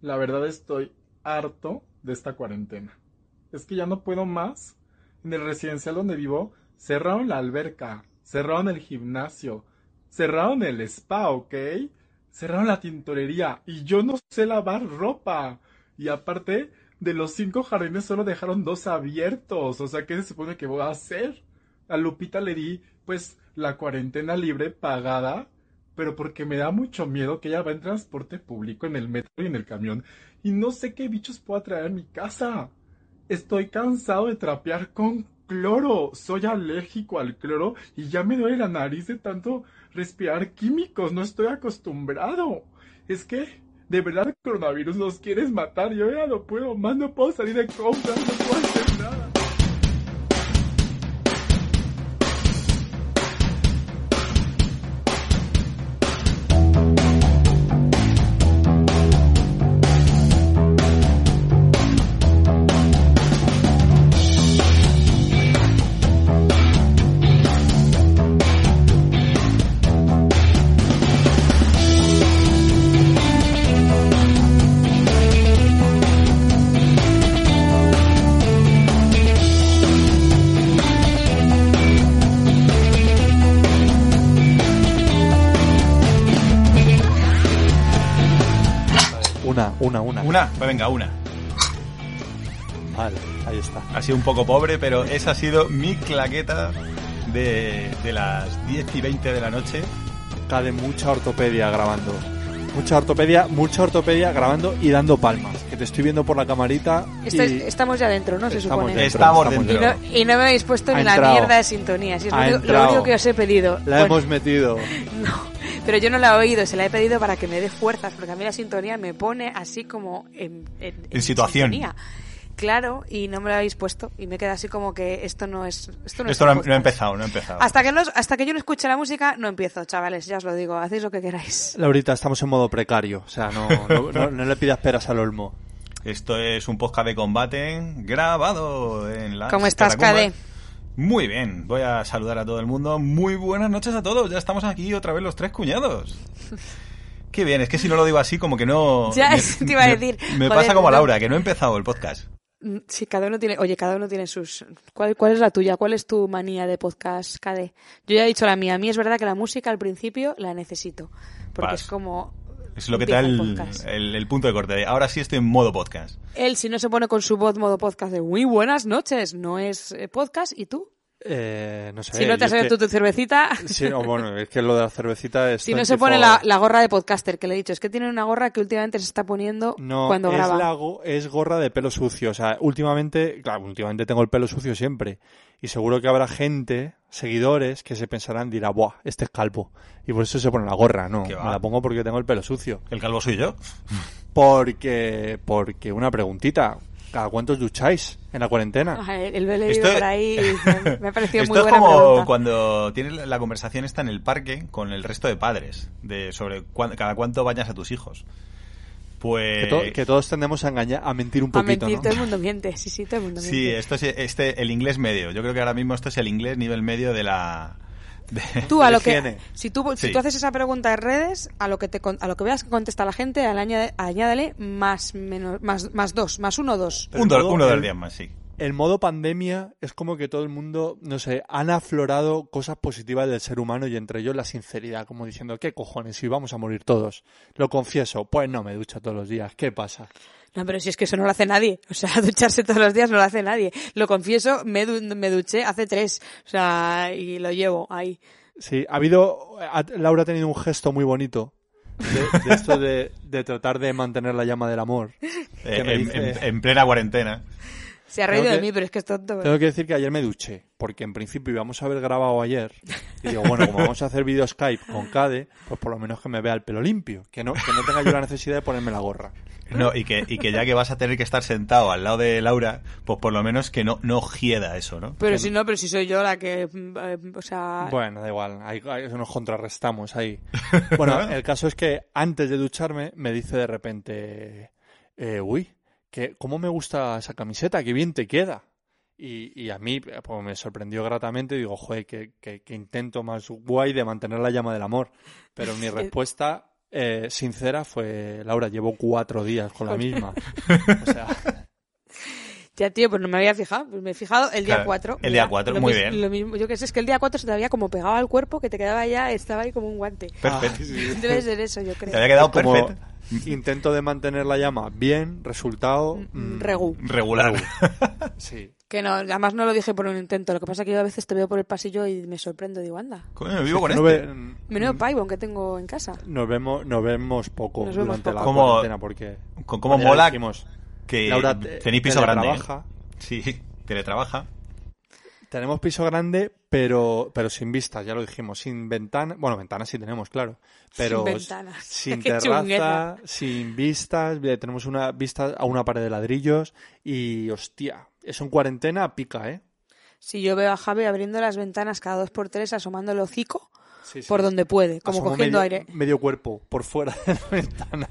La verdad estoy harto de esta cuarentena. Es que ya no puedo más. En el residencial donde vivo, cerraron la alberca, cerraron el gimnasio, cerraron el spa, ¿ok? Cerraron la tintorería y yo no sé lavar ropa. Y aparte, de los cinco jardines solo dejaron dos abiertos. O sea, ¿qué se supone que voy a hacer? A Lupita le di, pues, la cuarentena libre pagada, pero porque me da mucho miedo que ella va en transporte público, en el metro y en el camión, y no sé qué bichos puedo traer a mi casa. Estoy cansado de trapear con cloro. Soy alérgico al cloro y ya me duele la nariz de tanto respirar químicos. No estoy acostumbrado. Es que, de verdad, el coronavirus los quieres matar. Yo ya no puedo más, no puedo salir de compras, no puedo hacer nada. Venga, una. Vale, ahí está. Ha sido un poco pobre, pero esa ha sido mi claqueta de, de las 10 y 20 de la noche. Cae mucha ortopedia grabando. Mucha ortopedia, mucha ortopedia grabando y dando palmas. Que te estoy viendo por la camarita. Esto es- y estamos ya dentro, ¿no? Se Estamos supone. dentro, Estamos Y dentro. no, y no me habéis puesto Ha ni la entrado. mierda de sintonía. Si es lo, único- lo entrado. único que os he pedido. La Bueno, hemos metido. No, pero yo no la he oído, se la he pedido para que me dé fuerzas, porque a mí la sintonía me pone así como en, En situación. sintonía. Claro, y no me lo habéis puesto y me queda así como que esto no es esto no es Esto no, no empezado, no ha empezado. Hasta que no, hasta que yo no escuche la música no empiezo, chavales, ya os lo digo, hacéis lo que queráis. Laurita, estamos en modo precario. O sea, no, no, no- no le pidas peras al olmo. Esto es un podcast de combate grabado en la. ¿Cómo estás, Cade? Muy bien, voy a saludar a todo el mundo. Muy buenas noches a todos. Ya estamos aquí otra vez los tres cuñados. Qué bien, es que si no lo digo así, como que no. Ya, me- te iba a decir. Me, Joder, pasa como a. Laura, que no he empezado el podcast. Mm, Sí, cada uno tiene, oye, cada uno tiene sus... ¿Cuál, ¿Cuál es la tuya? ¿Cuál es tu manía de podcast, Cade? Yo ya he dicho la mía. A mí es verdad que la música al principio la necesito. Porque Vas. es como... Es lo que te da el- el punto de corte. de, Ahora sí estoy en modo podcast. Él, si no se pone con su voz modo podcast de muy buenas noches, no es eh, podcast. ¿Y tú? Eh, no sé. si no te has que- tu cervecita... Sí, no, bueno, es que lo de la cervecita es. Si no se 24 pone la, gorra de podcaster, que le he dicho, es que tiene una gorra que últimamente se está poniendo No, cuando es, graba. la go- es gorra de pelo sucio. O sea, últimamente, claro, últimamente tengo el pelo sucio siempre. Y seguro que habrá gente, seguidores, que se pensarán, dirá, buah, este es calvo. Y por eso se pone la gorra. No, ¿Qué me la pongo porque tengo el pelo sucio. El calvo soy yo. Porque, porque una preguntita. ¿Cada cuántos ducháis en la cuarentena? El, el lo he leído Esto- por ahí y me, me ha parecido Esto muy es buena como pregunta. cuando tienes la- conversación está en el parque con el resto de padres de sobre cuán- cada cuánto bañas a tus hijos. Pues Que, to- que todos tendemos a engañar, a mentir un A poquito, mentir, ¿no? todo el mundo miente. Sí, sí, todo el mundo sí, miente. esto es este el inglés medio. Yo creo que ahora mismo esto es el inglés nivel medio de la Tú a de lo que si tú si Sí. tú haces esa pregunta en redes, a lo que te con- a lo que veas que contesta la gente, al añade- añádale más menos más más dos, más uno dos. Pero un, do- todo uno de el- los días más, sí. El modo pandemia es como que todo el mundo, no sé, han aflorado cosas positivas del ser humano y entre ellos la sinceridad, como diciendo, ¿qué cojones? Si vamos a morir todos. Lo confieso, pues no me ducho todos los días, ¿qué pasa? No, pero si es que eso no lo hace nadie. O sea, ducharse todos los días no lo hace nadie. Lo confieso, me, du- me duché hace tres. O sea, y lo llevo ahí. Sí, ha habido, ha- Laura ha tenido un gesto muy bonito de, de esto de, de tratar de mantener la llama del amor. Eh, Que me en, dice- en- en plena cuarentena. Se ha reído Tengo de que- mí, pero es que es tonto. Tengo que decir que ayer me duché, porque en principio íbamos a haber grabado ayer. Y digo, bueno, como vamos a hacer vídeo Skype con Cade, pues por lo menos que me vea el pelo limpio, que no, que no tenga yo la necesidad de ponerme la gorra. No, y que, y que ya que vas a tener que estar sentado al lado de Laura, pues por lo menos que no, no hieda eso, ¿no? Pero si no, pero si soy yo la que, eh, o sea, Bueno, da igual, ahí, ahí nos contrarrestamos ahí. Bueno, el caso es que antes de ducharme me dice de repente, eh, uy, que cómo me gusta esa camiseta, qué bien te queda. Y, y a mí pues, me sorprendió gratamente, digo, joder, que, que, que intento más guay de mantener la llama del amor. Pero mi respuesta eh, sincera fue, Laura, llevo cuatro días con la misma. O sea, Ya, tío, pues no me había fijado. Pues me he fijado el día Claro, 4. el día cuatro, lo muy mis- bien. Lo mismo, yo que sé, es que el día 4 se te había como pegado al cuerpo que te quedaba ya, estaba ahí como un guante. Perfecto. Debe ser eso, yo creo. Te había quedado como perfecto. Intento de mantener la llama bien, resultado... Mm, mm, Regu. Regular. Sí. Que no, además no lo dije por un intento. Lo que pasa es que yo a veces te veo por el pasillo y me sorprendo. Digo, anda, Coño, me vivo con No este. ve- menudo paibón que tengo en casa. nos vemos, nos vemos poco Nos vemos durante la poco. ¿Cómo- cuarentena porque... Con cómo mola dijimos, que Laura te- tenéis piso grande. teletrabaja. Sí, teletrabaja. Tenemos piso grande, pero, pero sin vistas, ya lo dijimos. Sin ventana. Bueno, ventanas sí tenemos, claro. Pero Sin ventanas. sin terraza, sin vistas. bien, Tenemos una vista a una pared de ladrillos. Y hostia, eso en cuarentena pica, ¿eh? Si yo veo a Javi abriendo las ventanas cada dos por tres, asomando el hocico Sí, sí. por donde puede, como Asomo cogiendo medio, aire. Medio cuerpo por fuera de la ventana.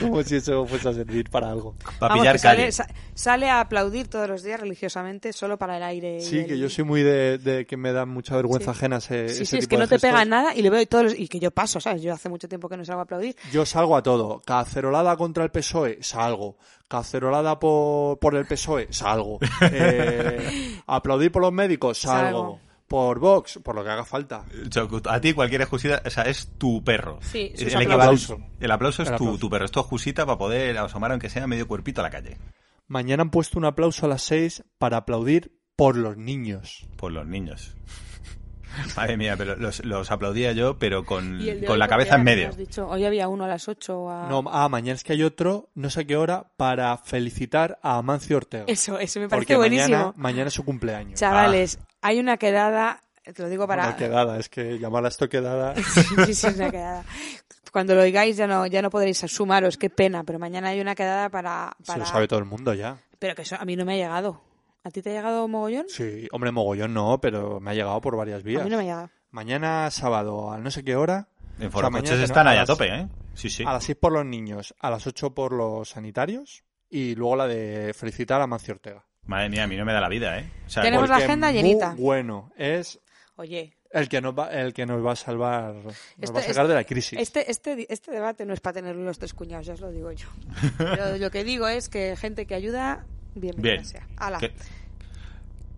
como si eso fuese a servir para algo. Para Vamos, pillar sale, sale a aplaudir todos los días religiosamente solo para el aire. Sí, el- que yo soy muy de, de que me da mucha vergüenza Sí. ajena ese, Sí, ese sí, es tipo que no te pega nada y le veo todos los- y que yo paso, ¿sabes? Yo hace mucho tiempo que no salgo a aplaudir. Yo salgo a todo. Cacerolada contra el PSOE, salgo. Cacerolada por, por el PSOE, salgo. Eh, aplaudir por los médicos, salgo. Salgo. Por Vox, por lo que haga falta. A ti cualquier excusita, o sea, es tu perro. Sí, el, equivalente- aplausos. el aplauso es El tu, aplauso. tu perro, es tu excusita para poder asomar aunque sea medio cuerpito a la calle. Mañana han puesto un aplauso a las seis para aplaudir por los niños. Por los niños. Madre mía, pero los, los aplaudía yo, pero con, el con la ¿por cabeza en medio. Me has dicho, hoy había uno a las 8 a... No, ah, mañana es que hay otro, no sé a qué hora, para felicitar a Amancio Ortega. Eso, eso me parece porque buenísimo. mañana, mañana es su cumpleaños. Chavales, hay una quedada, te lo digo para... Una quedada, es que llamarla esto quedada. Sí, sí, una quedada. Cuando lo oigáis ya no, ya no podréis sumaros, qué pena, pero mañana hay una quedada para... Se para... lo sabe todo el mundo ya. Pero que eso a mí no me ha llegado. ¿A ti te ha llegado mogollón? Sí, hombre, mogollón no, pero me ha llegado por varias A vías. mí no me ha llegado. Mañana sábado a no sé qué hora. En O sea, están a ahí a las- tope, ¿eh? Sí, sí. A las 6 por los niños, a las 8 por los sanitarios y luego la de felicitar a Mancio Ortega. Madre mía, a mí no me da la vida, ¿eh? O sea, Tenemos la agenda muy llenita. bueno, es Oye, el que nos va, el que nos va a salvar, nos Este- va a sacar de la crisis. este, este, este debate no es para tenerlo los tres cuñados, ya os lo digo yo. Pero lo que digo es que gente que ayuda, bienvenida Bien. sea. Ala. que...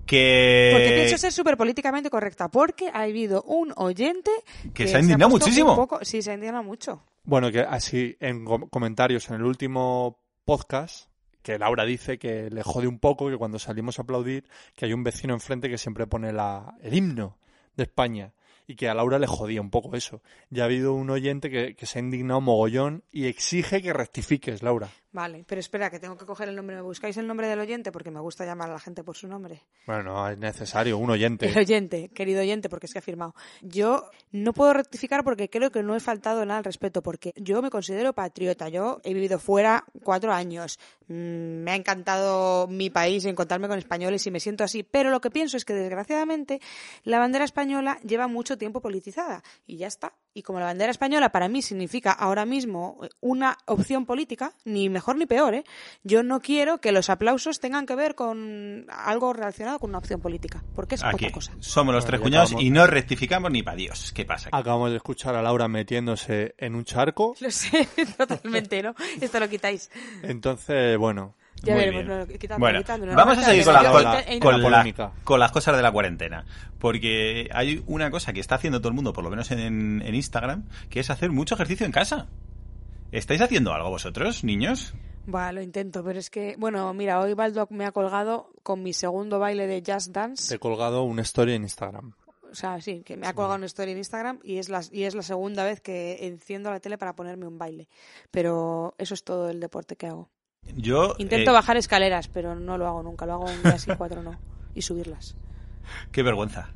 que- Porque pienso ser súper políticamente correcta, porque ha habido un oyente Que se ha indignado muchísimo. un poco- sí, se ha indignado mucho. Bueno, que así en com- comentarios en el último podcast que Laura dice que le jode un poco que cuando salimos a aplaudir que hay un vecino enfrente que siempre pone la, el himno de España y que a Laura le jodía un poco eso. Ya ha habido un oyente que, que se ha indignado mogollón y exige que rectifiques, Laura. Vale, pero espera, que tengo que coger el nombre. ¿Me buscáis el nombre del oyente? Porque me gusta llamar a la gente por su nombre. Bueno, no es necesario, un oyente. El oyente, querido oyente, porque es que ha firmado. Yo no puedo rectificar porque creo que no he faltado nada al respeto, porque yo me considero patriota. Yo he vivido fuera cuatro años. Mm, Me ha encantado mi país, encontrarme con españoles y me siento así. Pero lo que pienso es que, desgraciadamente, la bandera española lleva mucho tiempo politizada. Y ya está. Y como la bandera española para mí significa ahora mismo una opción política, ni mejor ni peor, ¿eh? yo no quiero que los aplausos tengan que ver con algo relacionado con una opción política, porque es Aquí otra cosa. somos los tres cuñados acabamos. y no rectificamos ni para Dios. ¿Qué pasa? aquí? Acabamos de escuchar a Laura metiéndose en un charco. Lo sé, totalmente, ¿no? Esto lo quitáis. Entonces, bueno, Ya Muy veremos, bien. no, quitadlo, Bueno, quitadlo, no, vamos a no, seguir con, no, con, con la la- polémica. con las cosas de la cuarentena. Porque hay una cosa que está haciendo todo el mundo, por lo menos en, en Instagram, que es hacer mucho ejercicio en casa. ¿Estáis haciendo algo vosotros, niños? Va, lo intento, pero es que, bueno, mira, hoy Baldock me ha colgado con mi segundo baile de Just te Dance. he colgado una story en Instagram. O sea, sí, que me ha colgado una story en Instagram y es, la, y es la segunda vez que enciendo la tele para ponerme un baile. Pero eso es todo el deporte que hago. Yo. Intento eh, bajar escaleras, pero no lo hago nunca. Lo hago un día cuatro no. Y subirlas. Qué vergüenza.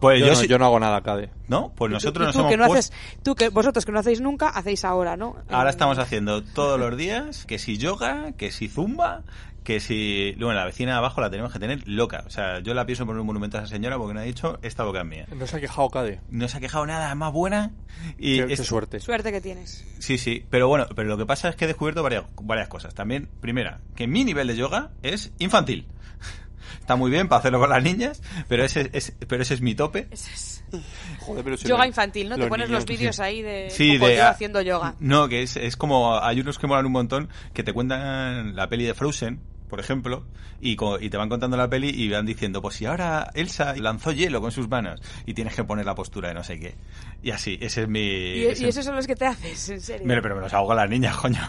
Pues Yo, yo, no, sí- yo no hago nada, Cade. ¿No? Pues nosotros y nos tú, hemos que no puesto- haces, tú que vosotros que no hacéis nunca, hacéis ahora, ¿no? Ahora estamos haciendo todos los días que si yoga, que si zumba, que si... Bueno, la vecina de abajo la tenemos que tener loca. O sea, yo la pienso poner un monumento a esa señora porque no ha dicho esta boca es mía. No se ha quejado Cade. No se ha quejado nada, es más buena. Y Qué, qué es- suerte. Suerte que tienes. Sí, sí, pero bueno, pero lo que pasa es que he descubierto varias, varias cosas. También, primera, que mi nivel de yoga es infantil. Está muy bien para hacerlo con las niñas, pero ese es, pero ese es mi tope. Ese es Joder, pero si yoga infantil, ¿no? Te pones niños- los vídeos ahí de Sí, de haciendo yoga. No, que es, es como hay unos que molan un montón que te cuentan la peli de Frozen, por ejemplo, y, co- y te van contando la peli y van diciendo, pues si ahora Elsa lanzó hielo con sus manos y tienes que poner la postura de no sé qué. Y así, ese es mi... Y, ese- y esos son los que te haces, en serio. Pero, pero me los hago con las niñas, coño.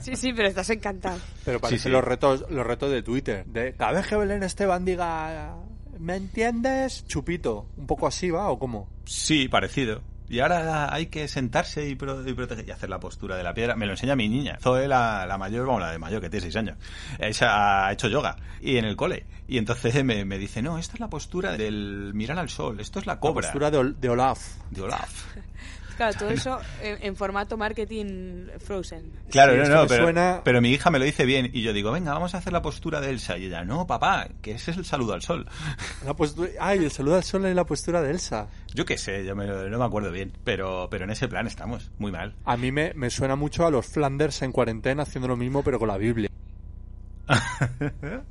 Sí, sí, pero estás encantado. Pero parece sí. los retos los retos de Twitter. De cada vez que Belén Esteban diga, ¿me entiendes? Chupito. ¿Un poco así va o cómo? Sí, parecido. Y ahora hay que sentarse y, pro- y proteger y hacer la postura de la piedra. Me lo enseña mi niña. Zoe, la, la mayor, vamos, la de mayor, que tiene seis años. Ella ha hecho yoga y en el cole. Y entonces me, me dice, no, esta es la postura del mirar al sol. Esto es la La cobra. postura de, Ol- de Olaf. de Olaf. Claro, todo eso en, en formato marketing Frozen. Claro, Sí, no, no, pero, suena- pero mi hija me lo dice bien. Y yo digo, venga, vamos a hacer la postura de Elsa. Y ella, no, papá, que ese es el saludo al sol. La postura... Ay, el saludo al sol es la postura de Elsa. Yo qué sé, yo me- no me acuerdo bien. Pero, pero en ese plan estamos, muy mal. A mí me, me suena mucho a los Flanders en cuarentena haciendo lo mismo pero con la Biblia.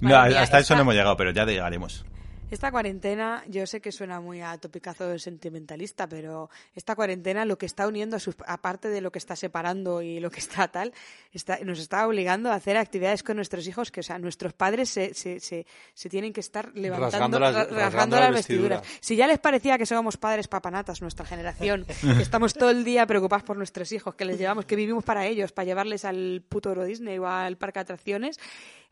No, Madre mía, hasta eso esta- no hemos llegado, pero ya llegaremos. Esta cuarentena, yo sé que suena muy a topicazo sentimentalista, pero esta cuarentena lo que está uniendo, a sus- aparte de lo que está separando y lo que está tal, está, nos está obligando a hacer actividades con nuestros hijos, que o sea, nuestros padres se, se, se, se tienen que estar levantando, Rasgando las- ra- rasgando rasgando las las vestiduras. vestiduras. Si ya les parecía que somos padres papanatas, nuestra generación, que estamos todo el día preocupados por nuestros hijos, que les llevamos, que vivimos para ellos, para llevarles al puto Euro Disney o al parque de atracciones,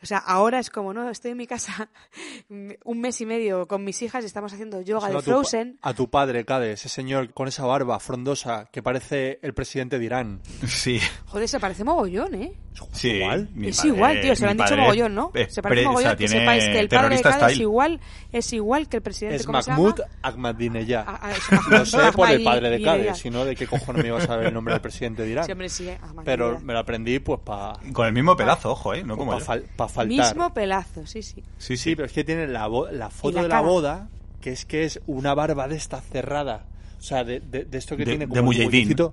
o sea, ahora es como, no, estoy en mi casa un mes y medio con mis hijas y estamos haciendo yoga de a tu pa- Frozen. A tu padre, Cade, ese señor con esa barba frondosa que parece el presidente de Irán. Sí, Joder, se parece mogollón, ¿eh? sí. igual. es padre- igual, tío, se lo han dicho mogollón, ¿no? es Se parece o mogollón, sea, que sepáis que el padre de Cade es igual, es igual que el presidente, Es ¿cómo se Mahmoud llama? Ahmadinejad. Ah, ah, Lo sé por el padre de Cade, si no, ¿de qué cojones me iba a saber el nombre del presidente de Irán? Sí, hombre, sí, eh. Pero me lo aprendí pues para Con el mismo pelazo, ojo, ¿eh? No como yo. faltar. Mismo pelazo, sí, sí. Sí, Sí, pero es que tiene la, bo- la foto la de la cara. boda, que es que es una barba de esta cerrada. O sea, de, de- de esto que De- tiene de como huequecito-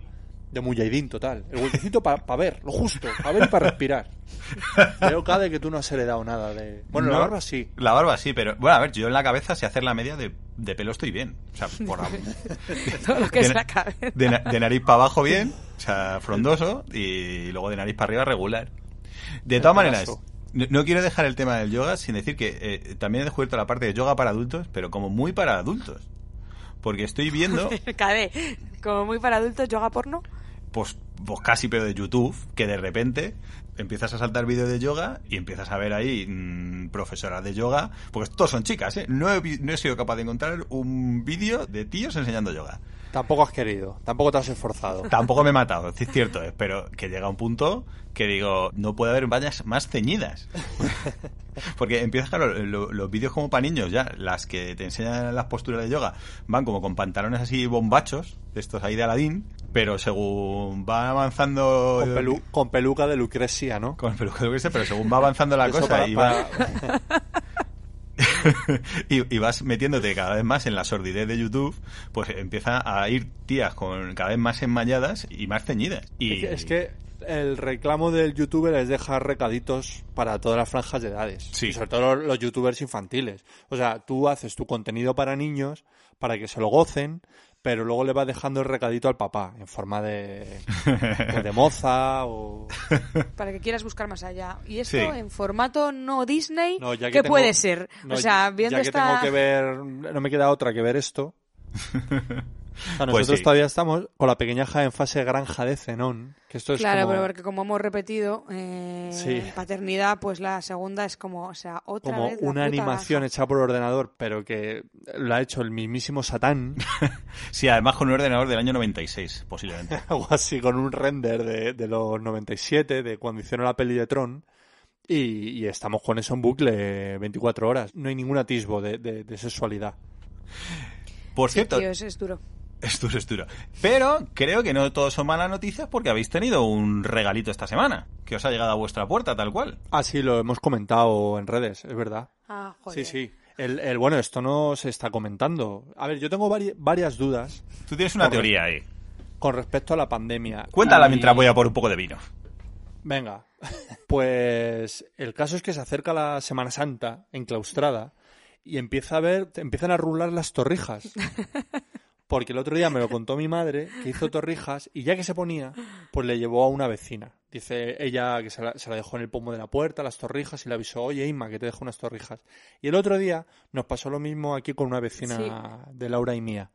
De Mujahideen, total. El huequecito para ver, lo justo, para ver y para respirar. Creo, Cade, que tú no has heredado nada de... Bueno, la barba sí. La barba sí, pero bueno, a ver, yo en la cabeza, si hacer la media de, de pelo estoy bien. O sea, por la- Todo lo que es de, la cabeza. de na- de nariz para abajo bien, o sea, frondoso, y luego de nariz para arriba regular. De todas maneras, no, no quiero dejar el tema del yoga sin decir que eh, también he descubierto la parte de yoga para adultos, pero como muy para adultos. Porque estoy viendo, Cade, como muy para adultos, yoga porno. Pues, pues casi pero de YouTube, que de repente empiezas a saltar vídeos de yoga y empiezas a ver ahí mm, profesoras de yoga, porque todos son chicas, ¿eh? No he, no he sido capaz de encontrar un vídeo de tíos enseñando yoga. Tampoco has querido, tampoco te has esforzado. Tampoco me he matado, es cierto, eh, pero que llega un punto que digo, no puede haber vallas más ceñidas. Porque empiezas, claro, lo- los vídeos como para niños ya, las que te enseñan las posturas de yoga, van como con pantalones así bombachos, de estos ahí de Aladín, pero según va avanzando... Con, pelu- con peluca de Lucrecia, ¿no? Con el peluca de Lucrecia, pero según va avanzando la cosa para- y, va- y, y vas metiéndote cada vez más en la sordidez de YouTube, pues empieza a ir tías con cada vez más enmalladas y más ceñidas. Y Es que- Es que el reclamo del youtuber es dejar recaditos para todas las franjas de edades. Sí. Y sobre todo los, los youtubers infantiles. O sea, tú haces tu contenido para niños para que se lo gocen, pero luego le vas dejando el recadito al papá en forma de, pues de moza o... Para que quieras buscar más allá. Y esto Sí. en formato no Disney, No, ya que ¿qué tengo- puede ser? No, o sea, ya viendo que esta... tengo que ver, no me queda otra que ver esto. O sea, Pues nosotros sí. todavía estamos con la pequeña ja en fase granja de Zenón, que esto es Claro, como, pero porque como hemos repetido, eh, Sí. paternidad, pues la segunda es como, o sea, otra como vez la una animación granja. hecha por ordenador, pero que lo ha hecho el mismísimo Satán, Sí, además con un ordenador del año 96, posiblemente. algo así, con un render de, de los 97, de cuando hicieron la peli de Tron, y, y estamos con eso en bucle 24 horas. No hay ningún atisbo de, de- de sexualidad. Por Sí, cierto, tío, es, es duro. Es duro, es duro. Pero creo que no todos son malas noticias porque habéis tenido un regalito esta semana, que os ha llegado a vuestra puerta, tal cual. Ah, sí, lo hemos comentado en redes, es verdad. Ah, joder. Sí, sí. El, el- bueno, esto no se está comentando. A ver, yo tengo vari- varias dudas Tú tienes una teoría ahí. con respecto a la pandemia. Cuéntala Y- mientras voy a por un poco de vino. Venga. Pues el caso es que se acerca la Semana Santa enclaustrada y empieza a ver, empiezan a rular las torrijas. Porque el otro día me lo contó mi madre, que hizo torrijas, y ya que se ponía, pues le llevó a una vecina. Dice ella que se la, se la dejó en el pomo de la puerta, las torrijas, y le avisó, oye, Inma, que te dejo unas torrijas. Y el otro día nos pasó lo mismo aquí con una vecina de Laura y mía,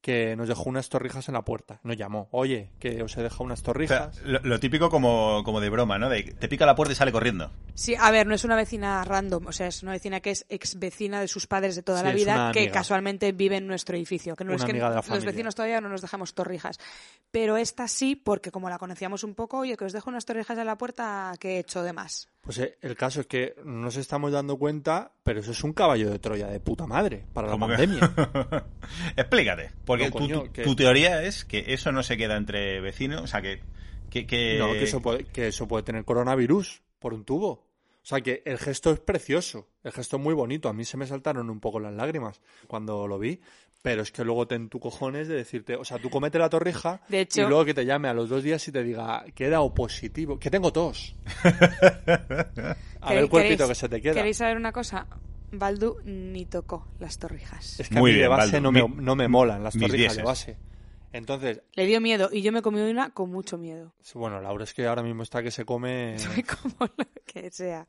que nos dejó unas torrijas en la puerta. Nos llamó, oye, que os he dejado unas O sea, torrijas. lo, lo típico como, como de broma, ¿no? De te pica la puerta y sale corriendo. Sí, a ver, no es una vecina random, o sea, es una vecina que es ex vecina de sus padres de toda Sí, la vida, que casualmente vive en nuestro edificio. Que no es que amiga de la los familia. vecinos todavía no nos dejamos torrijas. Pero esta sí, porque como la conocíamos un poco, oye, que os dejo unas torrijas en la puerta, que he hecho de más? Pues eh, el caso es que no nos estamos dando cuenta, pero eso es un caballo de Troya de puta madre para la pandemia. Explícate. Porque No, tu- coño, tu, que- tu teoría es que eso no se queda entre vecinos, o sea, que... que, que- No, que eso, puede, que eso puede tener coronavirus por un tubo. O sea que el gesto es precioso, el gesto es muy bonito. A mí se me saltaron un poco las lágrimas cuando lo vi, pero es que luego ten tu cojones de decirte, o sea, tú comete la torrija De hecho- y luego que te llame a los dos días y te diga, queda o positivo, que tengo tos. a ver el cuerpito ¿Queréis- que se te queda. ¿Queréis saber una cosa? Baldu ni tocó las torrijas. Es que Muy a mí de base no, me, no me molan las torrijas de base. Entonces, Le dio miedo y yo me comí una con mucho miedo. bueno, Laura es que ahora mismo está que se come Como lo que sea.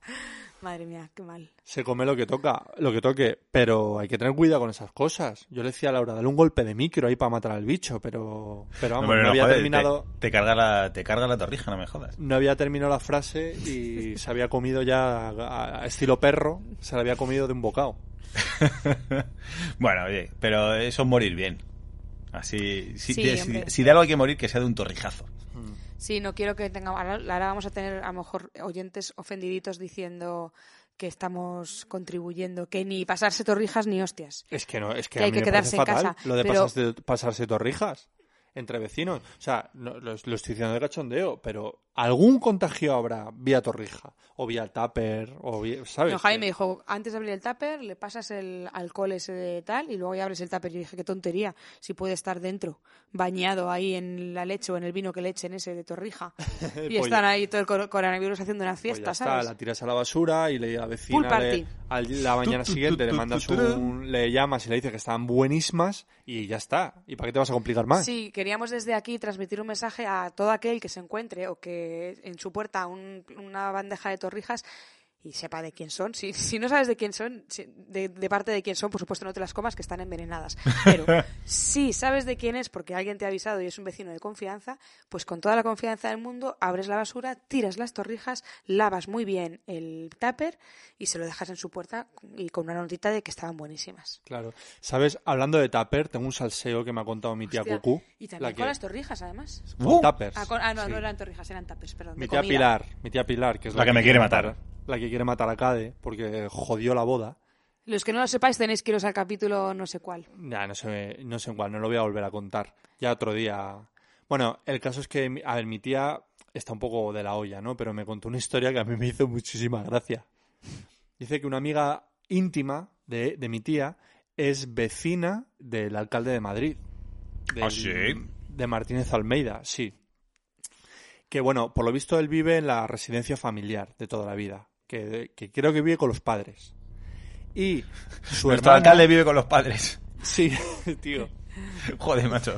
Madre mía, qué mal. se come lo que toca, lo que toque, pero hay que tener cuidado con esas cosas. Yo le decía a Laura, dale un golpe de micro ahí para matar al bicho, pero pero vamos, no, no, había joder, terminado Te, te carga la, te carga la torrija, no me jodas. no había terminado la frase y se había comido ya a, a estilo perro, se la había comido de un bocado. bueno, oye, pero eso es morir bien. Así, si, Sí, de, si- hombre. si de algo hay que morir, que sea de un torrijazo. Sí, no quiero que tengamos. Ahora, vamos a tener a lo mejor oyentes ofendiditos diciendo que estamos contribuyendo, que ni pasarse torrijas ni hostias. Es que no, es que, Que a hay mí que me quedarse en fatal casa, lo de pero- pasarse, pasarse torrijas entre vecinos. O sea, no, lo, lo estoy diciendo de cachondeo, pero algún contagio habrá vía torrija o vía tupper o vía, ¿sabes? No, Javi me dijo, antes de abrir el tupper, le pasas el alcohol ese de tal y luego ya abres el tupper. Yo dije, qué tontería, si puede estar dentro, bañado ahí en la leche o en el vino que le echen ese de torrija. y Pues están ahí todo el cor- coronavirus haciendo una Pues fiesta, ya está, ¿sabes? la tiras a la basura y le, a la vecina le- al- la mañana siguiente le mandas un, le llamas y le dices que están buenísimas y ya está. ¿Y para qué te vas a complicar más? Sí, queríamos desde aquí transmitir un mensaje a todo aquel que se encuentre o que en su puerta un- una bandeja de torrijas y sepa de quién son. Si, si no sabes de quién son, si- de, de parte de quién son, por supuesto no te las comas, que están envenenadas. Pero si sabes de quién es porque alguien te ha avisado y es un vecino de confianza, pues con toda la confianza del mundo abres la basura, tiras las torrijas, lavas muy bien el tupper y se lo dejas en su puerta y con una notita de que estaban buenísimas. Claro. ¿Sabes? Hablando de tupper, tengo un salseo que me ha contado mi tía Hostia, Cucú. Y también la con que- las torrijas, además. con Uh. tuppers. Ah, con- ah, no, Sí. no eran torrijas, eran tapes, perdón. Mi tía comida. Pilar, mi tía Pilar, que es La que me quiere matar. La que quiere matar a Cade porque jodió la boda. Los que no lo sepáis tenéis que iros al capítulo no sé cuál. Ya, no sé, no sé en cuál, no lo voy a volver a contar. Ya otro día. Bueno, el caso es que, mi- a ver, mi tía está un poco de la olla, ¿no? Pero me contó una historia que a mí me hizo muchísima gracia. Dice que una amiga íntima de, de mi tía es vecina del alcalde de Madrid. Del- ¿Ah, sí? De Martínez Almeida, sí. Que bueno, por lo visto él vive en la residencia familiar de toda la vida. Que, que creo que vive con los padres. Y su Nuestro hermana- alcalde vive con los padres. Sí, tío. Joder, macho.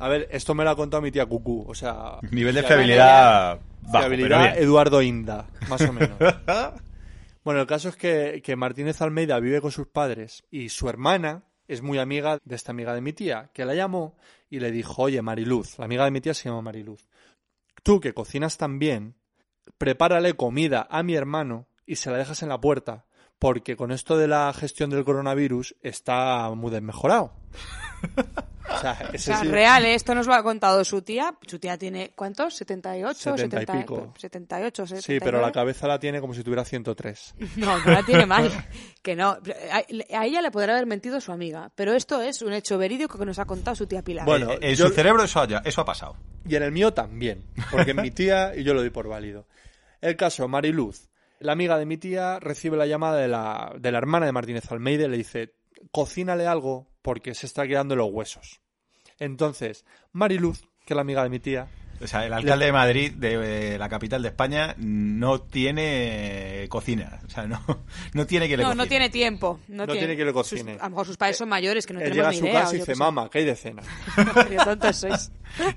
A ver, esto me lo ha contado mi tía Cucú. O sea, Nivel de fiabilidad- bajo, fiabilidad. Eduardo Inda, más o menos. bueno, el caso es que, que Martínez Almeida vive con sus padres y su hermana es muy amiga de esta amiga de mi tía, que la llamó y le dijo, oye, Mariluz, la amiga de mi tía se llama Mariluz, tú que cocinas tan bien, prepárale comida a mi hermano y se la dejas en la puerta, porque con esto de la gestión del coronavirus está muy desmejorado. o sea, O ese sea, sí- real, ¿eh? esto nos lo ha contado su tía. Su tía tiene, ¿cuántos? 78, 70 y 70, pico. 78, Sí, 79. pero la cabeza la tiene como si tuviera 103. No, no la tiene mal. Que no. A, a ella le podrá haber mentido su amiga, pero esto es un hecho verídico que nos ha contado su tía Pilar. Bueno, Eh, en yo- su cerebro eso, haya- eso ha pasado. Y en el mío también, porque en mi tía y yo lo doy por válido. El caso, Mariluz, la amiga de mi tía, recibe la llamada de la, de la hermana de Martínez Almeida y le dice, cocínale algo porque se está quedando los huesos. Entonces, Mariluz, que es la amiga de mi tía, O sea, el alcalde de Madrid, de eh, la capital de España, no tiene cocina. O sea, no, no tiene que le No, cocine. no tiene tiempo. No, No tiene que le cocine. Sus- a lo mejor sus padres son mayores que no Él llega a ni su idea. casa y dice, mamá, ¿qué hay de cena? Qué tontos sois.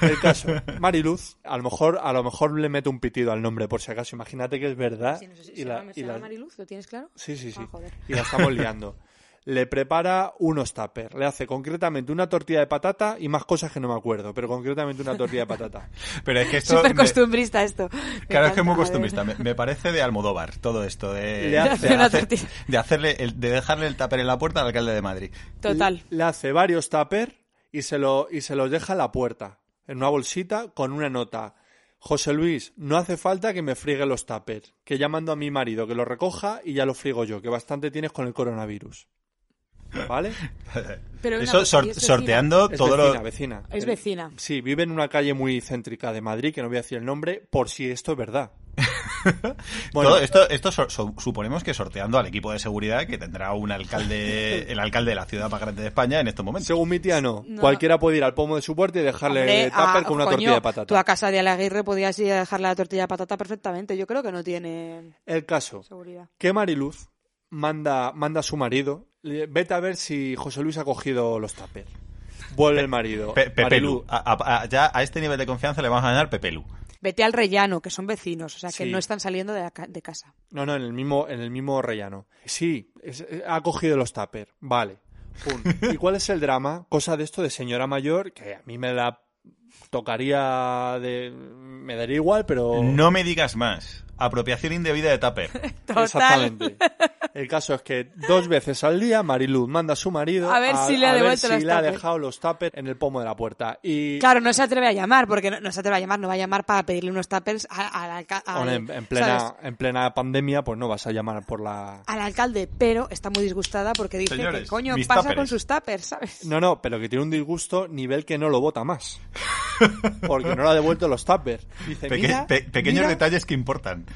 El caso, Mariluz, a lo mejor, a lo mejor le mete un pitido al nombre por si acaso. Imagínate que es verdad. Sí, no sé si y se la- llama- y la- Mariluz, ¿lo tienes claro? Sí, sí, sí. Ah, joder. Y la estamos liando. Le prepara unos tuppers. Le hace concretamente una tortilla de patata y más cosas que no me acuerdo, pero concretamente una tortilla de patata. Pero es que esto... Súper me- costumbrista esto. Me Claro, es que es muy costumbrista. Me, me parece de Almodóvar todo esto de, Le hace de una hacer- tortilla. de hacerle el- de dejarle el tupper en la puerta al alcalde de Madrid. Total. Le hace varios tuppers y se, lo, y se los deja en la puerta, en una bolsita con una nota. José Luis, no hace falta que me friegue los tuppers, que ya mando a mi marido que los recoja y ya los frigo yo, que bastante tienes con el coronavirus. ¿Vale? Pero Eso cosa, sor- ¿y es vecina? sorteando Es todo vecina, lo... vecina. Es vecina. Sí, vive en una calle muy céntrica de Madrid, que no voy a decir el nombre, por si esto es verdad. Bueno, Todo esto, esto so- so- suponemos que sorteando al equipo de seguridad que tendrá un alcalde, el alcalde de la ciudad más grande de España en estos momentos. según mi tía, no. No. Cualquiera puede ir al pomo de su puerta y dejarle Hombre, tupper ah, con una coño, tortilla de patata. Tú a casa de Alaguirre podías ir a dejarle la tortilla de patata perfectamente. Yo creo que no tiene El caso, seguridad. que Mariluz manda, manda a su marido, vete a ver si José Luis ha cogido los tuppers. Vuelve el marido. Pe- Pepelu. A- a- a- ya a este nivel de confianza le vamos a llamar Pepelu. Vete al rellano, que son vecinos, o sea, que Sí. no están saliendo de, la ca- de casa. No, no, en el mismo, en el mismo rellano. Sí, es- eh, ha cogido los tuppers. Vale. Pum. ¿Y cuál es el drama? Cosa de esto de señora mayor, que a mí me la tocaría de... me daría igual, pero... No me digas más. Apropiación indebida de tupper. Total. Exactamente. El caso es que dos veces al día Mariluz manda a su marido A ver si le ha ver devuelto si los le ha dejado los tuppers en el pomo de la puerta. Y Claro, no se atreve a llamar, porque no, no se atreve a llamar, no va a llamar para pedirle unos tuppers al alca- al- bueno, en, en plena, ¿sabes? en plena pandemia, pues no vas a llamar por la... al alcalde, pero está muy disgustada porque dice Señores, que coño pasa tuppers. con sus tuppers, ¿sabes? No, no, pero que tiene un disgusto nivel que no lo vota más. Porque no le ha devuelto los tuppers. Dice, Peque- mira, pe- pequeños mira- detalles que importan.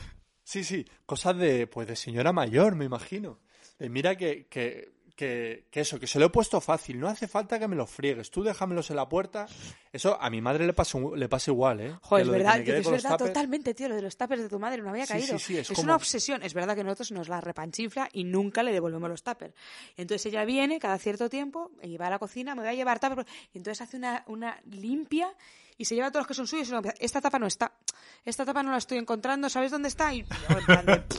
Sí, sí, cosas de, pues de señora mayor, me imagino. De, mira que, que, que, que eso, que se lo he puesto fácil, no hace falta que me los friegues, tú déjamelos en la puerta. Eso a mi madre le pasa, le pasa igual, ¿eh? Joder, es que verdad, es verdad, totalmente, tío, lo de los tuppers de tu madre no había Sí, caído. sí, sí, es es como- una obsesión, es verdad que nosotros nos la repanchinfla y nunca le devolvemos los tuppers. Entonces ella viene cada cierto tiempo y va a la cocina, me voy a llevar tuppers, y entonces hace una, una limpia y se lleva todos los que son suyos y empieza, esta tapa no está, esta tapa no la estoy encontrando, ¿sabes dónde está? Y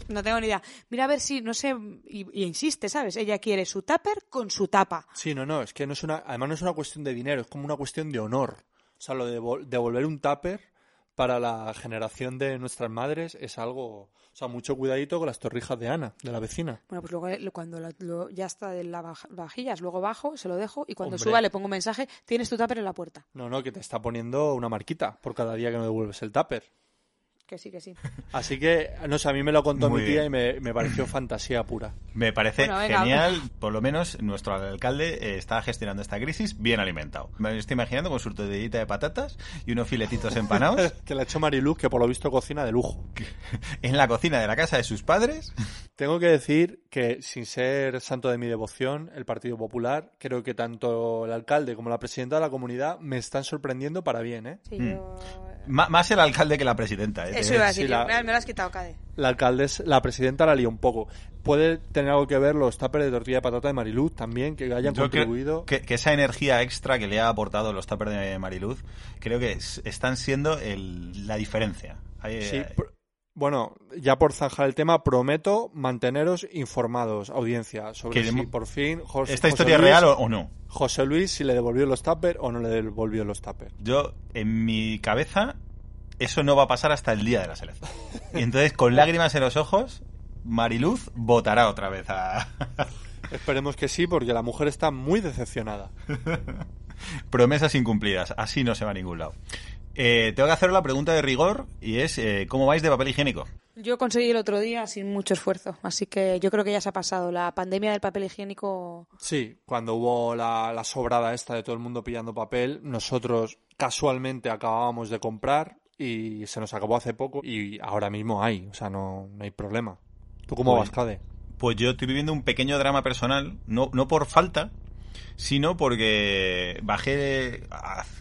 no tengo ni idea. Mira a ver si, no sé, y, y insiste, ¿sabes? Ella quiere su tupper con su tapa. Sí, no, no, es que no es una, además no es una cuestión de dinero, es como una cuestión de honor. O sea, lo de devol- devolver un tupper para la generación de nuestras madres es algo, o sea, mucho cuidadito con las torrijas de Ana, de la vecina. Bueno, pues luego eh, cuando la- lo- ya está de las vajillas, luego bajo, se lo dejo y cuando Hombre. suba le pongo un mensaje, tienes tu tupper en la puerta. No, no, que te está poniendo una marquita por cada día que no devuelves el tupper. Que sí, que sí. Así que, no sé, a mí me lo contó Muy mi tía bien. y me, me pareció fantasía pura. Me parece Bueno, venga. genial, por lo menos nuestro alcalde eh, está gestionando esta crisis bien alimentado. Me estoy imaginando con su tortillita de patatas y unos filetitos empanados que la ha hecho Mariluz, que por lo visto cocina de lujo. en la cocina de la casa de sus padres. Tengo que decir que, sin ser santo de mi devoción, el Partido Popular, creo que tanto el alcalde como la presidenta de la comunidad me están sorprendiendo para bien, ¿eh? Sí, Mm. yo... Ma- más el alcalde que la presidenta. ¿eh? Eso iba a decir, sí, la- me, lo has quitado, Cade. La alcaldesa, la presidenta la lió un poco. Puede tener algo que ver los tuppers de tortilla de patata de Mariluz también, que hayan Yo contribuido. que, que esa energía extra que le ha aportado los tuppers de Mariluz, creo que es- están siendo el- la diferencia. Ahí, Sí, eh, bueno, ya por zanjar el tema, prometo manteneros informados, audiencia, sobre si por fin José, ¿Esta historia Luis- real o, no? José Luis si le devolvió los tuppers o no le devolvió los tuppers. Yo, en mi cabeza, eso no va a pasar hasta el día de la selección. Y entonces, con lágrimas en los ojos, Mariluz votará otra vez a... Esperemos que sí, porque la mujer está muy decepcionada. Promesas incumplidas. Así no se va a ningún lado. Eh, tengo que hacer la pregunta de rigor y es, eh, ¿cómo vais de papel higiénico? Yo conseguí el otro día sin mucho esfuerzo, así que yo creo que ya se ha pasado. La pandemia del papel higiénico Sí, cuando hubo la, la sobrada esta de todo el mundo pillando papel, nosotros casualmente acabábamos de comprar y se nos acabó hace poco y ahora mismo hay, o sea, no, no hay problema. ¿Tú cómo Pues- vas, Cade? Pues yo estoy viviendo un pequeño drama personal, no, no por falta, sino porque bajé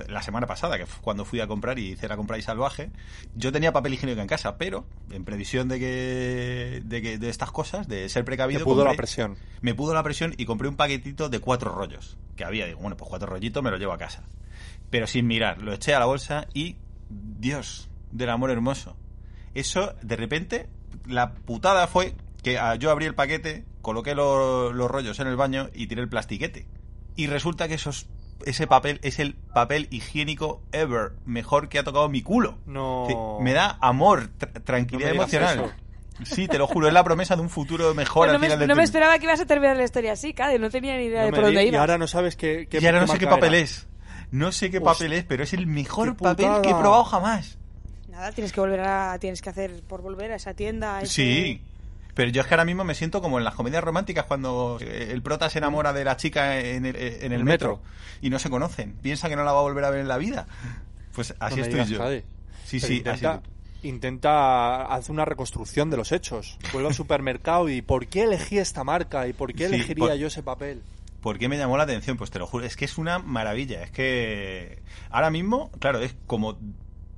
la semana pasada, que fue cuando fui a comprar y hice la compra y salvaje. Yo tenía papel higiénico en casa, pero en previsión de que de, que, de estas cosas, de ser precavido, pudo la presión. me pudo la presión y compré un paquetito de cuatro rollos que había. Digo, bueno, pues cuatro rollitos me los llevo a casa. Pero sin mirar, lo eché a la bolsa y, Dios, del amor hermoso. Eso, de repente, la putada fue que ah, yo abrí el paquete, coloqué lo- los rollos en el baño y tiré el plastiquete. Y resulta que esos, ese papel es el papel higiénico ever, mejor que ha tocado mi culo. No. Sí, me da amor, tra- tranquilidad No me emocional. Sí, te lo juro, es la promesa de un futuro mejor Pues no al me, final del no me esperaba que ibas a terminar la historia así, Cade. No tenía ni idea No de me por dónde iba. Y ahora no sabes qué, qué y ahora no sé qué papel era. es. No sé qué papel es, pero es el mejor papel que he probado jamás. Nada, tienes que volver a... Tienes que hacer por volver a esa tienda. a ese- Sí. Pero yo es que ahora mismo me siento como en las comedias románticas cuando eh, el prota se enamora de la chica en el, en el El metro, metro. y no se conocen. Piensa que no la va a volver a ver en la vida. Pues así No estoy digas, yo. Jade. Sí, Pero sí, intenta, así. intenta hacer una reconstrucción de los hechos. Vuelve al supermercado y ¿por qué elegí esta marca? ¿Y por qué Sí, elegiría por- yo ese papel? ¿Por qué me llamó la atención? Pues te lo juro, es que es una maravilla. Es que ahora mismo, claro, es como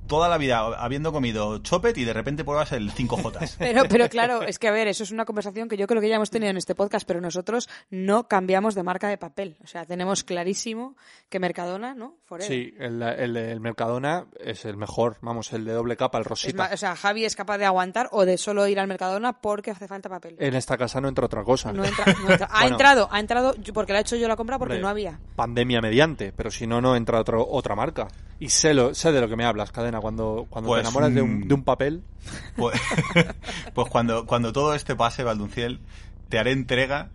toda la vida habiendo comido chopet y de repente pruebas el 5J. Pero, pero claro, es que a ver, eso es una conversación que yo creo que ya hemos tenido en este podcast, pero nosotros no cambiamos de marca de papel. O sea, tenemos clarísimo que Mercadona, ¿no? Forever. Sí, el, el, el Mercadona es el mejor, vamos, el de doble capa, el rosita. o sea, Javi es capaz de aguantar o de solo ir al Mercadona porque hace falta papel. En esta casa no entra otra cosa. No entra- no entra. Ha Bueno. entrado, ha entrado porque la he hecho yo la compra porque Hombre, no había. Pandemia mediante, pero si no, no entra otro, otra marca. Y sé, lo, sé de lo que me hablas, cadena, cuando, cuando Pues, te enamoras de, mm, un, de un papel. Pues, pues cuando, cuando todo este pase, Valdunciel, te haré entrega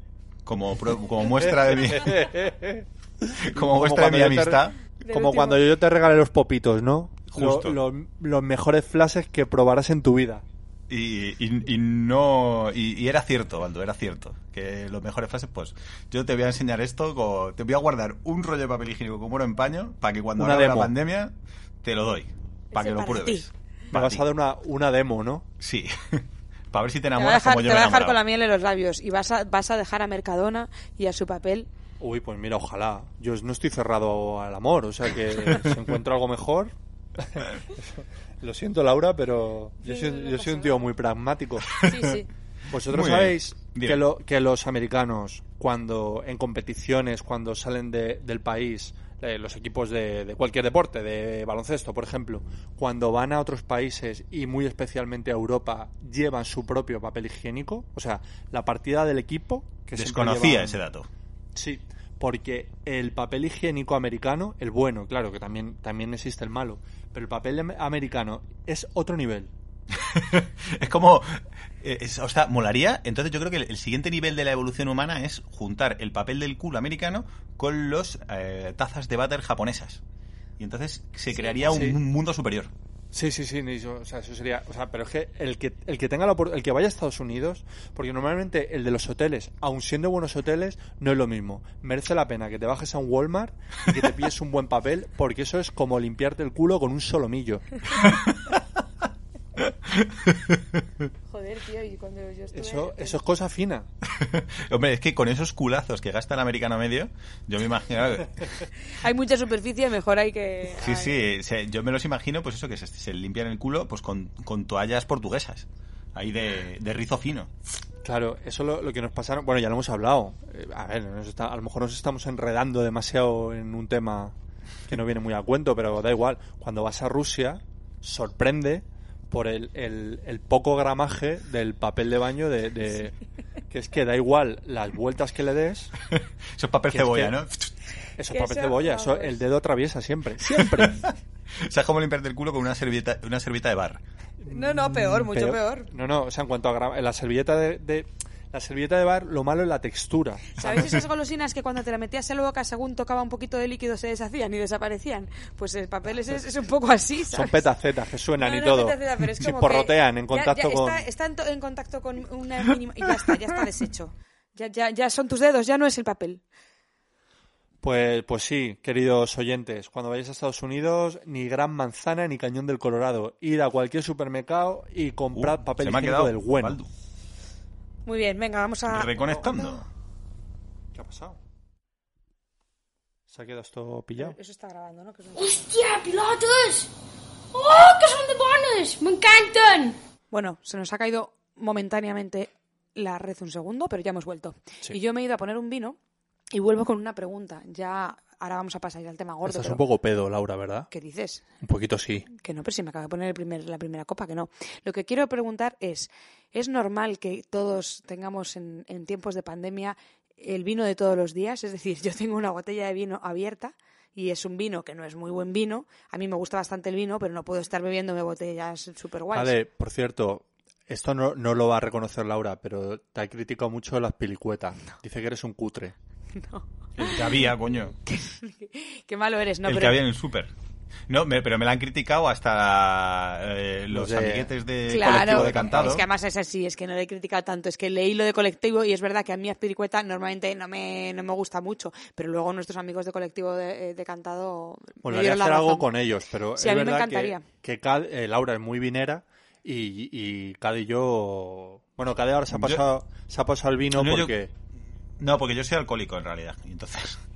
como, como muestra de mi, como muestra de mi te- amistad. Como cuando yo te regalé los popitos, ¿no? Justo. lo- los mejores flashes que probarás en tu vida. Y, y- y no y, y era cierto, Baldo, era cierto. Que los mejores frases, pues yo te voy a enseñar esto, te voy a guardar un rollo de papel higiénico como oro en paño para que cuando Una acabe la pandemia te lo doy, para que lo para pruebes. Me vas a dar una, una demo, ¿no? Sí, para ver si te Te va a enamoras dejar, como te yo va me a dejar con la miel en los labios y vas a, vas a dejar a Mercadona y a su papel. Uy, pues mira, ojalá. Yo no estoy cerrado al amor, o sea que si encuentro algo mejor. Lo siento, Laura, pero yo Sí, soy, no yo soy un tío muy pragmático. Sí, sí. Vosotros Muy sabéis que, lo- que los americanos, cuando en competiciones, cuando salen de- del país, eh, los equipos de, de cualquier deporte, de baloncesto, por ejemplo, cuando van a otros países y muy especialmente a Europa, llevan su propio papel higiénico, o sea, la partida del equipo que Desconocía llevan- ese dato. Sí, porque el papel higiénico americano, el bueno, claro que también, también existe el malo, pero el papel am- americano es otro nivel. es como. eh, es- o sea, molaría. Entonces, yo creo que el, el siguiente nivel de la evolución humana es juntar el papel del culo americano con los eh, tazas de váter japonesas. Y entonces se crearía un, sí. un mundo superior. Sí, sí, sí, eso, o sea, eso sería, o sea, pero es que el que el que tenga la, el que vaya a Estados Unidos, porque normalmente el de los hoteles, aun siendo buenos hoteles, no es lo mismo. Merece la pena que te bajes a un Walmart y que te pilles un buen papel, porque eso es como limpiarte el culo con un solomillo. Joder, tío, y cuando yo estuve... Eso, eso es cosa fina. Hombre, es que con esos culazos que gasta el americano medio, yo me imagino. Hay mucha superficie, mejor hay que... Sí, hay- sí, yo me los imagino, pues eso, que se, se limpian el culo pues con, con toallas portuguesas. Ahí de, de rizo fino. Claro, eso lo, lo que nos pasaron, bueno, ya lo hemos hablado. Eh, a ver, nos está- a lo mejor nos estamos enredando demasiado en un tema que no viene muy a cuento, pero da igual. Cuando vas a Rusia, sorprende por el, el- el poco gramaje del papel de baño de, de- que es que da igual las vueltas que le des, Eso es papel es cebolla, que- ¿no? eso es papel eso, cebolla, eso el dedo atraviesa siempre, siempre. O sea, es como limpiarte el culo con una servilleta, una servilleta de bar. No, no, peor, mucho peor. No, no, o sea, en cuanto a la servilleta de, de- la servilleta de bar, lo malo es la textura. ¿Sabéis esas golosinas que cuando te la metías en la boca, según tocaba un poquito de líquido, se deshacían y desaparecían? Pues el papel es, es un poco así, Son ¿sabes? petacetas que suenan No, y todo. petaceta, pero es porrotean en contacto ya con... Está, está en, to- en contacto con una mínima... Y ya está, ya está deshecho. Ya, ya, ya son tus dedos, ya no es el papel. Pues, pues sí, queridos oyentes, cuando vayáis a Estados Unidos, ni Gran Manzana ni Cañón del Colorado. Ir a cualquier supermercado y comprad Uh, papel higiénico del bueno. Baldu. Muy bien, venga, vamos a... Reconectando. ¿Qué ha pasado? ¿Se ha quedado esto pillado? Eso está grabando, ¿no? Hòstia, pilotes! Oh, que són de bones! M'encanten! Bueno, se nos ha caído momentáneamente la red un segundo, pero ya hemos vuelto. Sí. Y yo me he ido a poner un vino y vuelvo con una pregunta. Ya, ahora vamos a pasar al tema gordo. Estás pero- un poco pedo, Laura, ¿verdad? ¿Qué dices? Un poquito sí. Que no, pero si me acabo de poner el primer, la primera copa, que no. Lo que quiero preguntar es, ¿es normal que todos tengamos en, en tiempos de pandemia el vino de todos los días? Es decir, yo tengo una botella de vino abierta y es un vino que no es muy buen vino. A mí me gusta bastante el vino, pero no puedo estar bebiéndome botellas súper guays. Vale, por cierto, esto no, no lo va a reconocer Laura, pero te ha criticado mucho las pilicuetas. Dice que eres un cutre. El que había, coño. Qué malo eres, ¿no? el pero que había en el súper. No, me- pero me la han criticado hasta eh, los de- amiguetes de Claro, colectivo de cantado. es que además es así, es que no le he criticado tanto, es que leí lo de colectivo y es verdad que a mí Aspiricueta normalmente no me, no me gusta mucho, pero luego nuestros amigos de colectivo de, de cantado Bueno, la hacer algo con ellos, pero Sí, es a mí me verdad encantaría. que, que Cad- eh, Laura es muy vinera y, y Cad y yo... Bueno, Cad ahora se ha Yo- pasado, se ha pasado el vino No, yo- porque... No, porque yo soy alcohólico en realidad. Y entonces.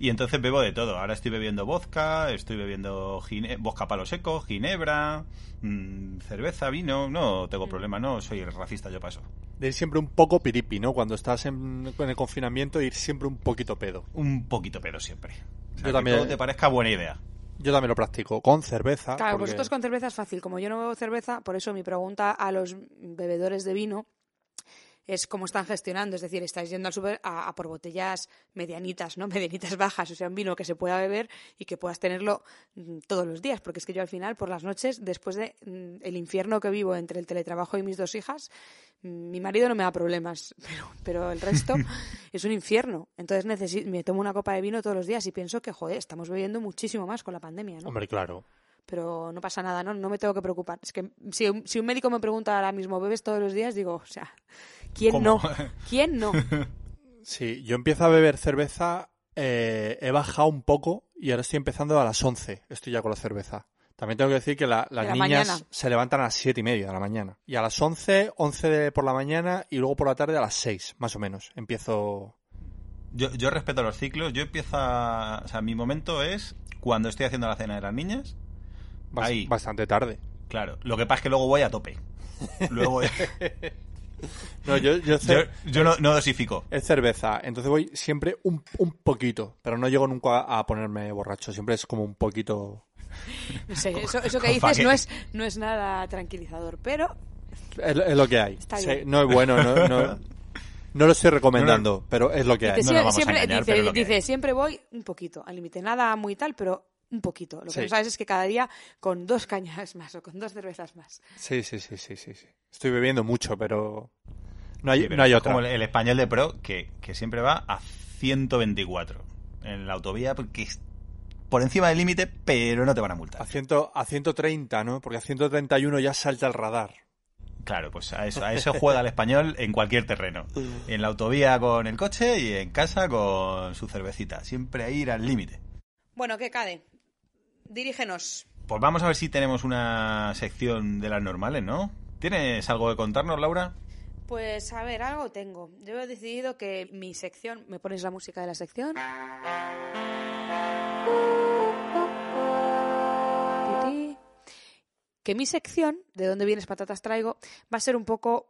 Y entonces bebo de todo. Ahora estoy bebiendo vodka, estoy bebiendo gine- vodka palo seco, ginebra, mm, cerveza, vino. No tengo Mm. problema, no soy racista yo para eso. De ir siempre un poco piripi, ¿no? Cuando estás en, en el confinamiento, ir siempre un poquito pedo. Un poquito pero siempre. O sea, Yo que también- todo te parezca buena idea. Yo también lo practico, con cerveza. Claro, porque- vosotros con cerveza es fácil, como yo no bebo cerveza, por eso mi pregunta a los bebedores de vino es cómo están gestionando, es decir, estáis yendo al súper a, a por botellas medianitas, ¿no? Medianitas bajas, o sea, un vino que se pueda beber y que puedas tenerlo mm, todos los días, porque es que yo al final, por las noches, después de mm, el infierno que vivo entre el teletrabajo y mis dos hijas, mm, mi marido no me da problemas, pero, pero el resto es un infierno. Entonces necesi- me tomo una copa de vino todos los días y pienso que, joder, estamos bebiendo muchísimo más con la pandemia, ¿no? Hombre, claro. Pero no pasa nada, ¿no? No me tengo que preocupar. Es que si un, si un médico me pregunta ahora mismo, ¿bebes todos los días? Digo, o sea, ¿quién ¿Cómo? no? ¿Quién no? Sí, yo empiezo a beber cerveza, eh, he bajado un poco y ahora estoy empezando a las 11. Estoy ya con la cerveza. También tengo que decir que la- las la niñas mañana. se levantan a las 7 y media de la mañana. Y a las 11, 11 de por la mañana y luego por la tarde a las 6, más o menos. Empiezo... Yo, yo respeto los ciclos. Yo empiezo a... O sea, mi momento es cuando estoy haciendo la cena de las niñas. Bas- Ahí. bastante tarde. Claro. Lo que pasa es que luego voy a tope. Luego... No, yo, yo, yo ce- yo no, no dosifico. es cerveza, entonces voy siempre un, un poquito, pero no llego nunca a ponerme borracho, siempre es como un poquito... No sé, eso, eso que dices no es, no es nada tranquilizador, pero Es, es lo que hay. Está Sí, bien. no es bueno, no, no, no lo estoy recomendando, pero es lo que hay. dice, no nos vamos a engañar, dice, pero es lo que dice, hay. siempre voy un poquito, al límite. Nada muy tal, pero un poquito. Lo que Sí. no sabes es que cada día con dos cañas más o con dos cervezas más. Sí, sí, sí, sí, sí, sí. Estoy bebiendo mucho, pero no hay, Sí, pero no hay otra. Como el, el español de pro que, que siempre va a 124 en la autovía porque es por encima del límite, pero no te van a multar. A, ciento, a 130, ¿no? Porque a 131 ya salta el radar. Claro, pues a eso, a eso juega el español en cualquier terreno. En la autovía con el coche y en casa con su cervecita. Siempre a ir al límite. Bueno, ¿qué cade? Dirígenos. Pues vamos a ver si tenemos una sección de las normales, ¿no? ¿Tienes algo que contarnos, Laura? Pues a ver, algo tengo. Yo he decidido que mi sección. ¿Me pones la música de la sección? Que mi sección, de dónde vienes patatas traigo, va a ser un poco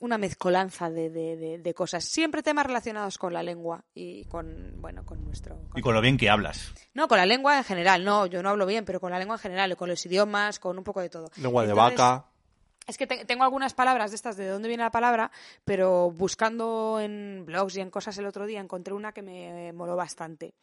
una mezcolanza de, de- de- de cosas. Siempre temas relacionados con la lengua y con, bueno, con nuestro... Y con lo bien que hablas. No, con la lengua en general. No, yo no hablo bien, pero con la lengua en general, con los idiomas, con un poco de todo. Lengua de vaca. es que te- tengo algunas palabras de estas de dónde viene la palabra, pero buscando en blogs y en cosas el otro día encontré una que me moló bastante.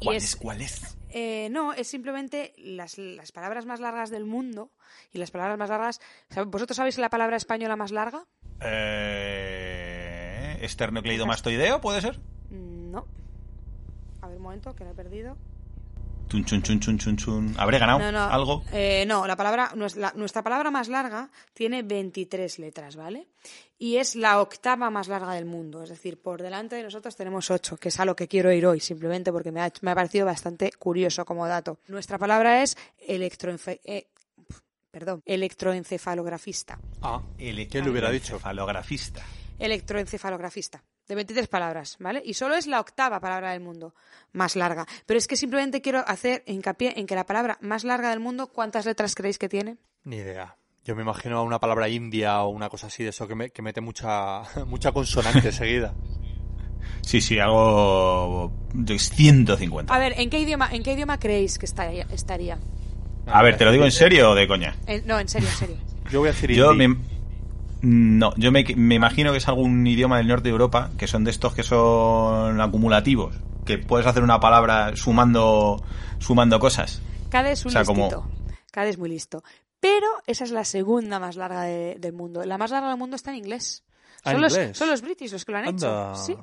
Y ¿Cuál es, es? ¿Cuál es? eh, no, es simplemente las, las palabras más largas del mundo y las palabras más largas. ¿sab- ¿Vosotros sabéis la palabra española más larga? Eh, ¿Esternocleidomastoideo puede ser? No. A ver, un momento, que la he perdido. Tun, chun, chun, chun, chun, chun. ¿Habré ganado No, no. algo? Eh, no, la palabra, nuestra, nuestra palabra más larga tiene 23 letras, ¿vale? Y es la octava más larga del mundo. Es decir, por delante de nosotros tenemos 8, que es a lo que quiero ir hoy, simplemente porque me ha, me ha parecido bastante curioso como dato. Nuestra palabra es electroenfe- eh, perdón, electroencefalografista. Ah, ¿quién lo hubiera dicho? Falografista. Electroencefalografista. de 23 palabras, ¿vale? Y solo es la octava palabra del mundo más larga. Pero es que simplemente quiero hacer hincapié en que la palabra más larga del mundo, ¿cuántas letras creéis que tiene? Ni idea. Yo me imagino una palabra india o una cosa así de eso que, me- que mete mucha, mucha consonante seguida. Sí, sí, algo de 150. A ver, ¿en qué idioma, en qué idioma creéis que estaría? A ver, ¿te lo digo en serio o de coña? En- no, en serio, en serio. Yo voy a decir Yo me... No, yo me, me imagino que es algún idioma del norte de Europa, que son de estos que son acumulativos, que puedes hacer una palabra sumando sumando cosas. Cade es un O sea, como- listito. Cade es muy listo. Pero esa es la segunda más larga de- del mundo. La más larga del mundo está en inglés. Ah, Son, ¿en los, son los british los que lo han hecho. Sí.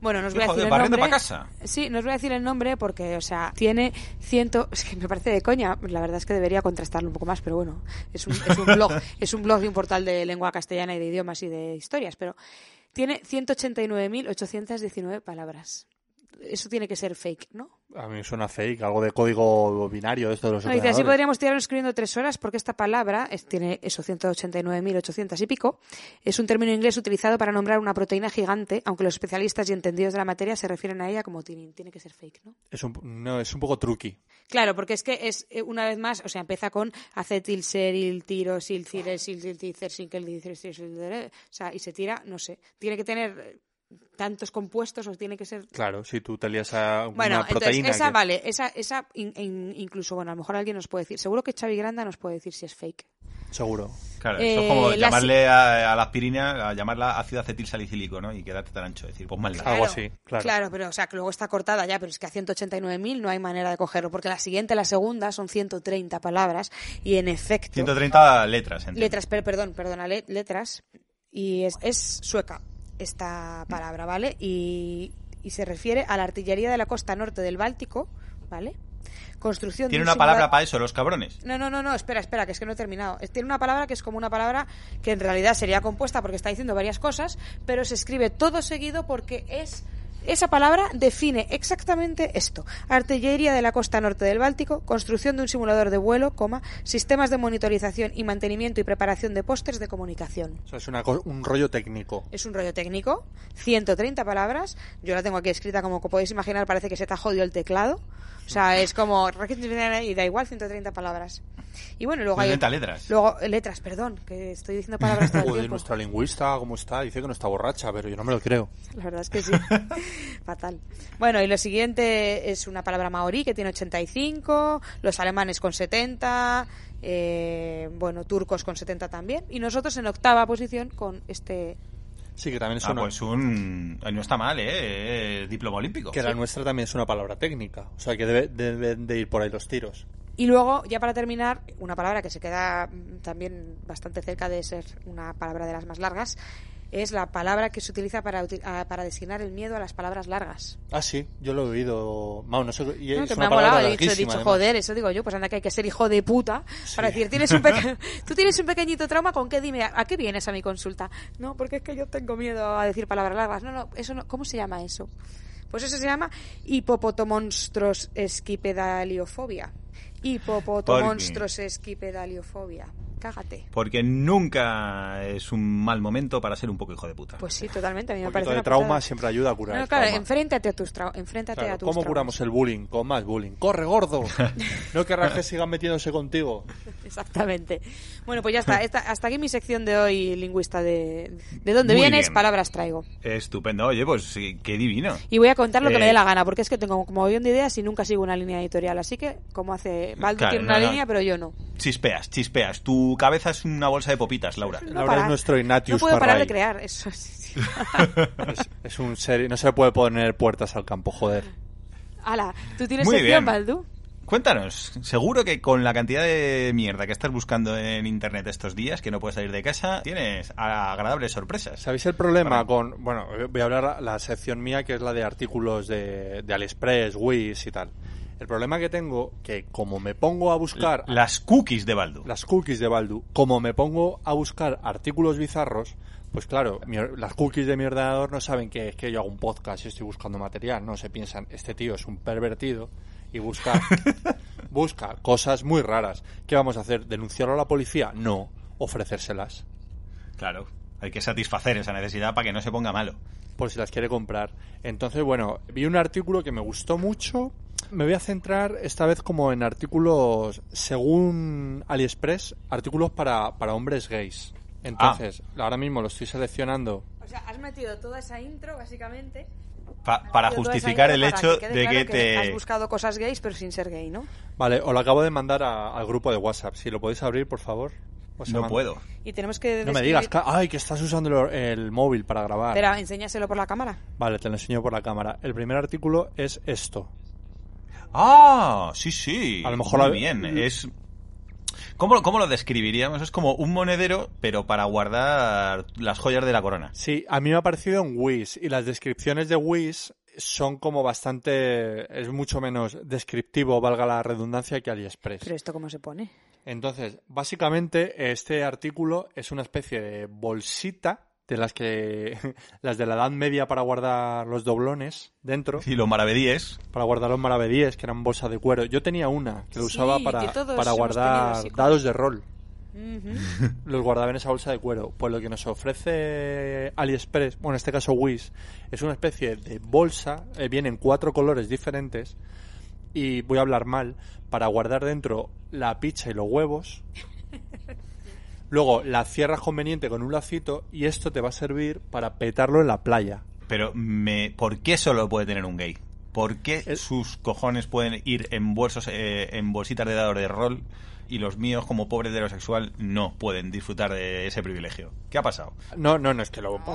Bueno, no os voy a decir el nombre. casa. Sí, no os voy a decir el nombre porque, o sea, tiene ciento... Es que me parece de coña. La verdad es que debería contrastarlo un poco más, pero bueno. Es un, es un blog, es un blog y un portal de lengua castellana y de idiomas y de historias, pero tiene 189.819 palabras. Eso tiene que ser fake, ¿no? A mí suena fake, algo de código binario de esto de los No, dice, así podríamos tirarnos escribiendo tres horas porque esta palabra es- tiene eso, 189.800 y pico. Es un término inglés utilizado para nombrar una proteína gigante, aunque los especialistas y entendidos de la materia se refieren a ella como tiene, tiene que ser fake, ¿no? Es un, no, es un poco truqui. Claro, porque es que es eh, una vez más, o sea, empieza con acetil, seril, tiro, sil, cire, sil, sil, o sea, y se tira, no sé, tiene que tener tantos compuestos o tiene que ser Claro, si tú te lías a una bueno, entonces proteína. esa que- vale, esa, esa in- in- incluso, bueno, a lo mejor alguien nos puede decir, seguro que Xavi Granda nos puede decir si es fake. Seguro. Claro, Eh, eso es como la llamarle a, a la aspirina, a llamarla ácido acetil salicílico, ¿no? Y quedarte tan ancho, decir, pues mal. Algo así, claro. pero o sea, que luego está cortada ya, pero es que a 189.000 no hay manera de cogerlo, porque la siguiente, la segunda, son 130 palabras y en efecto... 130 letras. entiendo. Letras, per- perdón, perdona, le- letras. Y es, es sueca esta palabra, ¿vale? Y, y se refiere a la artillería de la costa norte del Báltico, ¿vale? Construcción de Tiene un una palabra para eso, los cabrones. No, no, no, no, espera, espera, que es que no he terminado. Es- Tiene una palabra que es como una palabra que en realidad sería compuesta porque está diciendo varias cosas, pero se escribe todo seguido porque es. Esa palabra define exactamente esto. Artillería de la costa norte del Báltico, construcción de un simulador de vuelo, coma, sistemas de monitorización y mantenimiento y preparación de pósters de comunicación. O sea, es una un rollo técnico. Es un rollo técnico, 130 palabras. Yo la tengo aquí escrita como podéis imaginar, parece que se te ha jodido el teclado. O sea, es como y da igual 130 palabras. Y bueno, luego hay 130 letras. Luego eh, letras, perdón, que estoy diciendo palabras todo el tiempo. nuestra lingüista, ¿cómo está? Dice que no está borracha, pero yo no me lo creo. La verdad es que sí. Fatal. Bueno, y lo siguiente es una palabra maorí que tiene 85, los alemanes con 70, eh, bueno, turcos con 70 también, y nosotros en octava posición con este Sí, que también es Ah, una... pues un... No está mal, ¿eh? Eh, Diploma olímpico. Que la nuestra también es una palabra técnica. O sea, que debe- deben de ir por ahí los tiros. Y luego, ya para terminar, una palabra que se queda mm, también bastante cerca de ser una palabra de las más largas, es la palabra que se utiliza para, ah, para designar el miedo a las palabras largas. Ah, sí, yo lo he oído. Vamos, no sé, y No, es que me ha molado, he dicho, he dicho, joder, eso digo yo, pues anda que hay que ser hijo de puta para decir, tienes un peque- tú tienes un pequeñito trauma, ¿con qué dime? ¿A qué vienes a mi consulta? No, porque es que yo tengo miedo a decir palabras largas. No, no, eso no, ¿cómo se llama eso? Pues eso se llama hipopotomonstros esquipedaliofobia. Hipopotomonstros esquipedaliofobia. Cágate. Porque nunca es un mal momento para ser un poco hijo de puta. Pues sí, totalmente, a mí me Un parece de una trauma putada. siempre ayuda a curar No, el claro, trauma. enfréntate a tus trau- enfréntate Claro, a tus ¿Cómo traumas. curamos el bullying? Con más bullying. ¡Corre, gordo! no querrás que sigan metiéndose contigo. Exactamente. Bueno, pues ya está. Esta- hasta aquí mi sección de hoy, lingüista de... ¿De dónde Muy vienes? bien. Palabras traigo. Estupendo. Oye, pues sí, qué divino. Y voy a contar lo que me Eh, dé la gana, porque es que tengo como avión de ideas y nunca sigo una línea editorial. Así que, como hace... Baldu Claro, tiene no, una no. línea, pero yo no. Chispeas, chispeas. Tu cabeza es una bolsa de popitas, Laura. No Laura parar. es nuestro Ignatius No puedo parar de crear. Eso sí, sí. Es, es un serio, no se le puede poner puertas al campo, joder. Ala, ¿tú tienes Muy sección, bien. Baldu? Cuéntanos, seguro que con la cantidad de mierda que estás buscando en internet estos días, que no puedes salir de casa, tienes agradables sorpresas. ¿Sabéis el problema Para- con... Bueno, voy a hablar la sección mía, que es la de artículos de, de AliExpress, Wish y tal. El problema que tengo, que como me pongo a buscar... Las cookies de Baldu. las cookies de Baldu, como me pongo a buscar artículos bizarros, pues claro, mi las cookies de mi ordenador no saben que es que yo hago un podcast y estoy buscando material, no se piensan, este tío es un pervertido y busca busca cosas muy raras. ¿Qué vamos a hacer? ¿Denunciarlo a la policía? No, ofrecérselas. Claro. Hay que satisfacer esa necesidad para que no se ponga malo. por si las quiere comprar. Entonces, bueno, vi un artículo que me gustó mucho. Me voy a centrar esta vez como en artículos, según AliExpress, artículos para, para hombres gays. Entonces, ahora mismo lo estoy seleccionando. O sea, has metido toda esa intro, básicamente. Pa- para justificar el para hecho de claro que te... Has buscado cosas gays, pero sin ser gay, ¿no? Vale, os lo acabo de mandar a- al grupo de WhatsApp. Si lo podéis abrir, por favor. Os No mando. puedo. Y tenemos que. No me digas, ay, que estás usando el, el móvil para grabar. Espera, enséñaselo por la cámara. Vale, te lo enseño por la cámara. El primer artículo es esto. Ah, sí, sí. A lo mejor Muy la- bien. Es... ¿Cómo, ¿Cómo lo describiríamos? Es como un monedero, pero para guardar las joyas de la corona. Sí, a mí me ha parecido en Wish y las descripciones de Wish son como bastante... es mucho menos descriptivo, valga la redundancia, que AliExpress. Pero esto, ¿cómo se pone? Entonces, básicamente, este artículo es una especie de bolsita de las que... las de la Edad Media para guardar los doblones dentro, Y lo maravedíes. para guardar los maravedíes, que eran bolsas de cuero. Yo tenía una que lo Sí, usaba para, para guardar tenido dados de rol. Los guardaba en esa bolsa de cuero. Pues lo que nos ofrece AliExpress, bueno, en este caso Wish, es una especie de bolsa, eh, viene en cuatro colores diferentes, y voy a hablar mal, para guardar dentro la pizza y los huevos. Luego la cierras conveniente con un lacito y esto te va a servir para petarlo en la playa. Pero me, ¿por qué solo puede tener un gay? ¿Por qué El- sus cojones pueden ir en bolsos, eh, en bolsitas de dados de rol y los míos como pobre heterosexual no pueden disfrutar de ese privilegio? ¿Qué ha pasado? No, no, no es que lo. Tú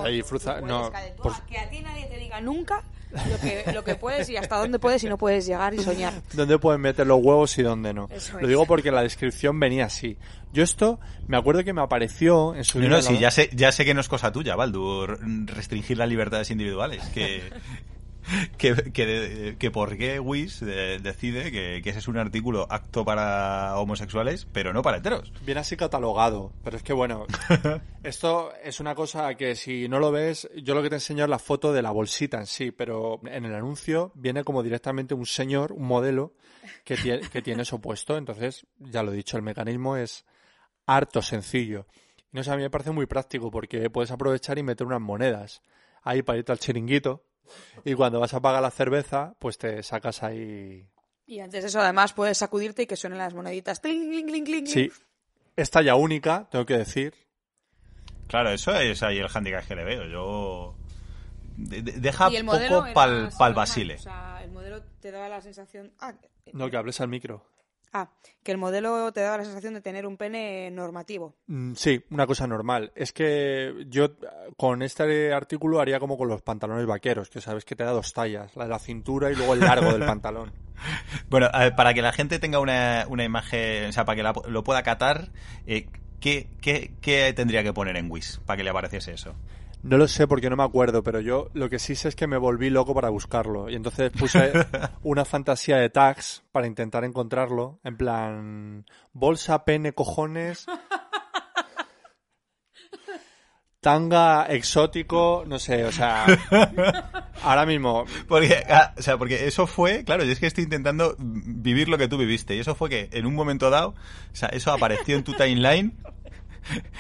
No, por- Que a ti nadie te diga nunca lo que, lo que puedes y hasta dónde puedes y no puedes llegar y soñar. dónde pueden meter los huevos y dónde no. Eso Lo es. digo porque la descripción venía así. Yo esto me acuerdo que me apareció en su No, no, sí, ya sé, ya sé que no es cosa tuya, Baldur, restringir las libertades individuales. Que, que, que, que por qué Wish decide que, que ese es un artículo apto para homosexuales, pero no para heteros. Viene así catalogado, pero es que bueno, esto es una cosa que si no lo ves, yo lo que te enseño es la foto de la bolsita en sí, pero en el anuncio viene como directamente un señor, un modelo que tiene, que tiene eso puesto, entonces ya lo he dicho, el mecanismo es harto sencillo. Y no sé, a mí me parece muy práctico porque puedes aprovechar y meter unas monedas ahí para irte al chiringuito y cuando vas a pagar la cerveza, pues te sacas ahí Y antes de eso, además, puedes sacudirte y que suenen las moneditas. Cling, cling, cling, cling. Sí, es talla única, tengo que decir. Claro, eso es ahí el handicap que le veo. Yo. de- de- deja poco pal, pal basile. O sea, el modelo te daba la sensación... Ah, No, que hables al micro. Ah, que el modelo te daba la sensación de tener un pene normativo. Mm, Sí, una cosa normal. Es que yo eh, con este artículo haría como con los pantalones vaqueros, que sabes que te da dos tallas, la de la cintura y luego el largo del pantalón. Bueno, para que la gente tenga una, una imagen, o sea, para que la- lo pueda catar, eh, ¿qué, qué, qué tendría que poner en Wish para que le apareciese eso? No lo sé porque no me acuerdo, pero yo lo que sí sé es que me volví loco para buscarlo. Y entonces puse una fantasía de tags para intentar encontrarlo. En plan, bolsa, pene, cojones. Tanga exótico, no sé, o sea, ahora mismo Porque, ah, o sea, porque eso fue, claro, yo es que estoy intentando vivir lo que tú viviste. Y eso fue que en un momento dado, o sea, eso apareció en tu timeline,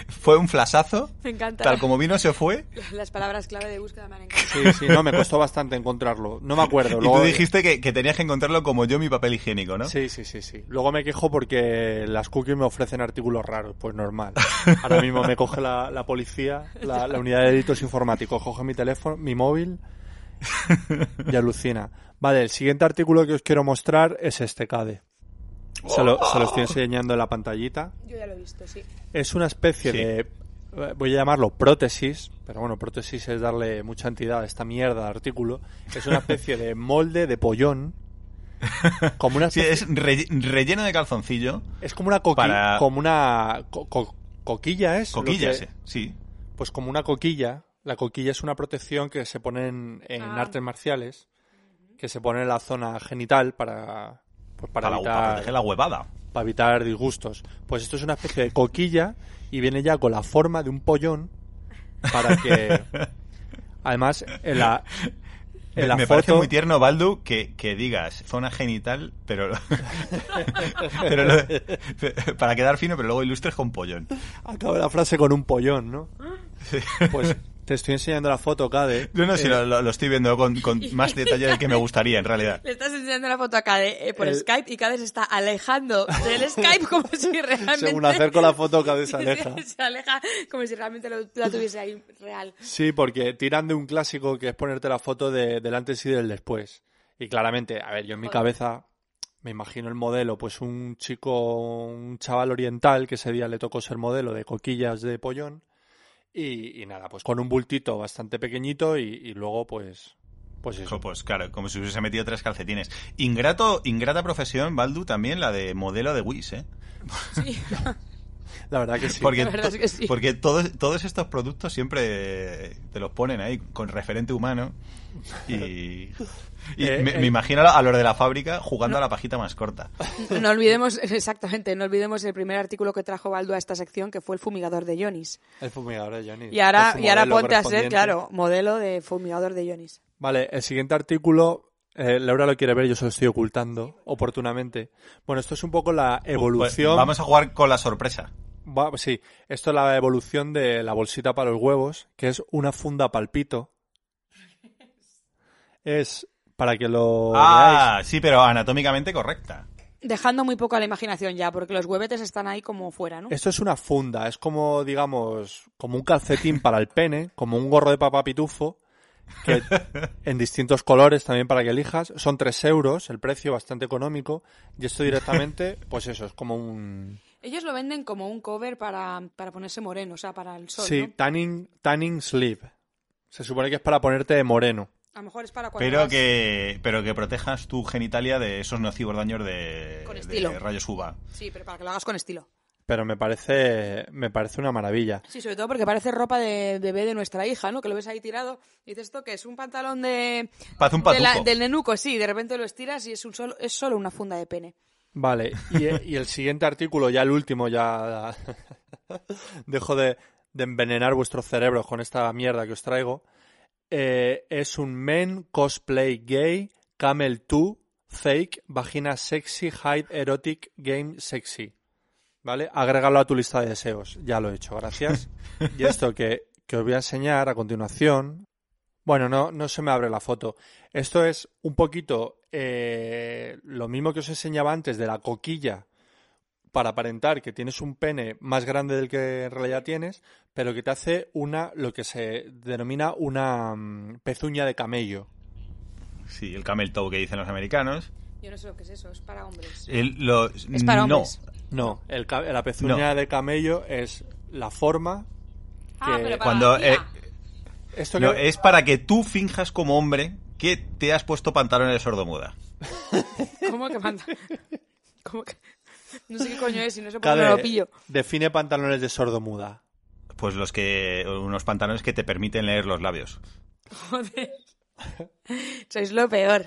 fue un flasazo, Me encanta. tal como vino se fue, Las palabras clave de búsqueda me han encantado. Sí, sí, no, me costó bastante encontrarlo. No me acuerdo. y Luego, tú dijiste que, que tenías que encontrarlo como yo mi papel higiénico, ¿no? Sí, sí, sí, sí. Luego me quejo porque las cookies me ofrecen artículos raros. Pues normal. Ahora mismo me coge la, la policía, la, la unidad de delitos informáticos, coge mi teléfono, mi móvil y alucina. Vale, el siguiente artículo que os quiero mostrar es este CADE. Se lo, se lo estoy enseñando en la pantallita. Yo ya lo he visto, sí. Es una especie Sí. de, eh, voy a llamarlo prótesis, pero bueno, prótesis es darle mucha entidad a esta mierda de artículo. Es una especie de molde de pollón, como una Sí, especie- es relle- relleno de calzoncillo, es como una coqui- para- como una co- co- coquilla es lo coquillas, que- sí. pues como una coquilla. La coquilla es una protección que se pone en, en Ah. artes marciales, que se pone en la zona genital para pues para, Para, la- para evitar proteger la huevada. para evitar disgustos. Pues esto es una especie de coquilla y viene ya con la forma de un pollón para que además en la en la me foto parece muy tierno, Baldu, que, que digas zona genital, pero, pero lo- para quedar fino, pero luego ilustres con pollón. acaba la frase con un pollón, ¿no? Pues te estoy enseñando la foto, Cade. Yo no sé, Eh, lo, lo- lo estoy viendo con, con más detalle del que me gustaría, en realidad. Le estás enseñando la foto a Cade eh, por El- Skype y Cade se está alejando del Skype como si realmente... Según acerco la foto, Cade se aleja. se aleja como si realmente lo, la tuviese ahí real. Sí, porque tiran de un clásico que es ponerte la foto de, del antes y del después. Y claramente, a ver, yo en mi Joder. cabeza me imagino el modelo, pues un chico, un chaval oriental que ese día le tocó ser modelo de coquillas de pollón. Y, y nada, pues con un bultito bastante pequeñito y, y luego pues... Pues eso. Pues claro, como si hubiese metido tres calcetines. Ingrato, ingrata profesión, Baldu, también la de modelo de Wish, ¿eh? Sí. La verdad que sí. Porque, La verdad es que sí. porque todos, todos estos productos siempre te los ponen ahí con referente humano y, y Eh, me, eh. me imagino a los de la fábrica jugando a la pajita más corta. No olvidemos, exactamente, no olvidemos el primer artículo que trajo Baldo a esta sección, que fue el fumigador de Yonis. El fumigador de Johnny. Y ahora, y ahora ponte a ser, claro, modelo de fumigador de Yonis. Vale, el siguiente artículo, eh, Laura lo quiere ver, yo se lo estoy ocultando oportunamente. Bueno, esto es un poco la Pues evolución. vamos a jugar con la sorpresa. Va- sí, esto es la evolución de la bolsita para los huevos, que es una funda palpito. Es para que lo veáis. Ah, sí, pero anatómicamente correcta. Dejando muy poco a la imaginación ya, porque los huevetes están ahí como fuera, ¿no? Esto es una funda, es como, digamos, como un calcetín para el pene, como un gorro de papá pitufo, que en distintos colores también para que elijas. Son 3 euros, el precio bastante económico, y esto directamente, pues eso, es como un... Ellos lo venden como un cover para, para ponerse moreno, o sea, para el sol, Sí, ¿no? tanning, tanning sleeve. Se supone que es para ponerte moreno. A lo mejor es para cuando Pero vas- que, pero que protejas tu genitalia de esos nocivos daños de, Con de rayos UVA. Sí, pero para que lo hagas con estilo. Pero me parece, me parece una maravilla. Sí, sobre todo porque parece ropa de bebé de nuestra hija, ¿no? Que lo ves ahí tirado y dices esto que es un pantalón de... Parece un de la- del nenuco, sí, de repente lo estiras y es, un solo, es solo una funda de pene. Vale, y, y el siguiente artículo, ya el último, ya dejo de, de envenenar vuestros cerebros con esta mierda que os traigo. Eh, es un men cosplay gay, camel 2, fake, vagina sexy, hide erotic, game sexy. ¿Vale? Agrégalo a tu lista de deseos. Ya lo he hecho, gracias. y esto que, que os voy a enseñar a continuación. Bueno, no, no se me abre la foto. Esto es un poquito eh, lo mismo que os enseñaba antes de la coquilla para aparentar que tienes un pene más grande del que en realidad tienes, pero que te hace una, lo que se denomina una mm, pezuña de camello. Sí, el camel toe que dicen los americanos. Yo no sé lo que es eso, es para hombres. El- lo- Es para no, hombres. No, el la pezuña No. de camello es la forma Ah, que- pero para cuando eh, esto no, que- es para que tú finjas como hombre que te has puesto pantalones de sordomuda. ¿Cómo que manda? ¿Cómo que? No sé qué coño es y no sé por qué no lo pillo. define pantalones de sordomuda. Pues los que unos pantalones que te permiten leer los labios. Joder. Sois lo peor.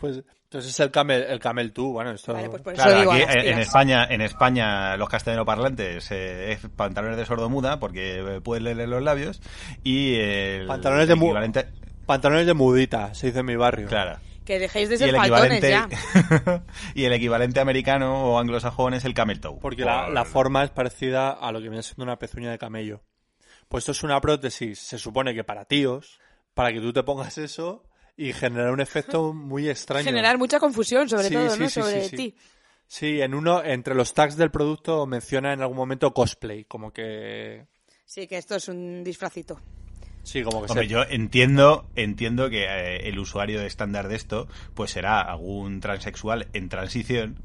Pues entonces es el camel, el camel tú, bueno, esto Vale, pues por eso Claro, digo a aquí en. España, en España los castellanoparlantes eh, es pantalones de sordomuda porque eh, puedes leer los labios y el Pantalones de mu- equivalente, pantalones de mudita, se dice en mi barrio. claro. Que dejéis de Y ser el faltones equivalente ya. y el equivalente americano o anglosajón es el camel toe. Porque la, Por- la forma es parecida a lo que viene siendo una pezuña de camello. Pues esto es una prótesis, se supone que para tíos, para que tú te pongas eso y generar un efecto muy extraño. Generar mucha confusión, sobre Sí, todo, sí, ¿no? sí, sobre sí, sí. ti. Sí, en uno, entre los tags del producto menciona en algún momento cosplay, como que... Sí, que esto es un disfracito. Sí, como que Hombre, yo entiendo, entiendo que eh, el usuario estándar de esto, pues será algún transexual en transición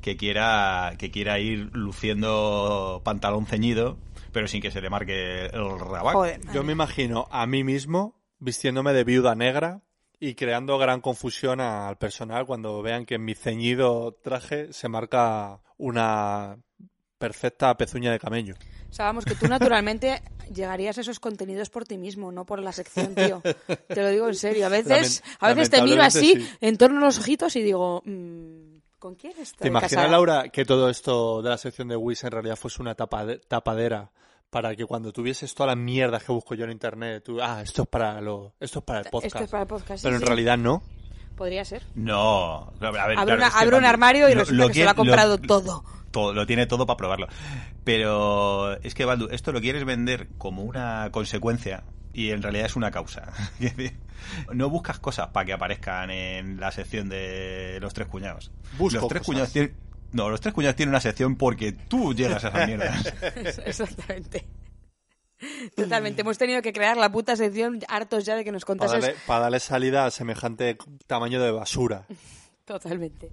que quiera, que quiera ir luciendo pantalón ceñido, pero sin que se le marque el rabaco. Joder. Yo me imagino a mí mismo vistiéndome de viuda negra y creando gran confusión al personal cuando vean que en mi ceñido traje se marca una perfecta pezuña de camello. O sea, vamos, que tú naturalmente llegarías a esos contenidos por ti mismo, no por la sección, tío. Te lo digo en serio. A veces, a veces te miro así, sí. en torno a los ojitos y digo, mm, ¿con quién estoy ¿Te imaginas, casada? Laura, que todo esto de la sección de Wish en realidad fuese una tapade- tapadera para que cuando tuvieses todas las mierdas que busco yo en internet, tú, ah, esto es para lo, esto es para el podcast. Esto es para el podcast. sí, Pero en sí. realidad no. Podría ser. No. A ver, Abre, claro, una- es que abre un armario y lo- resulta lo que se lo ha comprado lo- todo. todo. Lo tiene todo para probarlo. Pero es que, Baldu, esto lo quieres vender como una consecuencia y en realidad es una causa. No buscas cosas para que aparezcan en la sección de los tres cuñados. Busco los tres cosas. cuñados tienen... No, los tres cuñados tienen una sección porque tú llegas a esas mierdas. Exactamente. Totalmente. Hemos tenido que crear la puta sección hartos ya de que nos Para contases. darle, para darle salida a semejante tamaño de basura. Totalmente.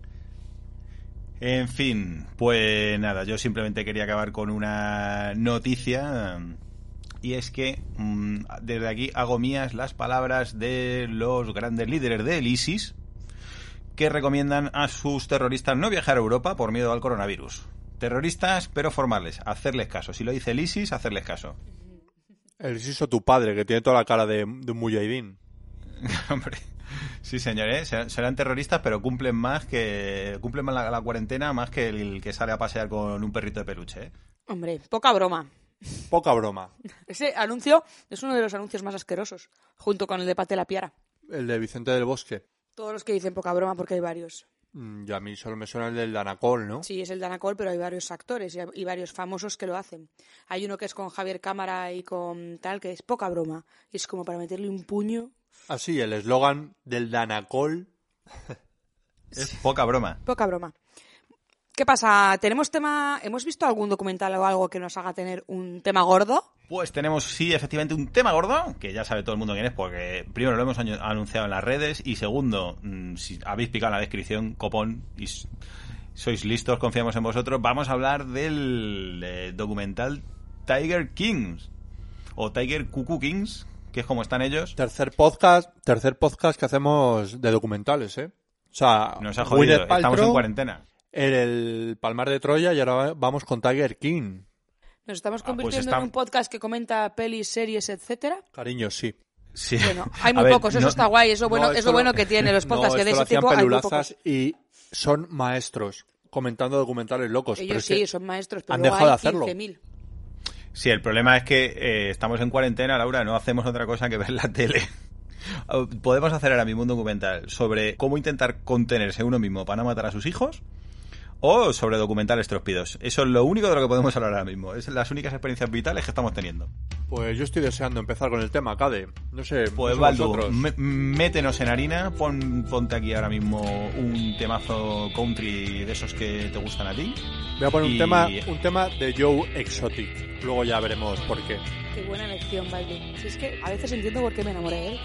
En fin, pues nada, yo simplemente quería acabar con una noticia y es que mm, desde aquí hago mías las palabras de los grandes líderes del ISIS que recomiendan a sus terroristas no viajar a Europa por miedo al coronavirus. Terroristas, pero formales, hacerles caso. Si lo dice el ISIS, hacerles caso. El Isis o tu padre, que tiene toda la cara de, de un mujahidín. Hombre, sí señor, ¿eh? Serán, serán terroristas, pero cumplen más que cumplen más la, la cuarentena más que el que sale a pasear con un perrito de peluche. ¿eh? Hombre, poca broma. Poca broma. Ese anuncio es uno de los anuncios más asquerosos, junto con el de Pate la Piara. El de Vicente del Bosque. Todos los que dicen poca broma porque hay varios. Mm, Y a mí solo me suena el del Danacol, ¿no? Sí, es el Danacol, pero hay varios actores y, y varios famosos que lo hacen. Hay uno que es con Javier Cámara y con tal, que es poca broma. Y es como para meterle un puño. Ah, sí, el eslogan del Danacol. Es poca broma. Poca broma. ¿Qué pasa? ¿Tenemos tema? ¿Hemos visto algún documental o algo que nos haga tener un tema gordo? Pues tenemos, sí, efectivamente, un tema gordo, que ya sabe todo el mundo quién es, porque primero lo hemos anunciado en las redes, y segundo, mm, si habéis picado en la descripción, copón, y sois listos, confiamos en vosotros, vamos a hablar del eh, documental Tiger Kings, o Tiger Cuckoo Kings, que es como están ellos. Tercer podcast, tercer podcast que hacemos de documentales, ¿eh? O sea, Nos ha jodido, estamos en cuarentena. El, el Palmar de Troya y ahora vamos con Tiger King. ¿Nos estamos Ah, pues convirtiendo está- en un podcast que comenta pelis, series, etcétera? Cariño, sí. Sí. Bueno, hay muy ver, pocos, eso no- está guay, eso bueno, No, es lo bueno que tiene los podcasts no, que de ese tipo hay muy pelulazas pocos. y son maestros comentando documentales locos. pero Ellos es que sí, son maestros, pero han dejado de hacerlo. 15.000. Sí, el problema es que eh, estamos en cuarentena, Laura, no hacemos otra cosa que ver la tele. Podemos hacer ahora mismo un documental sobre cómo intentar contenerse uno mismo para no matar a sus hijos o sobre documentales trospidos. Eso es lo único de lo que podemos hablar ahora mismo. Es las únicas experiencias vitales que estamos teniendo. Pues yo estoy deseando empezar con el tema, Cade. No sé, Pues Baldu, métenos en harina, pon, ponte aquí ahora mismo un temazo country de esos que te gustan a ti. Voy a poner un tema, un tema de Joe Exotic. Luego ya veremos por qué. Qué buena elección, Baldu. Si es que a veces entiendo por qué me enamoré de él.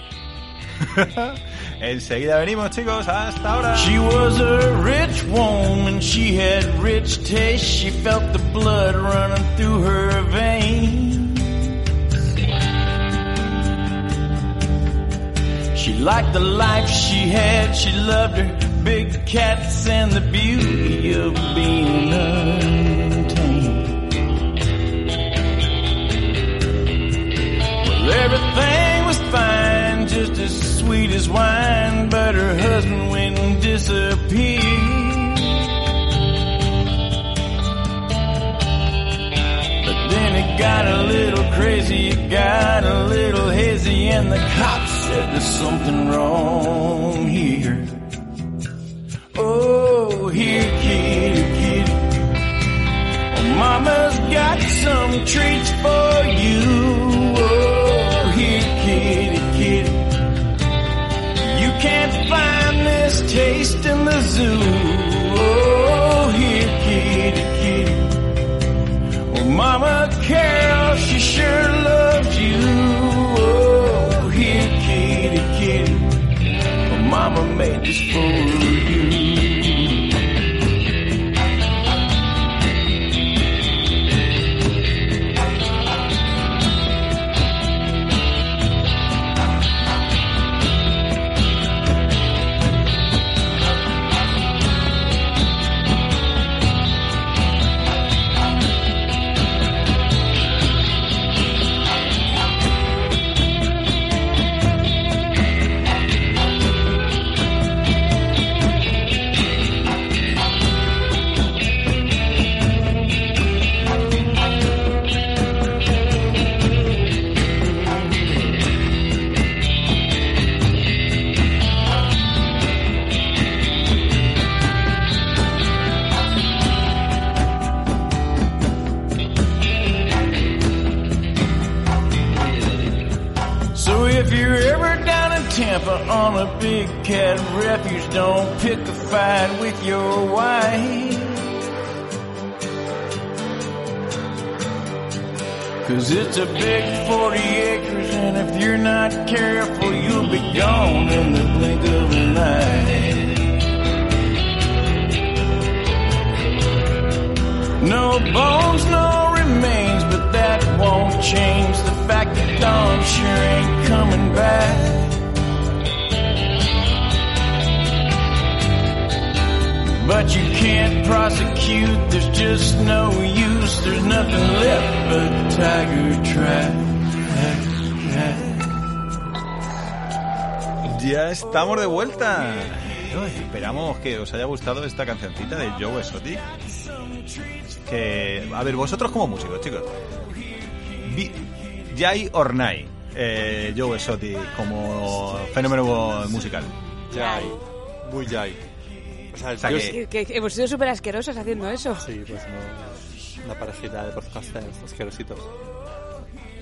Enseguida venimos, chicos. Hasta ahora. She was a rich woman, she had rich taste, she felt the blood running through her veins. She liked the life she had, she loved her big cats and the beauty of being untamed. Well, everything just as sweet as wine, but her husband went and disappeared. But then it got a little crazy, it got a little hazy, and the cops said there's something wrong here. Oh, here, kitty, kitty. Oh, Mama's got some treats for you. Oh, this taste in the zoo. Oh, here, kitty, kitty. Well, Mama Carol, she sure loved you. Oh, here, kitty, kitty. Well, Mama made this for cat refuge, don't pick a fight with your wife. Cause it's a big 40 acres and if you're not careful, you'll be gone in the blink of an eye. No bones, no remains, but that won't change the fact that Dawn sure ain't coming back. But you can't prosecute, there's just no use, there's nothing left but tiger track. Ya estamos de vuelta. Uy, esperamos que os haya gustado esta cancioncita de Joe Exotic. Que, a ver, vosotros como músicos, chicos. Jai Ornai, eh, Joe Exotic como fenómeno musical. Jai. Muy Jai. O sea, el tío que- es- Que, que hemos sido súper asquerosos haciendo eso. Sí, pues no. Una parejita de podcasters asquerositos.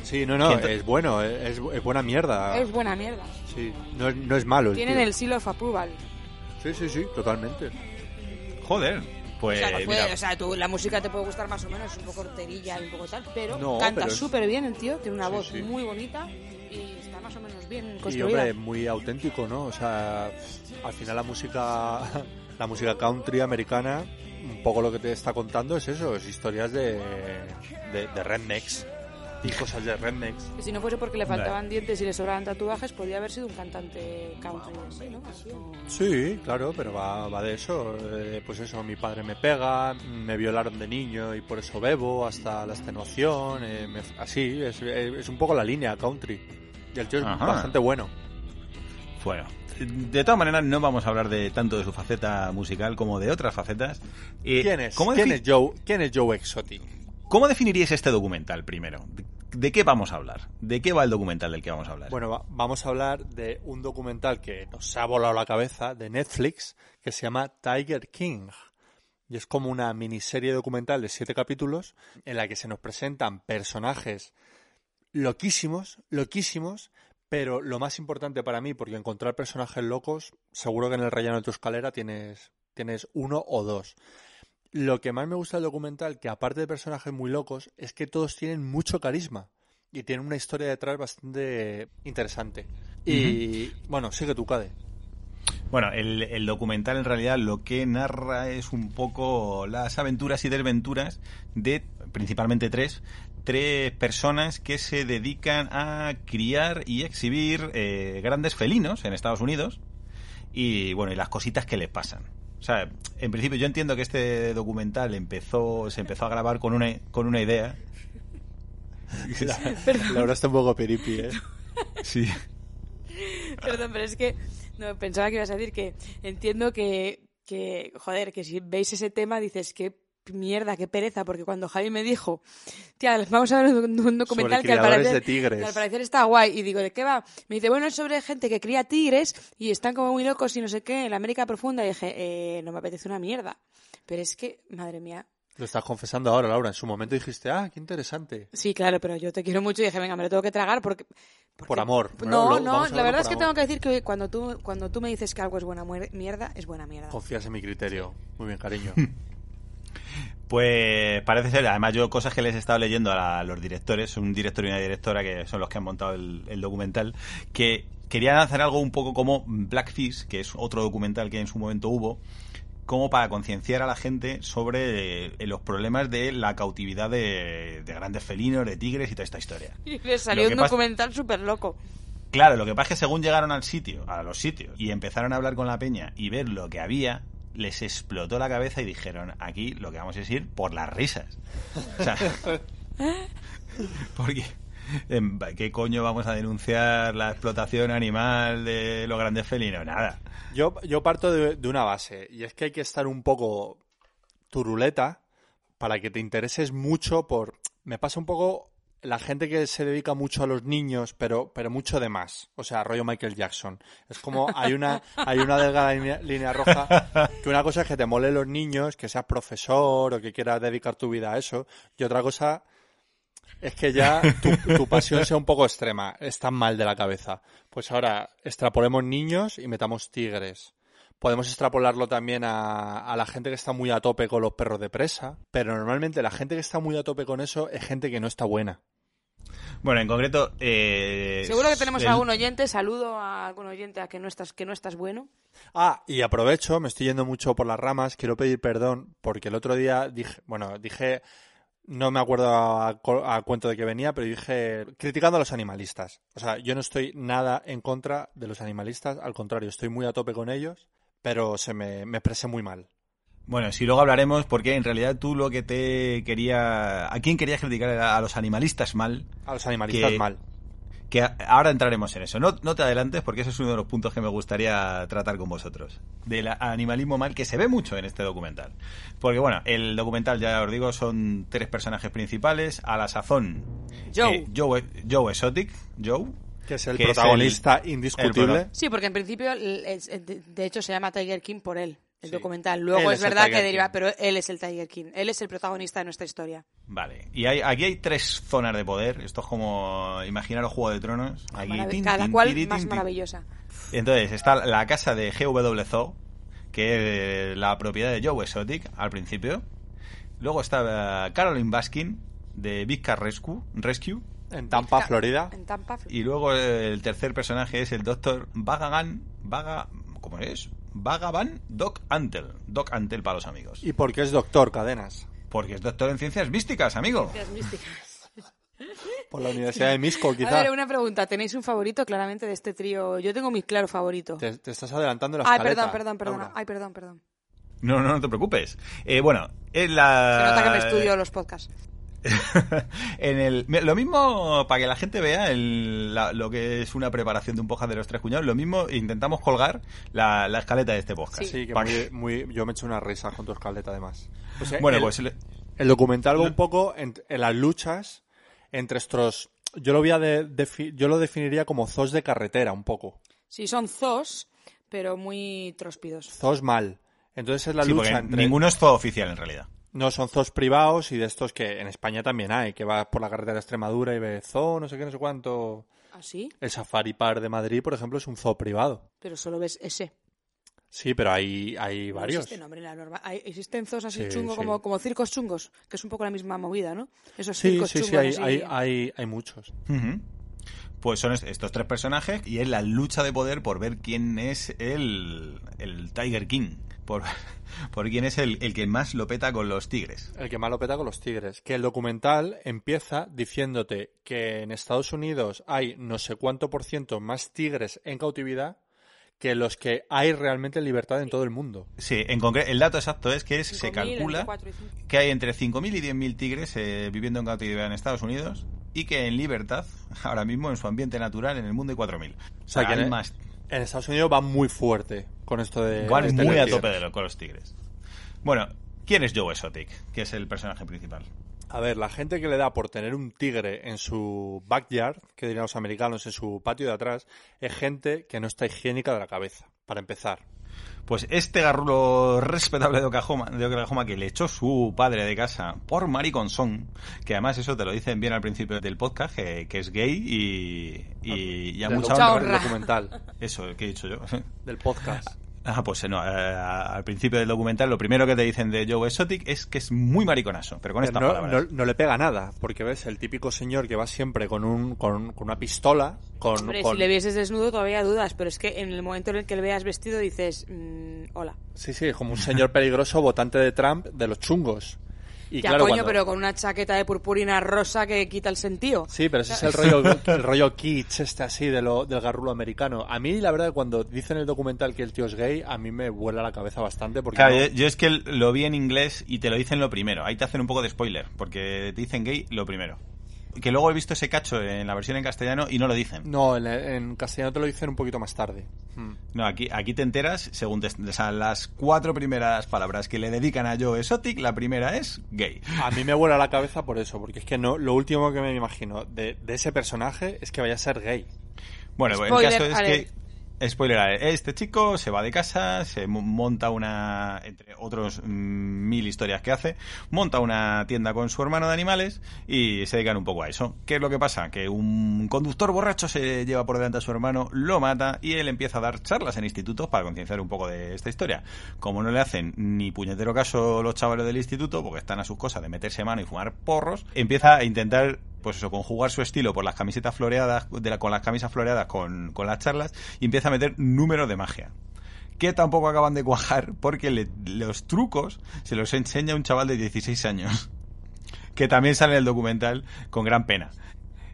Sí, no, no, ¿Quién te- es bueno, es, es buena mierda. Es buena mierda. Sí, no es, no es malo. el Tienen tío. el seal of approval. Sí, sí, sí, totalmente. Joder, pues o sea, no puede- mira, o sea, tú, la música te puede gustar más o menos, un poco horterilla y un poco tal, pero No, canta pero es- súper bien el tío, tiene una Sí, voz sí. muy bonita y está más o menos bien Y construida. hombre, muy auténtico, ¿no? O sea, al final la música, la música country americana, un poco lo que te está contando es eso, es historias de, de, de rednecks y cosas de rednecks. Y si no fuese porque le faltaban dientes y le sobraban tatuajes, podría haber sido un cantante country así, ¿no? Así. Sí, claro, pero va, va de eso. Eh, pues eso, mi padre me pega, me violaron de niño y por eso bebo, hasta la extenuación, eh, me- así, es, es un poco la línea country. Y el tío es Ajá. bastante bueno. bueno. De todas maneras, no vamos a hablar de tanto de su faceta musical como de otras facetas. Eh, ¿Quién es? ¿cómo, ¿Quién es Joe, ¿Quién es Joe Exotic? ¿Cómo definiríais este documental primero? ¿De, de qué vamos a hablar? ¿De qué va el documental del que vamos a hablar? Bueno, va- vamos a hablar de un documental que nos ha volado la cabeza de Netflix que se llama Tiger King. Y es como una miniserie documental de siete capítulos en la que se nos presentan personajes loquísimos, loquísimos, pero lo más importante para mí, porque encontrar personajes locos, seguro que en el relleno de tu escalera tienes, tienes uno o dos. Lo que más me gusta del documental, que aparte de personajes muy locos, es que todos tienen mucho carisma y tienen una historia detrás bastante interesante. Y bueno, sigue tu Cade. Bueno, el, el documental en realidad lo que narra es un poco las aventuras y desventuras de principalmente tres, tres personas que se dedican a criar y exhibir eh, grandes felinos en Estados Unidos y bueno, y las cositas que les pasan. O sea, en principio yo entiendo que este documental empezó, se empezó a grabar con una, con una idea. La verdad está un poco peripi, ¿eh? Sí. Perdón, pero es que no, pensaba que ibas a decir que entiendo que, que, joder, que si veis ese tema dices que mierda, qué pereza, porque cuando Javi me dijo, tía, vamos a ver un, un documental que al, parecer, de tigres. que al parecer está guay, y digo, ¿de qué va? Me dice, bueno, es sobre gente que cría tigres y están como muy locos y no sé qué, en la América profunda, y dije, eh, no me apetece una mierda. Pero es que, madre mía, Lo estás confesando ahora, Laura. En su momento dijiste, ah, qué interesante. Sí, claro, pero yo te quiero mucho y dije, venga, me lo tengo que tragar porque... porque- Por amor. No, Lo- no, la verdad es que amor. tengo que decir que cuando tú, cuando tú me dices que algo es buena mierda, es buena mierda. Confías en mi criterio. Muy bien, cariño. Pues parece ser, además yo cosas que les he estado leyendo a, la- a los directores, un director y una directora que son los que han montado el, el documental, que querían hacer algo un poco como Blackfish, que es otro documental que en su momento hubo, como para concienciar a la gente sobre eh, los problemas de la cautividad de, de grandes felinos, de tigres y toda esta historia. Y le salió un documental súper loco. Claro, lo que pasa es que según llegaron al sitio, a los sitios, y empezaron a hablar con la peña y ver lo que había, les explotó la cabeza y dijeron, aquí lo que vamos es ir por las risas. O sea, porque em, ¿qué coño vamos a denunciar la explotación animal de los grandes felinos? Nada. Yo, yo parto de, de una base, y es que hay que estar un poco turuleta para que te intereses mucho por... Me pasa un poco la gente que se dedica mucho a los niños, pero, pero mucho de más. O sea, rollo Michael Jackson. Es como hay una, hay una delgada línea, roja que una cosa es que te mole los niños, que seas profesor o que quieras dedicar tu vida a eso, y otra cosa es que ya tu, tu pasión sea un poco extrema, estás mal de la cabeza. Pues ahora extrapolemos niños y metamos tigres. Podemos extrapolarlo también a, a la gente que está muy a tope con los perros de presa, pero normalmente la gente que está muy a tope con eso es gente que no está buena. Bueno, en concreto... eh, Seguro que tenemos el- algún oyente. Saludo a algún oyente a que no estás, que no estás bueno. Ah, y aprovecho, me estoy yendo mucho por las ramas, quiero pedir perdón porque el otro día dije, bueno, dije, no me acuerdo a, co- a cuento de que venía, pero dije criticando a los animalistas. O sea, yo no estoy nada en contra de los animalistas, al contrario, estoy muy a tope con ellos, pero se me, me expresé muy mal. Bueno, si luego hablaremos, porque en realidad tú lo que te quería... ¿A quién querías criticar era a los animalistas mal? A los animalistas Que- mal. Que ahora entraremos en eso. No, no te adelantes porque ese es uno de los puntos que me gustaría tratar con vosotros. Del animalismo mal que se ve mucho en este documental. Porque bueno, el documental, ya os digo, son tres personajes principales. A la sazón, Joe. eh, Joe, Joe Exotic, Joe. Que es el que es protagonista el- indiscutible. el Sí, porque en principio, de hecho, se llama Tiger King por él, el Sí. documental. Luego Él es es el verdad que deriva, King. pero él es el Tiger King. Él es el protagonista de nuestra historia. Vale. Y hay, aquí hay tres zonas de poder. Esto es como imaginaros Juego de Tronos. Aquí, Marav- tin, Cada tin, cual más tin, tin. maravillosa. Entonces está la casa de GW Zoo, que es la propiedad de Joe Exotic al principio. Luego está eh, Caroline Baskin de Big Car Rescue, Rescue. En Tampa, Florida. En Tampa. Y luego eh, el tercer personaje es el Dr. Vagagan, Vaga, ¿cómo es? Vagaban Doc Antel. Doc Antel para los amigos. ¿Y por qué es doctor, Cadenas? Porque es doctor en ciencias místicas, amigo. Ciencias místicas. Por la Universidad de Misco, A quizá. ver, una pregunta. ¿Tenéis un favorito claramente de este trío? Yo tengo mi claro favorito. Te, te estás adelantando la Ay, perdón, perdón, perdón. Laura. Ay, perdón, perdón. No, no, no te preocupes. Eh, bueno, en la... Se nota que me estudio los podcasts. en el, lo mismo, para que la gente vea el- la- lo que es una preparación de un podcast de los tres cuñados, lo mismo intentamos colgar la, la escaleta de este podcast. Sí, que Pa' muy, muy- yo me echo una risa con tu escaleta además. O sea, Bueno, el, pues le- el documental va un poco en, en las luchas entre estos... Yo lo, voy a de- yo lo definiría como zoos de carretera, un poco. Sí, son zoos, pero muy tróspidos. Zoos mal. Entonces es la sí, lucha entre... ninguno es todo oficial en realidad. No, son zoos privados y de estos que en España también hay, que vas por la carretera de Extremadura y ves zoo, no sé qué, no sé cuánto. ¿Ah, sí? El Safari Park de Madrid, por ejemplo, es un zoo privado. Pero solo ves ese. Sí, pero hay, hay No varios. existe nombre en la norma. Hay- existen zoos así Sí, chungos sí. como, como circos chungos, que es un poco la misma movida, ¿no? Esos Sí, circos sí, sí, chungos hay, así. hay, hay, hay muchos. Pues son est- estos tres personajes y es la lucha de poder por ver quién es el, el Tiger King. Por, por quién es el, el que más lo peta con los tigres. El que más lo peta con los tigres. Que el documental empieza diciéndote que en Estados Unidos hay no sé cuánto por ciento más tigres en cautividad que los que hay realmente en libertad en todo el mundo. Sí, en concreto, el dato exacto es que es- se 5.000, calcula que hay entre 5.000 y 10.000 tigres eh, viviendo en cautividad en Estados Unidos y que en libertad, ahora mismo en su ambiente natural, en el mundo hay 4.000. O sea, sea, que hay en- más. En Estados Unidos va muy fuerte con esto de... Van este muy a tope de lo, con los tigres. Bueno, ¿quién es Joe Exotic? Que es el personaje principal. A ver, la gente que le da por tener un tigre en su backyard, que dirían los americanos, en su patio de atrás, es gente que no está higiénica de la cabeza, para empezar. Pues este garrulo respetable de Oklahoma, de Oklahoma que le echó su padre de casa por mariconzón, que además eso te lo dicen bien al principio del podcast, que, que es gay y, y, y a Del mucha honra. documental, Eso, ¿qué he dicho yo? del podcast. Ah, pues no, eh, al principio del documental lo primero que te dicen de Joe Exotic es que es muy mariconazo, pero con estas no, palabras. no- no le pega nada, porque ves el típico señor que va siempre con un con, con una pistola, con, Hombre, con- si le vieses desnudo todavía dudas, pero es que en el momento en el que le veas vestido dices, mm, hola. sí, sí, como un señor peligroso votante de Trump de los chungos. Y ya claro, coño, cuando- pero con una chaqueta de purpurina rosa que quita el sentido. Sí, pero ese es el rollo, el rollo kitsch este así de lo, del garrulo americano. A mí, la verdad, cuando dicen en el documental que el tío es gay, a mí me vuela la cabeza bastante porque Claro, no- yo, yo es que lo vi en inglés y te lo dicen lo primero. Ahí te hacen un poco de spoiler, porque te dicen gay lo primero. Que luego he visto ese cacho en la versión en castellano y no lo dicen. No, en, en castellano te lo dicen un poquito más tarde. Mm. No, aquí, aquí te enteras, según te, o sea, las cuatro primeras palabras que le dedican a Joe Exotic, la primera es gay. A mí me vuela la cabeza por eso, porque es que no lo último que me imagino de, de ese personaje es que vaya a ser gay. Bueno, pues el caso es que Spoiler, este chico se va de casa, se mo- monta una, entre otros mm, mil historias que hace, monta una tienda con su hermano de animales y se dedican un poco a eso. ¿Qué es lo que pasa? Que un conductor borracho se lleva por delante a su hermano, lo mata y él empieza a dar charlas en institutos para concienciar un poco de esta historia. Como no le hacen ni puñetero caso los chavales del instituto, porque están a sus cosas de meterse mano y fumar porros, empieza a intentar pues eso, conjugar su estilo por las camisetas floreadas, de la- con las camisas floreadas con, las charlas, y empieza a meter números de magia. Que tampoco acaban de cuajar porque los trucos se los enseña un chaval de 16 años. Que también sale en el documental con gran pena.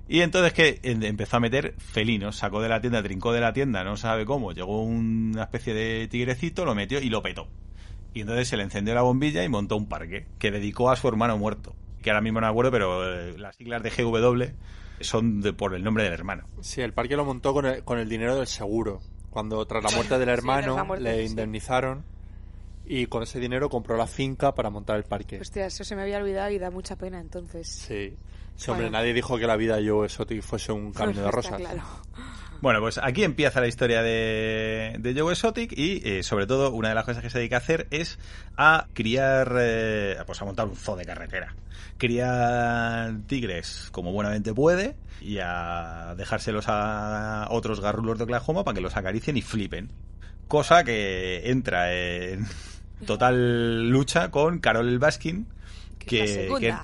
Y entonces que em- empezó a meter felinos, sacó de la tienda, trincó de la tienda, no sabe cómo, llegó una especie de tigrecito, lo metió y lo petó. Y entonces se le encendió la bombilla y montó un parque que dedicó a su hermano muerto. Que ahora mismo no me acuerdo, pero eh, las siglas de GW son de- por el nombre del hermano. Sí, el parque lo montó con el, con el dinero del seguro. Cuando tras la muerte del hermano muerte, le sí. indemnizaron y con ese dinero compró la finca para montar el parque. Hostia, eso se me había olvidado y da mucha pena entonces. Sí. Sí, hombre, Bueno. nadie dijo que la vida de Joe Exotic fuese un camino de Está rosas. claro. Bueno, pues aquí empieza la historia de, de Joe Exotic y eh, sobre todo una de las cosas que se dedica a hacer es a criar, eh, pues a montar un zoo de carretera. Criar tigres como buenamente puede y a dejárselos a otros garrulos de Oklahoma para que los acaricien y flipen. Cosa que entra en total lucha con Carol Baskin, Que que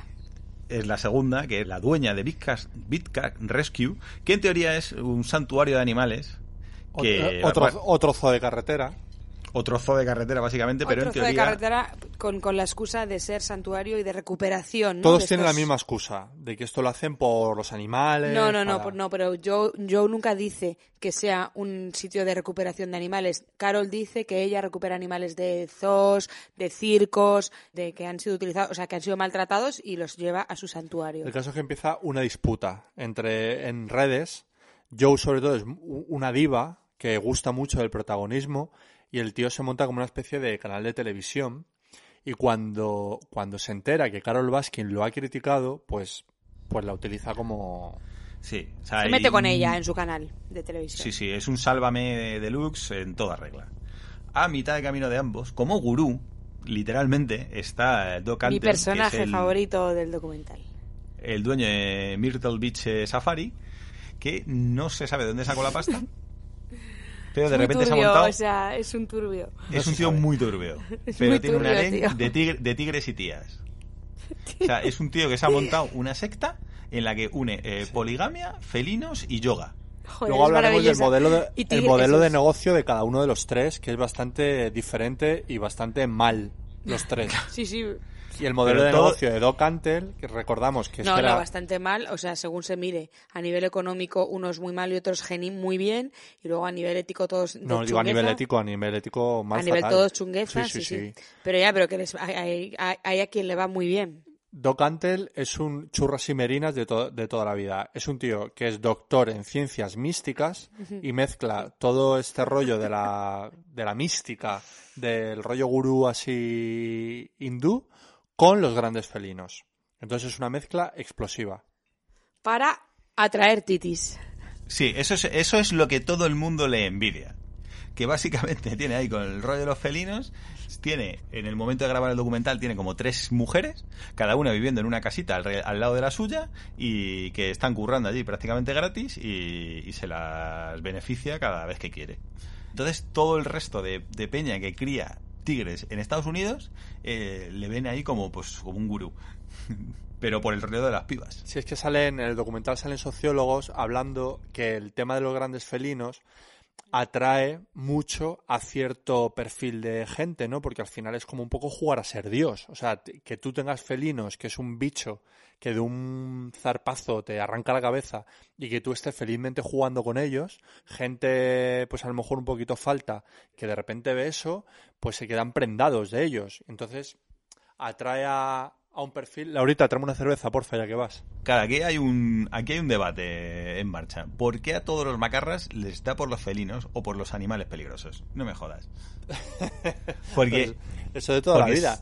es la segunda, que es la dueña de Big Cat, Big Cat Rescue, que en teoría es un santuario de animales. Que, otro, bueno, otro zoo de carretera. Otro zoo de carretera, básicamente, pero Otro en zoo de teoría. carretera con, con la excusa de ser santuario y de recuperación. ¿no? Todos De tienen la misma excusa, de que esto lo hacen por los animales. No, no, no, para- no, pero Joe, Joe nunca dice que sea un sitio de recuperación de animales. Carol dice que ella recupera animales de zoos, de circos, de que han sido utilizados, o sea, que han sido maltratados y los lleva a su santuario. El caso es que empieza una disputa entre en redes. Joe, sobre todo, es una diva que gusta mucho del protagonismo y el tío se monta como una especie de canal de televisión. Y cuando, cuando se entera que Carol Baskin lo ha criticado, pues, pues la utiliza como. Sí, o sea, Se mete con ella en su canal de televisión. Sí, sí, es un sálvame deluxe en toda regla. A mitad de camino de ambos, como gurú, literalmente, está Doc Mi que es personaje el- favorito del documental. el dueño de Myrtle Beach eh, Safari, que no se sabe de dónde sacó la pasta, pero de Muy repente se ha turbio, montado. o sea, es un turbio. es un tío muy turbio, Es pero muy tiene una ley de, tigre- de tigres y tías. O sea, es un tío que se ha montado una secta en la que une eh, poligamia, felinos y yoga. Joder, Luego hablaremos del modelo, de, Y el modelo de negocio de cada uno de los tres, que es bastante diferente y bastante mal, los tres. Sí, sí. Y el modelo Pero de todo- negocio de Doc Antle, que recordamos que No, este no, era- bastante mal. O sea, según se mire, a nivel económico unos muy mal y otros geni muy bien. Y luego a nivel ético todos de No, digo a nivel chungueza. ético, a nivel ético más A nivel fatal. todos chunguezas, Sí, sí, sí. Pero ya, pero que les, hay, hay- hay- a quien le va muy bien. Doc Antle es un churras y merinas de, to- de toda la vida. Es un tío que es doctor en ciencias místicas y mezcla todo este rollo de la, de la mística, del rollo gurú así hindú, con los grandes felinos. Entonces es una mezcla explosiva. Para atraer titis. Sí, eso es, eso es lo que todo el mundo le envidia. Que básicamente tiene ahí con el rollo de los felinos, tiene, en el momento de grabar el documental, tiene como tres mujeres, cada una viviendo en una casita al, re- al lado de la suya, y que están currando allí prácticamente gratis y, y se las beneficia cada vez que quiere. Entonces todo el resto de, de peña que cría tigres en Estados Unidos eh, le ven ahí como, pues, como un gurú. Pero por el rollo de las pibas. Si es que salen, en el documental salen sociólogos hablando que el tema de los grandes felinos atrae mucho a cierto perfil de gente, ¿no? Porque al final es como un poco jugar a ser Dios. O sea, que tú tengas felinos, que es un bicho que de un zarpazo te arranca la cabeza y que tú estés felizmente jugando con ellos, gente, pues a lo mejor un poquito falta, que de repente ve eso, pues se quedan prendados de ellos. Entonces, atrae a, a un perfil. Laurita, tráeme una cerveza, porfa, ya que vas. Claro, aquí hay un aquí hay un debate en marcha. ¿Por qué a todos los macarras les da por los felinos o por los animales peligrosos? No me jodas. Porque Pues eso de toda la es- vida.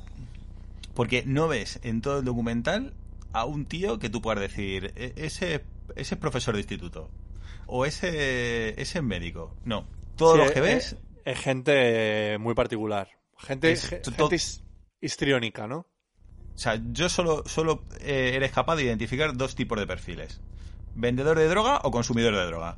porque no ves en todo el documental a un tío que tú puedas decir, "E- ese ese es profesor de instituto o ese ese es médico. No, todos Sí, los que eh, ves, Es gente muy particular. Gente, Es gente his- histriónica, ¿no? O sea, yo solo, solo eh, eres capaz de identificar dos tipos de perfiles. Vendedor de droga o consumidor de droga.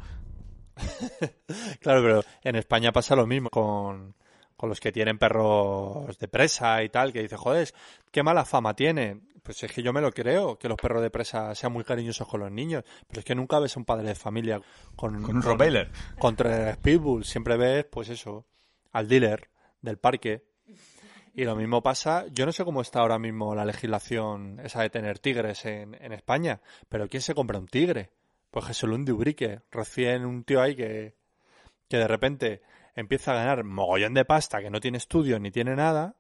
Claro, pero en España pasa lo mismo con, con los que tienen perros de presa y tal, que dice, joder, qué mala fama tiene. Pues es que yo me lo creo, que los perros de presa sean muy cariñosos con los niños, pero es que nunca ves a un padre de familia con, Con un Rottweiler. con tres pitbulls. Siempre ves, pues eso, al dealer del parque. Y lo mismo pasa, yo no sé cómo está ahora mismo la legislación esa de tener tigres en, en España, pero ¿quién se compra un tigre? Pues Jesús de Ubrique, recién un tío ahí que, que de repente empieza a ganar mogollón de pasta, que no tiene estudios ni tiene nada.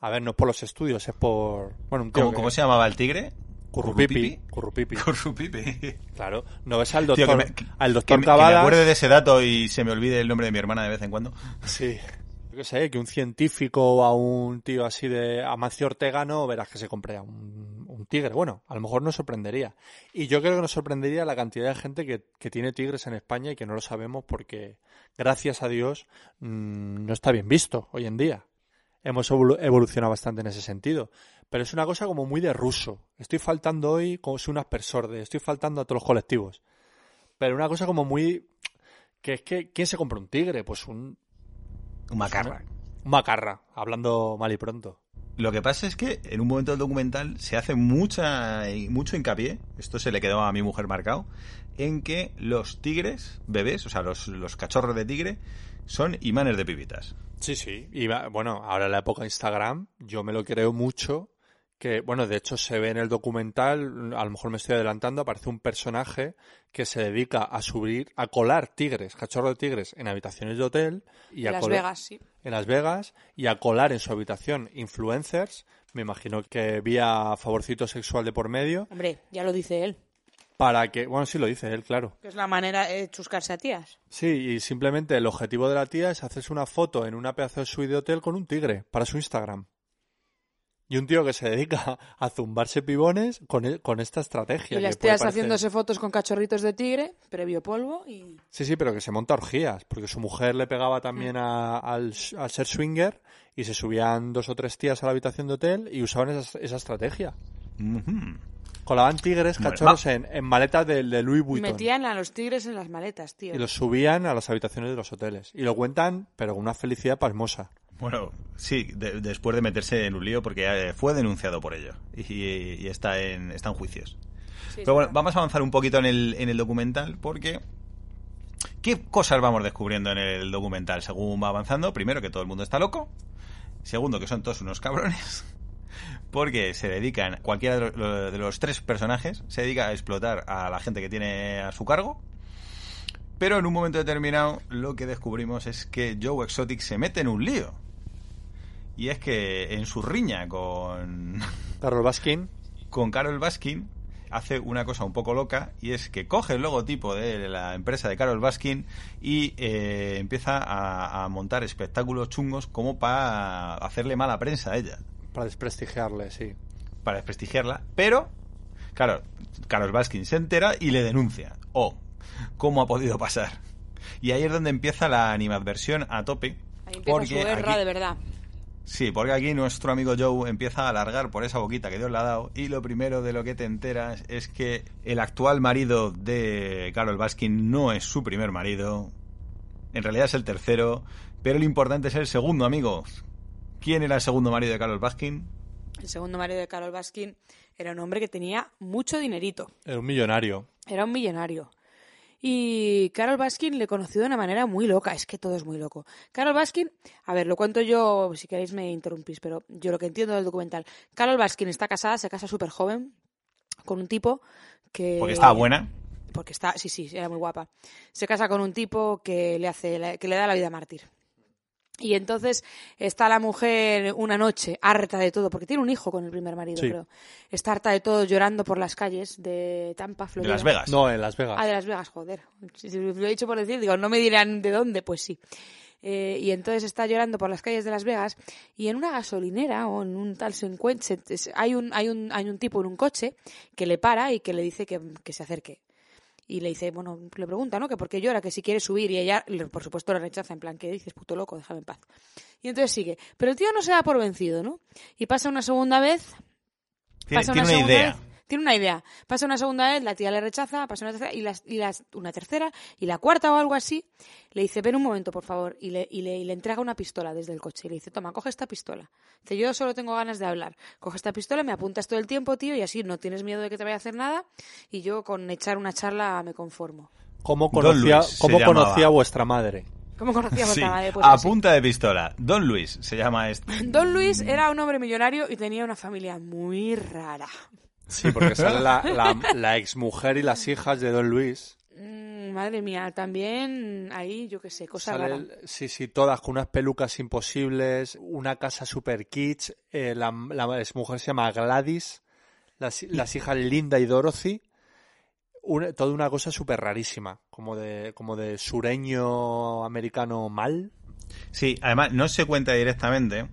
A ver, no es por los estudios, es por... Bueno, un tío ¿Cómo, que- cómo se llamaba el tigre? Currupipi. Currupipi. Currupipi. Claro, no ves al Tío, doctor, que me, que- al que doctor que me acuerde de ese dato y se me olvide el nombre de mi hermana de vez en cuando. Sí. Yo qué sé, que un científico o a un tío así de Amancio Ortega no verás que se compre un, tigre. Bueno, a lo mejor nos sorprendería. Y yo creo que nos sorprendería la cantidad de gente que, que tiene tigres en España y que no lo sabemos porque, gracias a Dios, mm, no está bien visto hoy en día. Hemos evolu- evolucionado bastante en ese sentido. Pero es una cosa como muy de ruso. Estoy faltando hoy como si un aspersor de... Estoy faltando a todos los colectivos. Pero una cosa como muy... Que es que, ¿quién se compra un tigre? Pues un, Un macarra. un macarra, hablando mal y pronto. Lo que pasa es que en un momento del documental se hace mucha mucho hincapié, esto se le quedó a mi mujer marcado, en que los tigres, bebés, o sea, los, los cachorros de tigre, son imanes de pibitas. Sí, sí. Y va- bueno, ahora en la época de Instagram, yo me lo creo mucho. Que, bueno, de hecho se ve en el documental, a lo mejor me estoy adelantando, aparece un personaje que se dedica a subir, a colar tigres, cachorros de tigres, en habitaciones de hotel y En a Las colar- Vegas, sí. en Las Vegas y a colar en su habitación influencers, me imagino que vía favorcito sexual de por medio, Hombre, ya lo dice él. para que, bueno, sí lo dice él, claro. Que es la manera de chuscarse a tías. Sí, y simplemente el objetivo de la tía es hacerse una foto en una pedazo de suite de hotel con un tigre para su Instagram. Y un tío que se dedica a zumbarse pibones con, con esta estrategia. Y las tías parecer- haciéndose fotos con cachorritos de tigre, previo polvo y... Sí, sí, pero que se monta orgías, porque su mujer le pegaba Mm. también a- al, al ser swinger y se subían dos o tres tías a la habitación de hotel y usaban esa, esa estrategia. Ujú. Colaban tigres, cachorros en, en maletas de, de Louis Vuitton. Metían a los tigres en las maletas, tío. Y los subían a las habitaciones de los hoteles. Y lo cuentan, pero con una felicidad pasmosa. Bueno, sí, de- después de meterse en un lío porque eh, fue denunciado por ello y, y está, en, está en juicios. Sí, Pero bueno, vamos a avanzar un poquito en el, en el documental porque... ¿Qué cosas vamos descubriendo en el documental según va avanzando? Primero, que todo el mundo está loco. Segundo, que son todos unos cabrones. Porque se dedican, cualquiera de los, de los tres personajes se dedica a explotar a la gente que tiene a su cargo. Pero en un momento determinado lo que descubrimos es que Joe Exotic se mete en un lío. Y es que en su riña con, Carol Baskin, con Carol Baskin hace una cosa un poco loca y es que coge el logotipo de la empresa de Carol Baskin y eh, empieza a, a montar espectáculos chungos como para hacerle mala prensa a ella, para desprestigiarle, sí. para desprestigiarla. Pero, claro, Carol Baskin se entera y le denuncia. Oh, ¿cómo ha podido pasar? Y ahí es donde empieza la animadversión a tope. Ahí empieza porque su guerra aquí- de verdad. Sí, porque aquí nuestro amigo Joe empieza a alargar por esa boquita que Dios le ha dado y lo primero de lo que te enteras es que el actual marido de Carol Baskin no es su primer marido, en realidad es el tercero, pero lo importante es el segundo, amigos. ¿Quién era el segundo marido de Carol Baskin? El segundo marido de Carol Baskin era un hombre que tenía mucho dinerito. Era un millonario. Era un millonario. Y Carol Baskin le conoció de una manera muy loca. Es que todo es muy loco. Carol Baskin, a ver, lo cuento yo, si queréis me interrumpís, pero yo lo que entiendo del documental. Carol Baskin está casada, se casa súper joven, con un tipo que... Porque estaba buena. Porque está, sí, sí, era muy guapa. Se casa con un tipo que le hace, que le da la vida mártir. Y entonces está la mujer una noche harta de todo, porque tiene un hijo con el primer marido, Sí. creo. Está harta de todo llorando por las calles de Tampa, De Florida. Las Vegas. No, en Las Vegas. Ah, de Las Vegas, joder. Si, si lo he dicho por decir, digo, no me dirán de dónde, pues sí. Eh, y entonces está llorando por las calles de Las Vegas y en una gasolinera o en un tal se encuentra, hay un, hay un, hay un tipo en un coche que le para y que le dice que, que se acerque. Y le dice, bueno, le pregunta, ¿no? Que por qué llora, que si quiere subir. Y ella, por supuesto, le rechaza, en plan, ¿qué dices, puto loco? Déjame en paz. Y entonces sigue. Pero el tío no se da por vencido, ¿no? Y pasa una segunda vez, Tiene, pasa tiene una segunda idea. vez, tiene una idea. Pasa una segunda vez, la tía le rechaza, pasa una tercera y, las, y las, una tercera y la cuarta o algo así. Le dice, ven un momento, por favor. Y le, y, le, y le entrega una pistola desde el coche. Y le dice, toma, coge esta pistola. Dice, yo solo tengo ganas de hablar. Coge esta pistola, me apuntas todo el tiempo, tío, y así no tienes miedo de que te vaya a hacer nada. Y yo con echar una charla me conformo. ¿Cómo conocía, Luis se cómo llamaba. conocía a vuestra madre? ¿Cómo conocía a Sí, vuestra madre? Pues a así. punta de pistola. Don Luis se llama este. Don Luis era un hombre millonario y tenía una familia muy rara. Sí, porque sale la, la, la exmujer y las hijas de Don Luis. Mm, madre mía, también ahí, yo qué sé, cosa Sale rara. el- sí, sí, todas con unas pelucas imposibles, una casa super kitsch. eh, la, la exmujer se llama Gladys, las, las hijas Linda y Dorothy. Una- toda una cosa súper rarísima, como de, como de sureño americano mal. Sí, además no se cuenta directamente,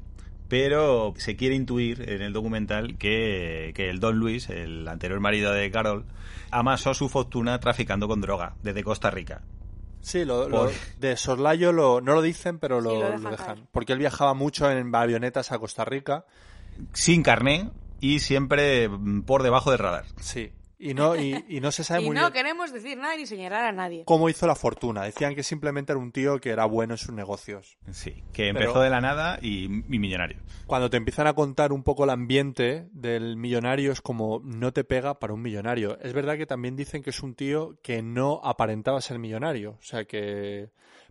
pero se quiere intuir en el documental que, que el Don Luis, el anterior marido de Carol, amasó su fortuna traficando con droga desde Costa Rica. Sí, lo, de soslayo lo, no lo dicen, pero lo, Sí, lo lo dejan dejan. Porque él viajaba mucho en avionetas a Costa Rica. Sin carné y siempre por debajo del radar. Sí. Y no, y, y no se sabe Y muy no bien queremos decir nada ni señalar a nadie. cómo hizo la fortuna. Decían que simplemente era un tío que era bueno en sus negocios. Sí, que empezó Pero- de la nada y, y millonario. Cuando te empiezan a contar un poco el ambiente del millonario es como no te pega para un millonario. Es verdad que también dicen que es un tío que no aparentaba ser millonario. O sea que...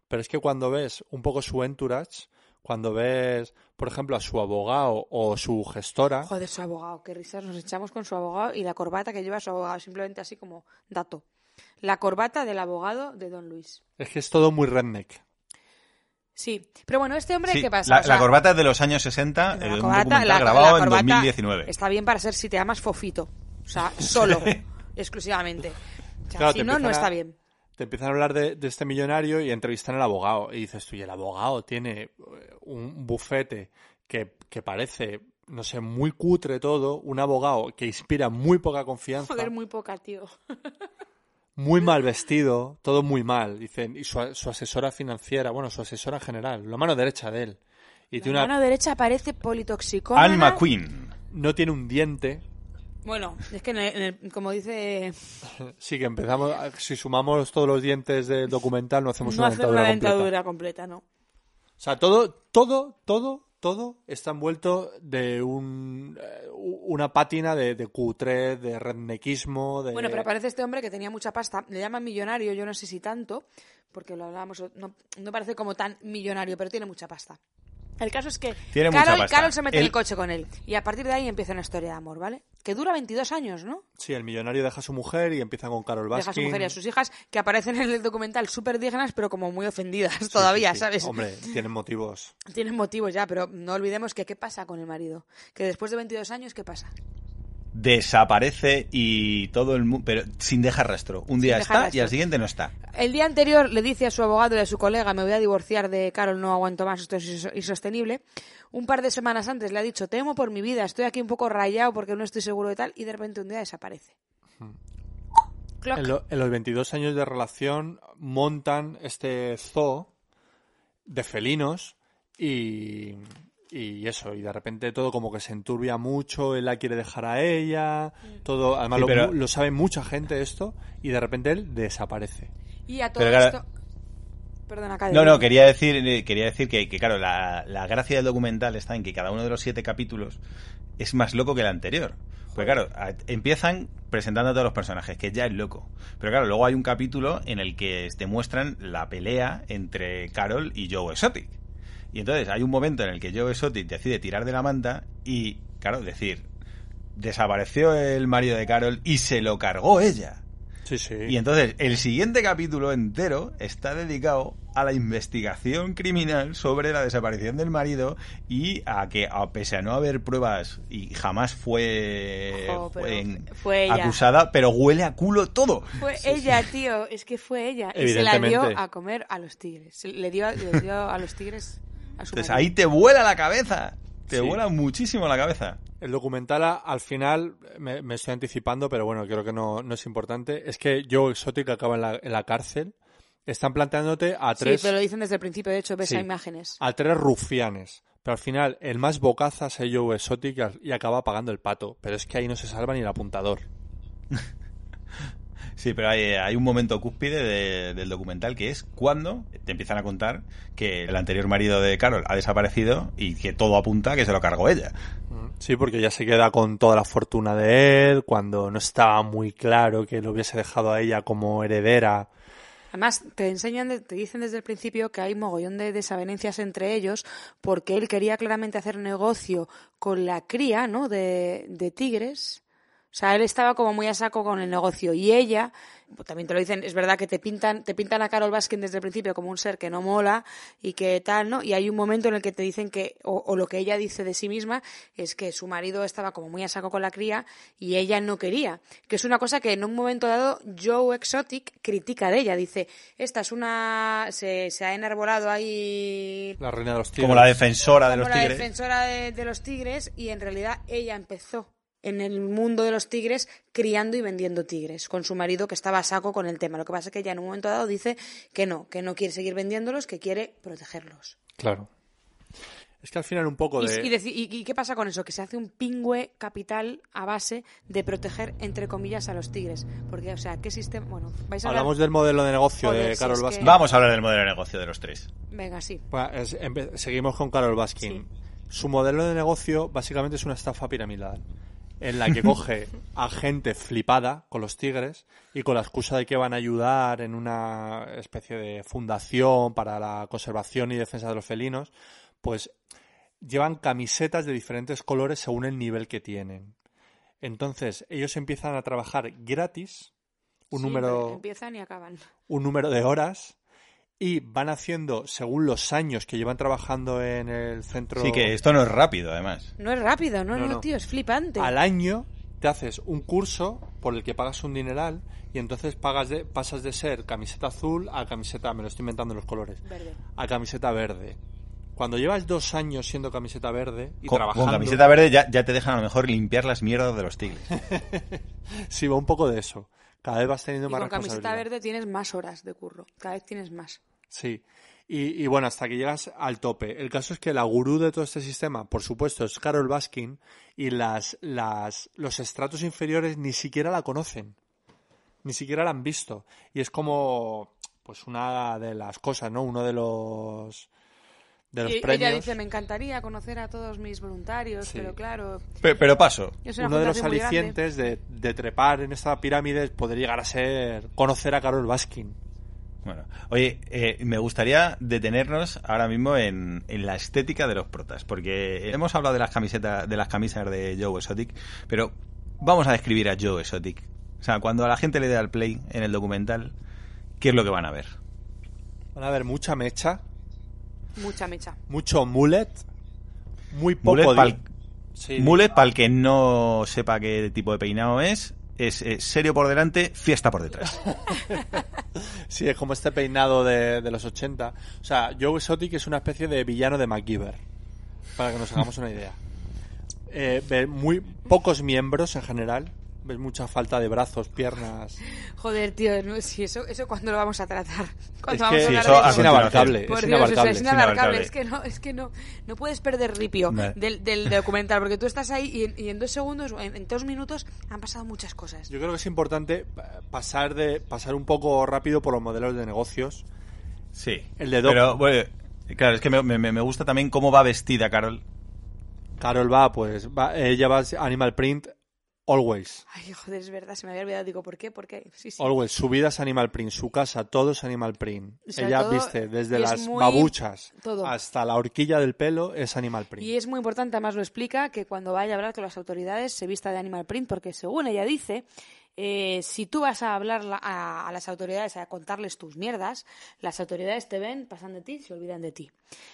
Pero es que cuando ves un poco su entourage, cuando ves, por ejemplo, a su abogado o su gestora, Joder, su abogado, qué risas nos echamos con su abogado y la corbata que lleva su abogado, simplemente así como dato. La corbata del abogado de Don Luis. es que es todo muy redneck. Sí, pero bueno, este hombre, Sí, ¿qué pasa? La, O sea, la corbata es de los años 60, la eh, un corbata- documental la- grabado la en corbata 2019. Está bien para ser si te llamas Fofito. O sea, solo, exclusivamente. O sea, Claro, si no, no está bien. Te empiezan a hablar de, de este millonario y entrevistan al abogado. Y dices tú, y el abogado tiene eh, un bufete que, que parece, no sé, muy cutre todo. Un abogado que inspira muy poca confianza. Joder, muy poca, tío. muy mal vestido, todo muy mal. Dicen, y su, su asesora financiera, bueno, su asesora general, la mano derecha de él. Y La tiene una, mano derecha parece politoxicómana. Anne McQueen. no tiene un diente. Bueno, es que en el- en el- como dice, Sí, que empezamos, si sumamos todos los dientes del documental, no hacemos no una dentadura una completa. dentadura completa, ¿no? O sea, todo, todo, todo, todo está envuelto de un, eh, una pátina de, de cutre, de rednequismo, de... Bueno, pero parece este hombre que tenía mucha pasta. Le llaman millonario, yo no sé si tanto, porque lo hablábamos, no, no parece como tan millonario, pero tiene mucha pasta. El caso es que Tiene Carol, se mete en Él- el coche con él. Y a partir de ahí empieza una historia de amor, ¿vale? Que dura 22 años, ¿no? Sí, el millonario deja a su mujer y empieza con Carol Baskin. Deja a su mujer y a sus hijas, que aparecen en el documental súper dignas, pero como muy ofendidas todavía, Sí, ¿sabes? Hombre, tienen motivos. Tienen motivos ya, pero no olvidemos que qué pasa con el marido. Que después de 22 años, ¿qué pasa? Desaparece y todo el mundo. Pero sin dejar rastro. Un día está y al siguiente no está. El día anterior le dice a su abogado y a su colega, me voy a divorciar de Carol, no aguanto más, esto es inso- insostenible. Un par de semanas antes le ha dicho, temo por mi vida, estoy aquí un poco rayado porque no estoy seguro de tal, y de repente un día desaparece. Clock. En, lo- en los 22 años de relación montan este zoo de felinos y, y eso, y de repente todo como que se enturbia mucho, él la quiere dejar a ella, todo, además Sí, lo, pero- lo sabe mucha gente esto, y de repente él desaparece. Y a todo Pero esto... Perdona, No, no, quería decir, eh, quería decir que, que, claro, la, la gracia del documental está en que cada uno de los siete capítulos es más loco que el anterior. Porque claro, a- empiezan presentando a todos los personajes, que ya es loco. Pero claro, luego hay un capítulo en el que te muestran la pelea entre Carol y Joe Exotic. Y entonces hay un momento en el que Joe Exotic decide tirar de la manta y, claro, decir, desapareció el marido de Carol y se lo cargó ella. Sí, sí. Y entonces, el siguiente capítulo entero está dedicado a la investigación criminal sobre la desaparición del marido y a que, a pese a no haber pruebas y jamás fue, fue en- fue ella. acusada, pero huele a culo todo. Fue ella, tío, es que fue ella. Y se la dio a comer a los tigres. Se- Le dio, le dio a los tigres Entonces ahí te vuela la cabeza. Te Sí. vuela muchísimo la cabeza. El documental al final, me, me estoy anticipando, pero bueno, creo que no, no es importante. Es que Joe Exotic acaba en la, en la cárcel. Están planteándote a Sí, tres, pero lo dicen desde el principio, de hecho, ves Sí. a imágenes. a tres rufianes. Pero al final, el más bocazas es Joe Exotic y acaba pagando el pato. Pero es que ahí no se salva ni el apuntador. Sí, pero hay, hay un momento cúspide de- del documental que es cuando te empiezan a contar que el anterior marido de Carol ha desaparecido y que todo apunta a que se lo cargó ella. Sí, porque ya se queda con toda la fortuna de él, cuando no estaba muy claro que lo hubiese dejado a ella como heredera. Además, te enseñan, te dicen desde el principio que hay mogollón de desavenencias entre ellos porque él quería claramente hacer negocio con la cría, ¿no? De, de tigres. O sea, él estaba como muy a saco con el negocio y ella, pues, también te lo dicen, es verdad que te pintan, te pintan a Carol Baskin desde el principio como un ser que no mola y que tal, ¿no? Y hay un momento en el que te dicen que, o, o lo que ella dice de sí misma, es que su marido estaba como muy a saco con la cría y ella no quería. Que es una cosa que en un momento dado Joe Exotic critica de ella. Dice, esta es una, se, se ha enarbolado ahí La reina de los tigres. Como la defensora de como los la tigres. defensora de, de los tigres y en realidad ella empezó en el mundo de los tigres criando y vendiendo tigres con su marido que estaba a saco con el tema. Lo que pasa es que ella en un momento dado dice que no, que no quiere seguir vendiéndolos, que quiere protegerlos. Claro. Es que al final un poco de... y y- y qué pasa con eso? Que se hace un pingüe capital a base de proteger, entre comillas, a los tigres. Porque, o sea, ¿qué sistema...? Bueno, vais a hablar... Hablamos del modelo de negocio Joder, de si Carol que- Baskin. Vamos a hablar del modelo de negocio de los tres. Venga, sí. Bueno, es- empe- seguimos con Carol Baskin. Su modelo de negocio básicamente es una estafa piramidal en la que coge a gente flipada con los tigres y con la excusa de que van a ayudar en una especie de fundación para la conservación y defensa de los felinos, pues llevan camisetas de diferentes colores según el nivel que tienen. Entonces, ellos empiezan a trabajar gratis un Sí, número Empiezan y acaban. un número de horas y van haciendo según los años que llevan trabajando en el centro Sí, que esto no es rápido, además. No es rápido, no, No, no, no. tío, es flipante. al año te haces un curso por el que pagas un dineral y entonces pagas de, pasas de ser camiseta azul a camiseta, me lo estoy inventando los colores, Verde. a camiseta verde. Cuando llevas dos años siendo camiseta verde y Con, trabajando, con camiseta verde ya, ya te dejan a lo mejor limpiar las mierdas de los tigres. sí va un poco de eso. Cada vez vas teniendo Y más con camiseta verde tienes más horas de curro. Cada vez tienes más. Sí. Y, y bueno, hasta que llegas al tope. El caso es que la gurú de todo este sistema, por supuesto, es Carol Baskin y las, las, los estratos inferiores ni siquiera la conocen. Ni siquiera la han visto. Y es como, pues una de las cosas, ¿no? Uno de los, de los Y premios. ella dice, me encantaría conocer a todos mis voluntarios, Sí. pero claro, Pero, pero paso. es Uno de los alicientes de, de trepar en esta pirámide poder llegar a ser conocer a Carol Baskin. Bueno, oye, eh, me gustaría detenernos ahora mismo en, en la estética de los protas, porque hemos hablado de las camisetas, de las camisas de Joe Exotic, pero vamos a describir a Joe Exotic. O sea, cuando a la gente le dé al play en el documental, ¿qué es lo que van a ver? Van a ver mucha mecha, Mucha mecha. mucho mullet, muy poco Mullet, pal- Sí, mullet, para el que no sepa qué tipo de peinado es, es eh, serio por delante, fiesta por detrás. Sí, es como este peinado de, de los 80. O sea, Joe Exotic es una especie de villano de MacGyver, para que nos hagamos una idea. Eh, muy pocos miembros en general, ves mucha falta de brazos, piernas. Joder, tío, no, sí, eso, eso cuando lo vamos a tratar. Cuando Es vamos que a Sí, hablar eso de a es inabarcable, Por es Dios, inabarcable. es inabarcable. inabarcable. Es que no, es que no, no puedes perder ripio Vale. del, del documental, porque tú estás ahí y en, y en dos segundos, o en, en dos minutos, han pasado muchas cosas. Yo creo que es importante pasar de pasar un poco rápido por los modelos de negocios. Sí. El de Doc. Pero, bueno, claro, es que me, me- me gusta también cómo va vestida Carol. Carol va, pues, va, ella va Animal Print always. Ay, joder, es verdad, se me había olvidado. Digo, ¿por qué? ¿Por qué? Sí, sí. Always, su vida es Animal Print, su casa, todo es Animal Print. Sobre Ella todo, viste desde las muy- babuchas todo. hasta la horquilla del pelo es Animal Print. Y es muy importante, además lo explica, que cuando vaya a hablar con las autoridades se vista de Animal Print, porque según ella dice, eh, si tú vas a hablar la- a, a las autoridades, a contarles tus mierdas, las autoridades te ven, pasan de ti, se olvidan de ti.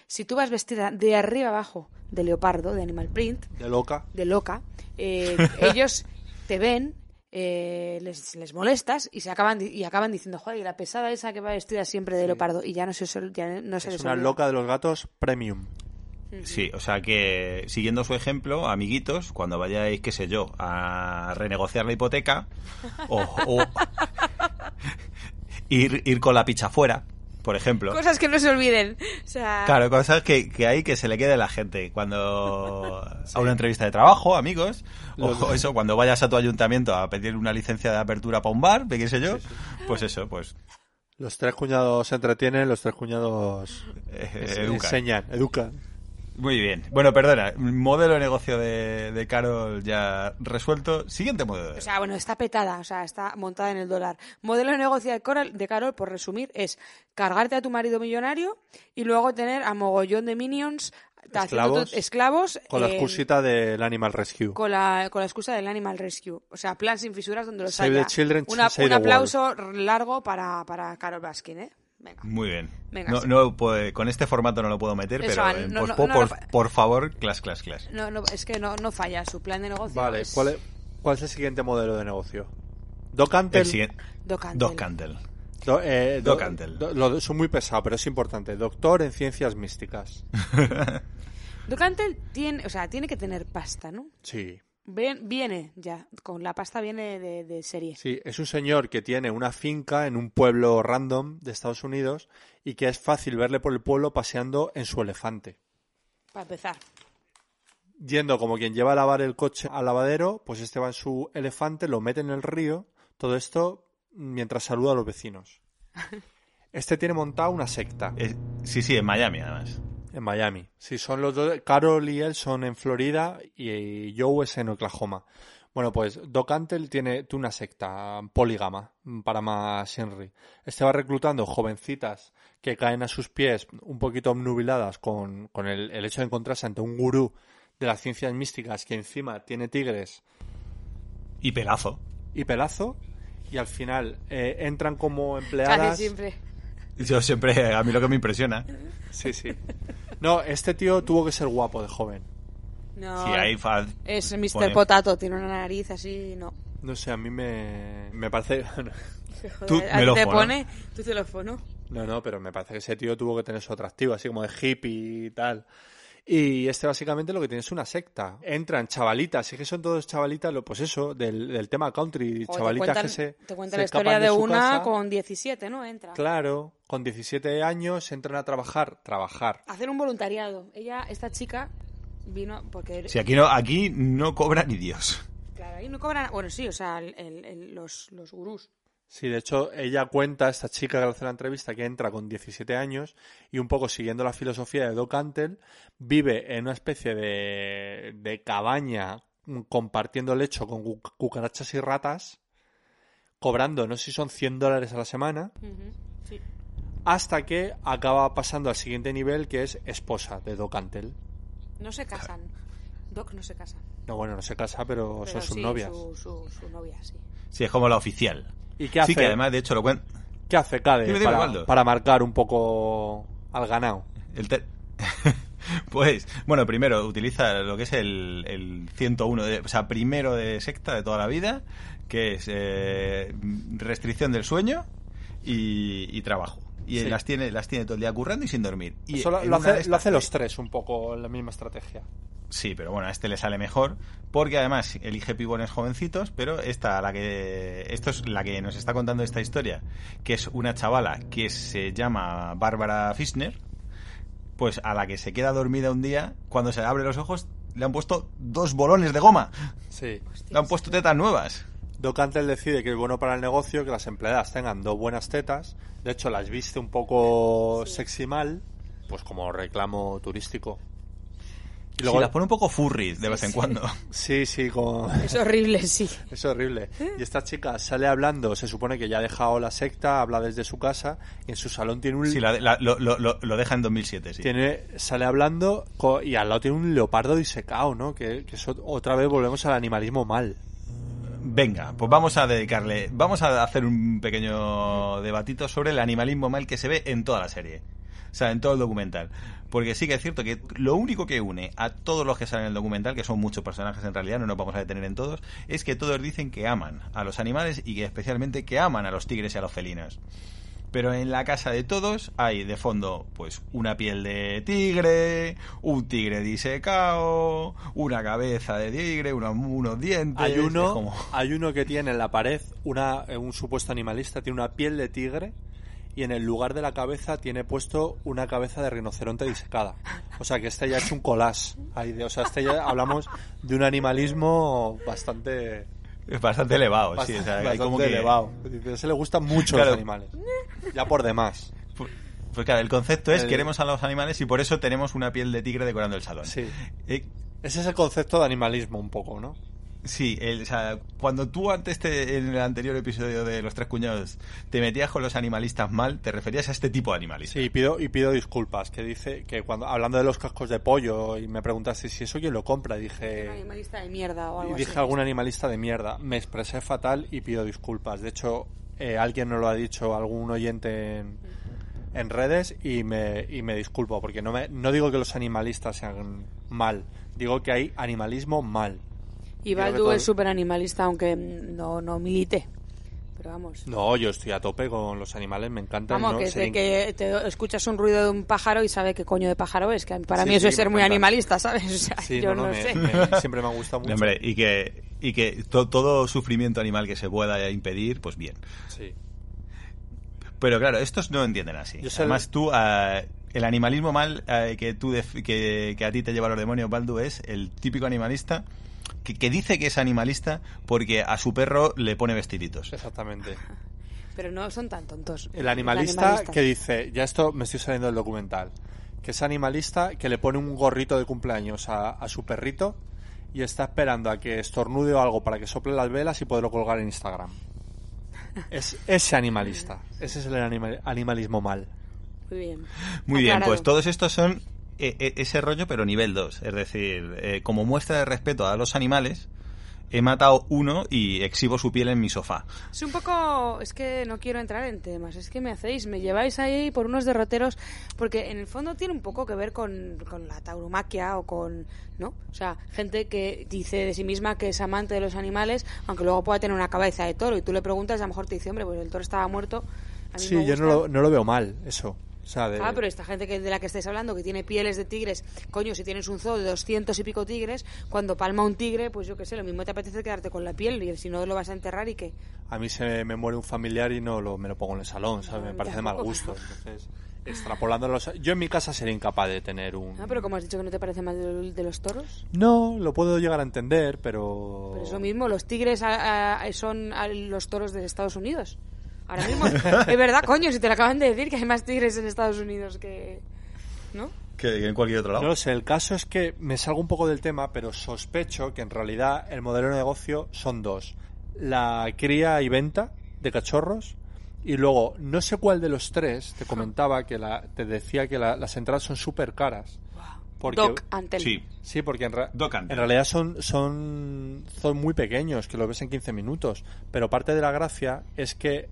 Si tú vas vestida de arriba abajo de leopardo, de Animal Print, De loca. de loca, eh, ellos te ven, eh, les, les molestas y se acaban y acaban diciendo, joder, y la pesada esa que va vestida siempre de leopardo y ya no se, ya no se Es les una olvida. loca de los gatos premium. Sí, o sea que siguiendo su ejemplo, amiguitos, cuando vayáis, qué sé yo, a renegociar la hipoteca o, o ir, ir con la picha fuera, por ejemplo. Cosas que no se olviden. O sea, Claro, cosas que, que hay que se le quede a la gente cuando a una entrevista de trabajo, amigos, o eso, cuando vayas a tu ayuntamiento a pedir una licencia de apertura para un bar, de qué sé yo, pues eso, pues Los tres cuñados se entretienen, los tres cuñados eh, educan. enseñan, educan. Muy bien. Bueno, perdona, modelo de negocio de, de Carol ya resuelto. Siguiente modelo. O sea, bueno, está petada, o sea, está montada en el dólar. Modelo de negocio de Carol, de Carol, por resumir, es cargarte a tu marido millonario y luego tener a mogollón de minions Esclavos. esclavos Con la excusita del Animal Rescue. con la, con la excusa del Animal Rescue. O sea, plan sin fisuras donde los Save haya. the children, Una- save un the world. aplauso largo para, para Carol Baskin, ¿eh? Venga. Muy bien. Venga, no, sí. no puede- con este formato no lo puedo meter, Eso, pero en no, pospo, no, por, no. por favor, class, class, class. No, no, es que no, no falla su plan de negocio. Vale, es ¿cuál es, ¿cuál es el siguiente modelo de negocio? Doc Antle. El siguiente. Doc Antle. Doc Antle. Do- eh, do- do- lo- son muy pesados, pero es importante. Doctor en ciencias místicas. Doc Antle tiene, o sea, tiene que tener pasta, ¿no? Sí. Ven- viene ya, con la pasta viene de, de serie. Sí, es un señor que tiene una finca en un pueblo random de Estados Unidos y que es fácil verle por el pueblo paseando en su elefante. Para empezar. Yendo como quien lleva a lavar el coche al lavadero, pues este va en su elefante, lo mete en el río, todo esto mientras saluda a los vecinos. Este tiene montada una secta Eh, sí, sí, en Miami, además. En Miami. Sí, son los dos. Carol y él son en Florida y Joe es en Oklahoma. Bueno, pues Doc Antle tiene, una secta polígama para más Henry. Este va reclutando jovencitas que caen a sus pies un poquito obnubiladas con, con el, el hecho de encontrarse ante un gurú de las ciencias místicas que encima tiene tigres Y pelazo. y pelazo y al final eh, entran como Casi empleadas. siempre. Yo siempre, a mí lo que me impresiona. Sí, sí. No, este tío tuvo que ser guapo de joven. No, Si hay fa- es Mr. pone- Potato, tiene una nariz así, no. No sé, a mí me, me parece... Tú, Joder, ¿a ti te melófono. pone tu teléfono. No, no, pero me parece que ese tío tuvo que tener su atractivo, así como de hippie y tal. Y este básicamente lo que tiene es una secta. Entran chavalitas, y que son todos chavalitas, lo- pues eso, del, del tema country, Joder, te chavalitas cuentan, que se. te cuentan se la historia de, una casa. con 17, ¿no? Entra. Claro, con 17 años entran a trabajar, trabajar. Hacer un voluntariado. Ella, esta chica, vino porque... Si aquí no, aquí no cobra ni Dios. Claro, ahí no cobran... Bueno, sí, o sea, el- los, los gurús. Sí, de hecho, ella cuenta, esta chica que le hace la entrevista, que entra con 17 años y un poco siguiendo la filosofía de Doc Antle, vive en una especie de, de cabaña mm, compartiendo lecho con cu- cucarachas y ratas, cobrando, no sé si son 100 dólares a la semana, Sí. hasta que acaba pasando al siguiente nivel, que es esposa de Doc Antle. No se casan. Doc no se casa. No, bueno, no se casa, pero, Pero son sus sí, novias. Su, su, su novia, sí. Sí, es como la oficial. ¿Y qué hace, Sí, que además, de hecho, lo cuenta. ¿qué hace Cade Dime, dime, para, marcar un poco al ganado? El te- pues, bueno, primero utiliza lo que es el, el 101, de, o sea, primero de secta de toda la vida, que es eh, restricción del sueño y, y trabajo. Y Sí. las tiene las tiene todo el día currando y sin dormir. Y Eso lo, hace, lo hace los tres un poco la misma estrategia. Sí, pero bueno, a este le sale mejor porque además elige pibones jovencitos, pero esta la que esto es la que nos está contando esta historia, que es una chavala que se llama Bárbara Fischner, pues a la que se queda dormida un día, cuando se abre los ojos le han puesto dos bolones de goma, Sí. le han puesto tetas nuevas. Doc Antle decide que es bueno para el negocio que las empleadas tengan dos buenas tetas. De hecho, las viste un poco sexy mal, pues como reclamo turístico. Y luego, las pone un poco furry de vez en cuando. sí, sí, como... Es horrible, sí. es horrible. Y esta chica sale hablando, se supone que ya ha dejado la secta, habla desde su casa y en su salón tiene un... Sí, la- la- lo, lo- lo- deja en 2007, sí. Tiene, sale hablando co- y al lado tiene un leopardo disecado, ¿no? Que, que eso, otra vez volvemos al animalismo mal. Venga, pues vamos a dedicarle, vamos a hacer un pequeño debatito sobre el animalismo mal que se ve en toda la serie. O sea, en todo el documental. Porque sí que es cierto que lo único que une a todos los que salen en el documental, que son muchos personajes en realidad, no nos vamos a detener en todos, es que todos dicen que aman a los animales y que especialmente que aman a los tigres y a los felinos. Pero en la casa de todos hay de fondo, pues, una piel de tigre, un tigre disecado, una cabeza de tigre, unos, unos dientes. Hay uno, como- hay uno que tiene en la pared, una, eh, un supuesto animalista, tiene una piel de tigre y en el lugar de la cabeza tiene puesto una cabeza de rinoceronte disecada. O sea que este ya es un collage. Ahí de- o sea, este ya hablamos de un animalismo bastante, bastante elevado, sí. o sea, hay bastante como que- elevado. A ese le gustan mucho Claro. los animales. Ya por demás. Pues pues claro, el concepto es El- queremos a los animales y por eso tenemos una piel de tigre decorando el salón. Sí. Eh, Ese es el concepto de animalismo un poco, ¿no? Sí, el- o sea, cuando tú antes te- en el anterior episodio de Los Tres Cuñados te metías con los animalistas mal, te referías a este tipo de animalistas. Sí, y pido, y pido disculpas, que dice que cuando hablando de los cascos de pollo y me preguntaste si eso quién lo compra, Un dije animalista de mierda o algo y dije así. algún animalista de mierda. Me expresé fatal y pido disculpas. De hecho, eh, alguien nos lo ha dicho, algún oyente en, en redes y me, y me disculpo porque no, me, no digo que los animalistas sean mal, digo que hay animalismo mal. Y Baldu todo- es súper animalista, aunque no, no milite. Pero vamos. No, yo estoy a tope con los animales, me encantan. Vamos, ¿no? que, Ser te, que te escuchas un ruido de un pájaro y sabe qué coño de pájaro es. Que para Sí, mí eso sí, es ser muy encanta. animalista, ¿sabes? O sea, Sí, yo no, no, no, me- sé. me- siempre me ha gustado mucho. Hombre, y que, y que to- todo sufrimiento animal que se pueda impedir, pues bien. Sí. Pero claro, estos no entienden así. Yo sé- Además, tú, eh, el animalismo mal eh, que, tú def- que, que a ti te lleva a los demonios, Baldu, es el típico animalista que, que dice que es animalista porque a su perro le pone vestiditos. Exactamente. Pero no son tan tontos. El animalista que dice, ya esto me estoy saliendo del documental, que es animalista que le pone un gorrito de cumpleaños a, a su perrito y está esperando a que estornude o algo para que sople las velas y poderlo colgar en Instagram. Es ese animalista. Ese es el anima- animalismo mal. Muy bien. Muy bien, pues todos estos son ese rollo, pero nivel 2. Es decir, eh, como muestra de respeto a los animales, he matado uno y exhibo su piel en mi sofá. Es un poco. Es que no quiero entrar en temas. Es que me hacéis, me lleváis ahí por unos derroteros. Porque en el fondo tiene un poco que ver con, con la tauromaquia o con. ¿No? O sea, gente que dice de sí misma que es amante de los animales, aunque luego pueda tener una cabeza de toro. Y tú le preguntas, y a lo mejor te dice, hombre, pues el toro estaba muerto. A mí Sí, me yo no lo, no lo veo mal, eso. O sea, de- Ah, pero esta gente que de la que estáis hablando, que tiene pieles de tigres, coño, si tienes un zoo de doscientos y pico tigres, cuando palma un tigre, pues yo qué sé, lo mismo te apetece quedarte con la piel y si no lo vas a enterrar y qué. a mí se me muere un familiar y no lo, me lo pongo en el salón, ¿sabes? No, me a mí parece de mal tampoco. gusto. Entonces, extrapolando los... Yo en mi casa sería incapaz de tener un... Ah, pero como has dicho que no te parece mal de, de los toros, No, lo puedo llegar a entender, pero... pero es lo mismo, los tigres a- a- son a los toros de Estados Unidos. Ahora mismo, es verdad, coño, si te lo acaban de decir que hay más tigres en Estados Unidos que... ¿No? Que en cualquier otro lado. No lo sé, el caso es que me salgo un poco del tema, pero sospecho que en realidad el modelo de negocio son dos. La cría y venta de cachorros y luego, no sé cuál de los tres, te comentaba que la, te decía que la- las entradas son súper caras. Porque, Doc Antel. Sí. Sí, porque en, Doc Antel. en realidad son, son, son muy pequeños, que lo ves en 15 minutos. Pero parte de la gracia es que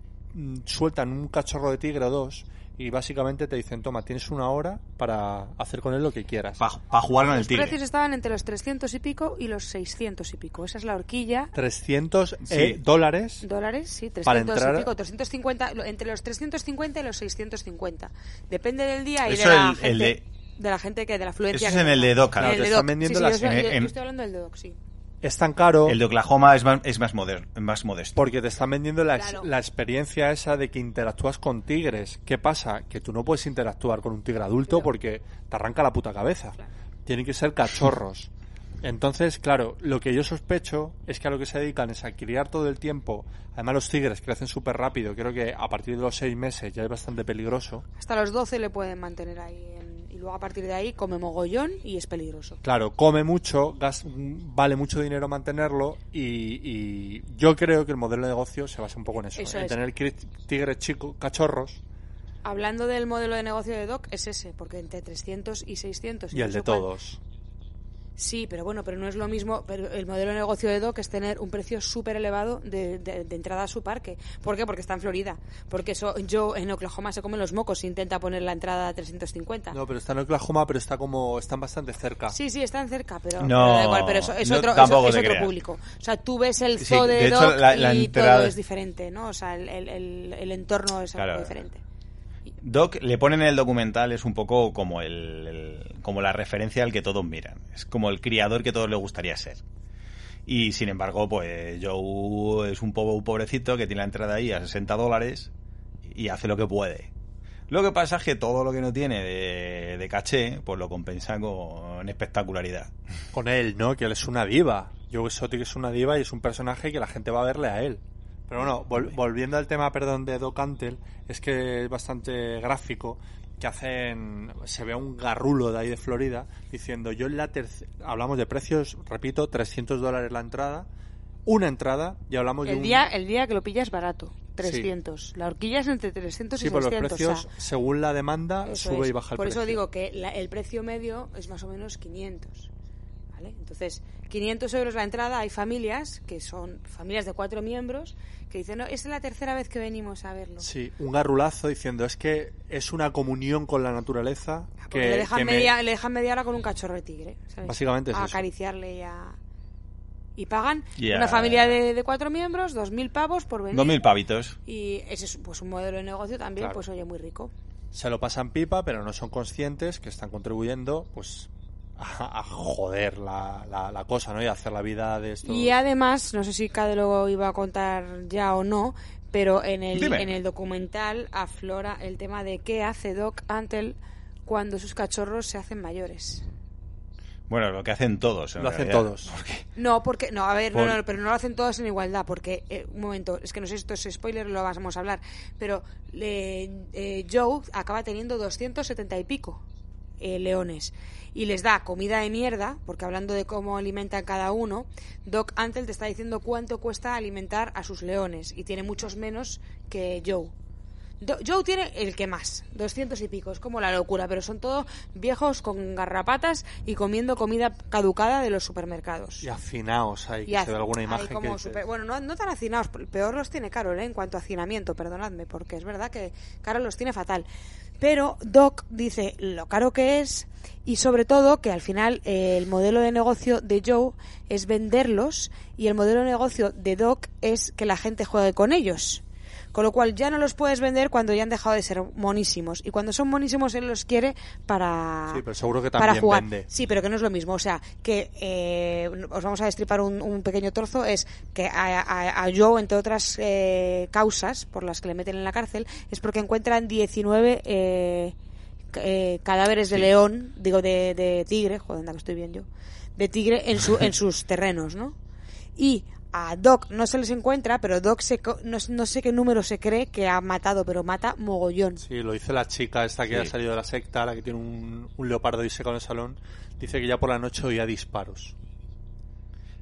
sueltan un cachorro de tigre o dos y básicamente te dicen, toma, tienes una hora para hacer con él lo que quieras. Para jugar con el Los tigre. precios estaban entre los 300 y pico y los 600 y pico. Esa es la horquilla. 300 Sí. eh, dólares. dólares, sí, 300 Para entrar- y pico, 350, lo- entre los 350 y los 650. Depende del día y Eso de la el- el gente. de- de la gente que de la afluencia. Eso es que en el de Doc, claro, el te están vendiendo Sí, sí, las- yo, yo- en- yo estoy hablando del de Doc, sí. Es tan caro El de Oklahoma es más, es más, moder- más modesto. porque te están vendiendo la, Claro. la experiencia esa de que interactúas con tigres. ¿Qué pasa? Que tú no puedes interactuar con un tigre adulto Claro. porque te arranca la puta cabeza. Claro. Tienen que ser cachorros. Entonces, claro, lo que yo sospecho es que a lo que se dedican es a criar todo el tiempo. Además, los tigres crecen súper rápido. Creo que a partir de los seis meses ya es bastante peligroso. Hasta los 12 le pueden mantener ahí. Y luego a partir de ahí come mogollón y es peligroso. Claro, come mucho, gas- vale mucho dinero mantenerlo y, y yo creo que el modelo de negocio se basa un poco en eso, Eso en es. tener tigres chicos, cachorros Hablando del modelo de negocio de Doc, es ese, porque entre 300 y 600. y el de cuál- todos. Sí, pero bueno, pero no es lo mismo. Pero el modelo de negocio de Doc es tener un precio súper elevado de, de- de entrada a su parque. ¿Por qué? Porque está en Florida. Porque eso, yo en Oklahoma se comen los mocos si intenta poner la entrada a 350. No, pero está en Oklahoma, pero está como están bastante cerca. Sí, sí, están cerca, pero, No, pero da igual, pero eso es no, otro, eso- es otro público. O sea, tú ves el Sí, zoo de, de hecho, Doc la- la y entrada- todo es diferente, ¿no? O sea, el, el- el- el entorno es algo Claro. diferente. Doc le ponen en el documental es un poco como el, como la referencia al que todos miran. Es como el criador que todos les gustaría ser. Y sin embargo, pues Joe es un pobre pobrecito que tiene la entrada ahí a 60 dólares y hace lo que puede. Lo que pasa es que todo lo que no tiene de, de caché, pues lo compensa con espectacularidad. Con él, ¿no? Que él es una diva. Joe Exotic es una diva y es un personaje que la gente va a verle a él. Pero bueno, vol- volviendo al tema, perdón, de Doc Antle, es que es bastante gráfico que hacen, se ve un garrulo de ahí de Florida diciendo, yo en la tercera, hablamos de precios, repito, 300 dólares la entrada, una entrada, y hablamos de El un... día, el día que lo pillas barato, 300. La horquilla es entre 300 Sí, y por los 600. o precios, sea, según la demanda, sube es. y baja el Por precio. eso digo que la- el precio medio es más o menos 500. ¿Vale? Entonces, 500 euros la entrada. Hay familias que son familias de cuatro miembros que dicen, no, es la tercera vez que venimos a verlo. Sí, un garrulazo diciendo, es que es una comunión con la naturaleza Ah, Porque que, le, dejan que me- media, le dejan media hora con un cachorro de tigre. ¿sabes? Básicamente es a eso. acariciarle y a... Y pagan una familia de, de cuatro miembros, 2.000 pavos por venir. 2.000 pavitos. Y ese es pues, un modelo de negocio también, Claro. pues oye, muy rico. se lo pasan pipa, pero no son conscientes que están contribuyendo, pues, a, a joder la, la, la cosa, ¿no? Y a hacer la vida de estos... Y además, no sé si Cade lo iba a contar ya o no, pero en el, Dime. en el documental aflora el tema de qué hace Doc Antle cuando sus cachorros se hacen mayores. Bueno, lo que hacen todos. en Lo hacen realidad. todos. No, porque no, a ver, no, Por- no, pero no lo hacen todos en igualdad, porque eh, un momento, es que no sé si esto es spoiler, lo vamos a hablar, pero eh, eh, Joe acaba teniendo 270 y pico eh, leones y les da comida de mierda, porque hablando de cómo alimentan cada uno, Doc Antle te está diciendo cuánto cuesta alimentar a sus leones y tiene muchos menos que Joe. Do- Joe tiene el que más, 200 y pico, es como la locura, pero son todos viejos con garrapatas y comiendo comida caducada de los supermercados. Y afinaos ahí, Y que se ve alguna imagen como que dices, super- bueno, no, no tan hacinados, peor los tiene Carol ¿eh? en cuanto a hacinamiento, perdonadme, porque es verdad que Carol los tiene fatal. Pero Doc dice lo caro que es y sobre todo que al final eh, el modelo de negocio de Joe es venderlos y el modelo de negocio de Doc es que la gente juegue con ellos. Con lo cual ya no los puedes vender cuando ya han dejado de ser monísimos. Y cuando son monísimos él los quiere para, Sí, pero seguro que para también jugar. vende. Sí, pero que no es lo mismo. O sea, que eh, os vamos a destripar un, un pequeño trozo. Es que a, a- a Joe, entre otras eh, causas por las que le meten en la cárcel, es porque encuentran 19 eh, eh, cadáveres de león, digo de, de tigre, joder, anda que estoy bien yo, de tigre en, su, en sus terrenos, ¿no? Y a Doc no se les encuentra, pero Doc se co- no, no sé qué número se cree que ha matado, pero mata mogollón. Sí, lo dice la chica esta que Sí. ha salido de la secta, la que tiene un, un leopardo y en el salón. Dice que ya por la noche oía disparos.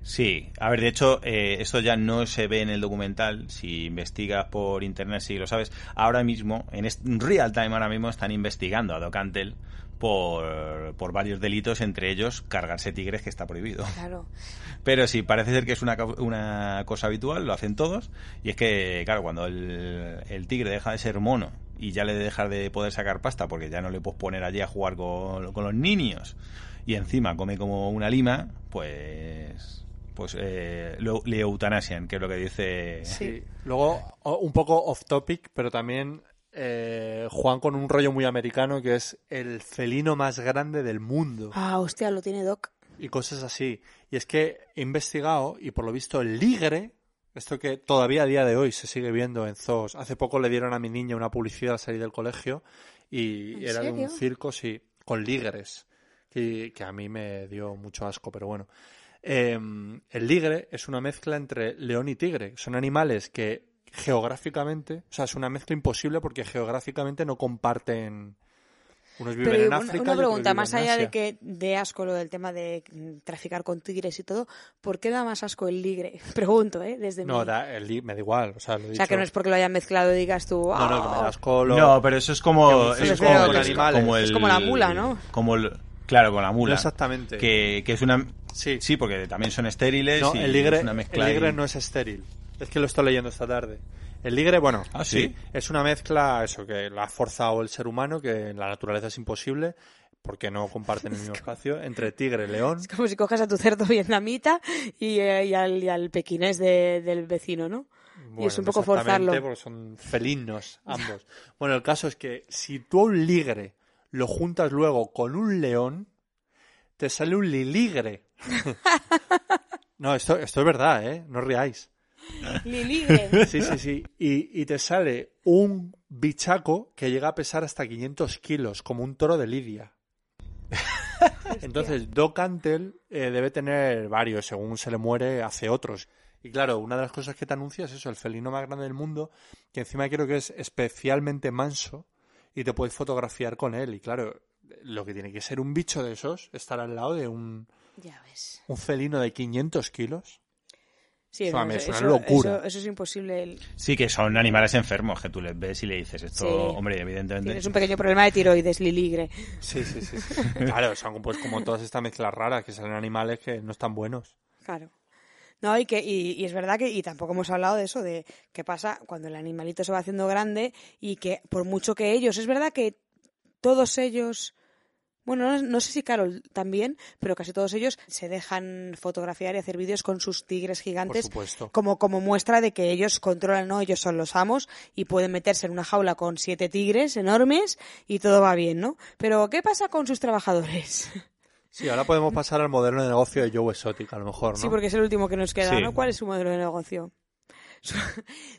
Sí, a ver, de hecho, eh, esto ya no se ve en el documental. Si investigas por internet, si lo sabes. Ahora mismo, en real time, ahora mismo están investigando a Doc Antle por, por varios delitos, entre ellos cargarse tigres, que está prohibido. Claro. Pero sí, parece ser que es una, una cosa habitual, lo hacen todos. Y es que, claro, cuando el, el tigre deja de ser mono y ya le deja de poder sacar pasta porque ya no le puedes poner allí a jugar con, con los niños y encima come como una lima, pues pues eh, lo- le eutanasian, que es lo que dice... Sí. Luego, un poco off topic, pero también eh, Juan con un rollo muy americano que es el felino más grande del mundo. Ah, hostia, lo tiene Doc. y cosas así. Y es que he investigado y por lo visto el ligre, esto que todavía a día de hoy se sigue viendo en zoos. Hace poco le dieron a mi niña una publicidad al salir del colegio y ¿En era de un circo, sí, con ligres, que, que a mí me dio mucho asco, pero bueno. Eh, el ligre es una mezcla entre león y tigre. Son animales que geográficamente, o sea, es una mezcla imposible porque geográficamente no comparten. Unos viven Pero en una, África. una pregunta, más allá de que de asco lo del tema de traficar con tigres y todo, ¿por qué da más asco el ligre? Pregunto, ¿eh? Desde No, mi... da, el me da igual. O sea, lo he O sea, que no es porque lo hayan mezclado y digas tú... No, no, que me "Ah". da asco lo- No, pero eso es como... Es como, el- animales. como Es el- como la mula, ¿no? Como el- claro, con la No mula. exactamente. Que, que es una... Sí. Sí, porque también son estériles No, y el ligre, es una mezcla el ligre no es estéril. Es que lo estoy leyendo esta tarde. El ligre, bueno, Ah, ¿sí? es una mezcla, eso, que la ha forzado el ser humano, que en la naturaleza es imposible, porque no comparten el mismo espacio, entre tigre, león. Es como si coges a tu cerdo vietnamita y, eh, y al, y al pequinés de- del vecino, ¿no? Bueno, es un poco forzarlo. Porque son felinos ambos. bueno, el caso es que si tú a un ligre lo juntas luego con un león, te sale un liligre. no, esto, esto es verdad, ¿eh? No os riáis. Sí, sí, sí. Y, y te sale un bichaco que llega a pesar hasta 500 kilos, como un toro de Lidia. Entonces, Doc Antle eh, debe tener varios, según se le muere, hace otros. Y claro, una de las cosas que te anuncia es eso, el felino más grande del mundo, que encima creo que es especialmente manso y te puedes fotografiar con él. Y claro, lo que tiene que ser un bicho de esos, estar al lado de un, ya ves. un felino de 500 kilos. Sí, Eso es una eso- locura. Eso, eso es imposible. El- Sí, que son animales enfermos, que tú les ves y le dices esto, Sí. hombre, evidentemente. Tienes un pequeño problema de tiroides, liligre. Sí, sí, sí. sí. claro, son pues como todas estas mezclas raras que salen animales que no están buenos. Claro. No, y que y, y es verdad que y tampoco hemos hablado de eso de qué pasa cuando el animalito se va haciendo grande y que por mucho que ellos, es verdad que todos ellos bueno, no, no sé si Carol también, pero casi todos ellos se dejan fotografiar y hacer vídeos con sus tigres gigantes como, como muestra de que ellos controlan, ¿no? Ellos son los amos y pueden meterse en una jaula con siete tigres enormes y todo va bien, ¿no? Pero, ¿qué pasa con sus trabajadores? Sí, ahora podemos pasar al modelo de negocio de Joe Exotic, a lo mejor, ¿no? Sí, porque es el último que nos queda, Sí. ¿no? ¿Cuál es su modelo de negocio? Su,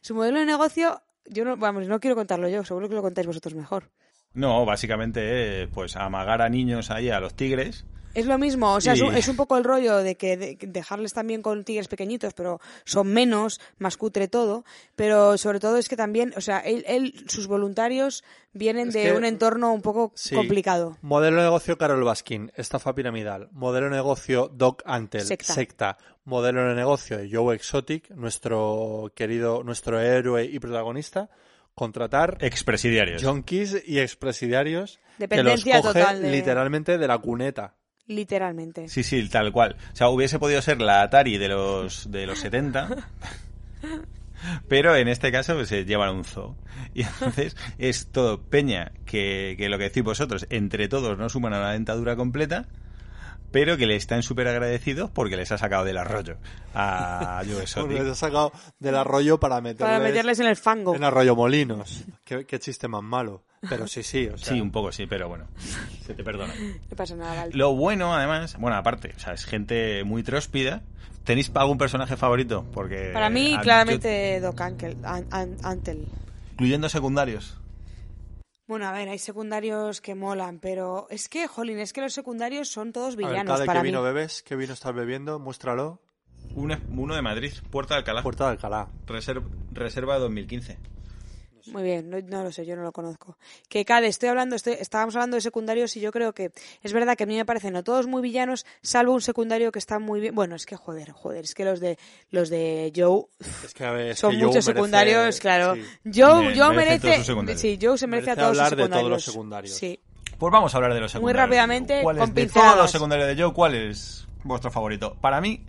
su modelo de negocio, yo no, vamos, no quiero contarlo yo, seguro que lo contáis vosotros mejor. No, básicamente, eh, pues amagar a niños ahí, a los tigres. Es lo mismo, o sea, es, un, es un poco el rollo de que de- dejarles también con tigres pequeñitos, pero son menos, más cutre todo, pero sobre todo es que también, o sea, él, él- sus voluntarios vienen Es de que- un entorno un poco Sí. complicado. Modelo de negocio Carol Baskin, estafa piramidal. Modelo de negocio Doc Antel, Secta. Modelo de negocio de Joe Exotic, nuestro querido, nuestro héroe y protagonista. Contratar Expresidiarios. junkies y expresidiarios que los Dependencia coge total de- literalmente de la cuneta. Literalmente. Sí, sí, tal cual. O sea, hubiese podido ser la Atari de los, de los 70. Pero en este caso pues, se llevan a un zoo. Y entonces es todo peña que, que lo que decís vosotros, entre todos no suman a la dentadura completa, pero que le están súper agradecidos porque les ha sacado del arroyo a Joe Exotic. Les ha sacado del arroyo para meterles, Para meterles en el fango. en arroyo molinos. Qué, qué chiste más malo. Pero sí, sí. O sea, Sí, un poco sí, pero bueno, se te perdona. No pasa nada, Val. Lo bueno, además, bueno, aparte, o sea, es gente muy tróspida. ¿Tenéis algún personaje favorito? Porque Para mí, claramente, Doc Ankel, An- An- Antel. yo- incluyendo secundarios. Bueno, a ver, hay secundarios que molan, pero es que, jolín, es que los secundarios son todos a ver, villanos Cade, para ¿qué mí. vino bebes? ¿Qué vino estás bebiendo? Muéstralo. Uno, uno de Madrid, Puerta de Alcalá. Puerta de Alcalá. Reserva, reserva 2015. Muy bien, no, no lo sé, yo no lo conozco. Que Cade, estoy hablando, estoy, estábamos hablando de secundarios y yo creo que es verdad que a mí me parecen no todos muy villanos, salvo un secundario que está muy bien. Bueno, es que joder, joder, es que los de los de Joe Es que, a ver, es son que Joe muchos merece- secundarios, claro. sí. Joe, Me- Joe merece merece, secundarios. sí, Joe se merece, Merece a todos hablar sus de todos secundarios. los secundarios. Sí. Pues vamos a hablar de los secundarios. rápidamente, ¿Cuál con es de todos los secundarios de Joe, cuál es vuestro favorito? Para mí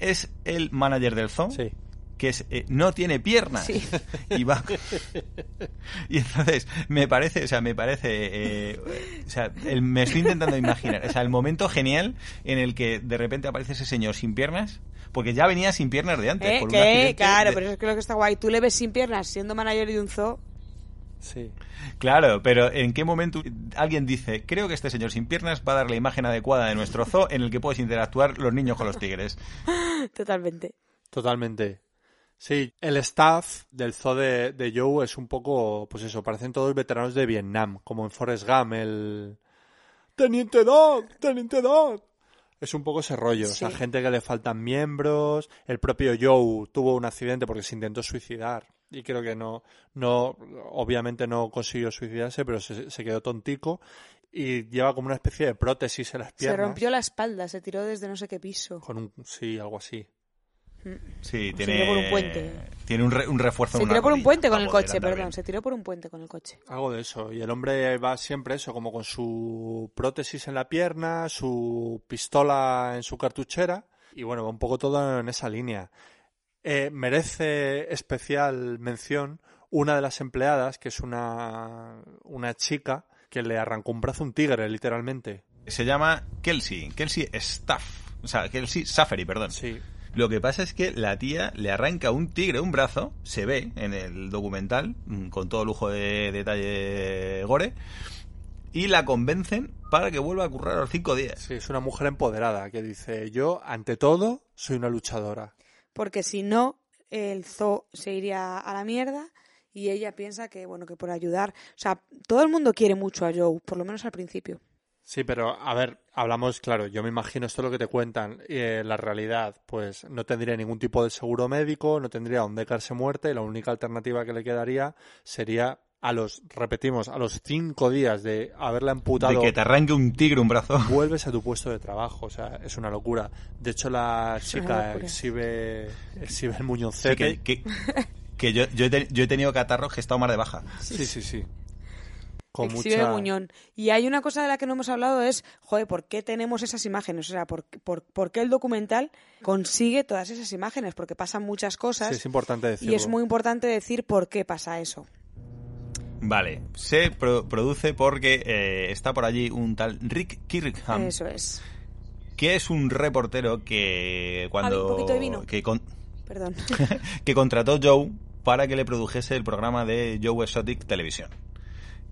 es el manager del zoo, Sí. Que es, eh, no tiene piernas. Sí. Y va. y entonces, me parece, o sea, me parece. eh, o sea, el- me estoy intentando imaginar. O sea, el momento genial en el que de repente aparece ese señor sin piernas, porque ya venía sin piernas de antes. ¿Eh? por ¿Qué? Claro, de- pero es que lo que está guay. Tú le ves sin piernas siendo manager de un zoo. Sí. Claro, pero ¿en qué momento alguien dice, creo que este señor sin piernas va a dar la imagen adecuada de nuestro zoo en el que puedes interactuar los niños con los tigres? Totalmente. Totalmente. Sí, el staff del zoo de, de Joe es un poco, pues eso, parecen todos veteranos de Vietnam, como en Forrest Gump, el... Teniente Dog, Teniente Dog. Es un poco ese rollo, o sea, gente que le faltan miembros, el propio Joe tuvo un accidente porque se intentó suicidar y creo que no, no, obviamente no consiguió suicidarse, pero se, se quedó tontico y lleva como una especie de prótesis en las Se piernas. rompió la espalda, se tiró desde no sé qué piso. Con un, sí, algo así. Sí, Se tiene, tiró por un puente. tiene un, re- un refuerzo Se una tiró por un puente con el coche, perdón. bien. Se tiró por un puente con el coche. Algo de eso. Y el hombre va siempre eso, como con su prótesis en la pierna, su pistola en su cartuchera. Y bueno, va un poco todo en esa línea. Eh, merece especial mención una de las empleadas, que es una, una chica que le arrancó un brazo a un tigre, literalmente. Se llama Kelsey, Kelsey Staff. O sea, Kelsey Saffery, perdón. Sí. Lo que pasa es que la tía le arranca un tigre un brazo, se ve en el documental, mm, con todo lujo de detalle gore, y la convencen para que vuelva a currar a los cinco días. Sí, es una mujer empoderada que dice, yo, ante todo, soy una luchadora. Porque si no, el zoo se iría a la mierda y ella piensa que, bueno, que por ayudar. O sea, todo el mundo quiere mucho a Joe, por lo menos al principio. Sí, pero a ver, hablamos, claro, yo me imagino esto es lo que te cuentan. eh, la realidad, pues no tendría ningún tipo de seguro médico, no tendría donde caerse muerte, y la única alternativa que le quedaría sería a los, repetimos, a los cinco días de haberla amputado, De que te arranque un tigre un brazo. vuelves a tu puesto de trabajo. O sea, es una locura. De hecho, la chica exhibe, exhibe el Sí, muñoncete. que, que- que yo, yo, he yo he tenido catarros que he estado más de baja. Sí, sí, sí. Con Exhibe mucha... Muñón. Y hay una cosa de la que no hemos hablado es, joder, ¿por qué tenemos esas imágenes? O sea, ¿por, por, por qué el documental consigue todas esas imágenes? Porque pasan muchas cosas Sí, es importante decirlo. y es muy importante decir por qué pasa eso. Vale, se pro- produce porque eh, está por allí un tal Rick Kirkham, Eso es. que es un reportero que cuando un poquito de vino. que, con- Perdón. que contrató Joe para que le produjese el programa de Joe Exotic Televisión,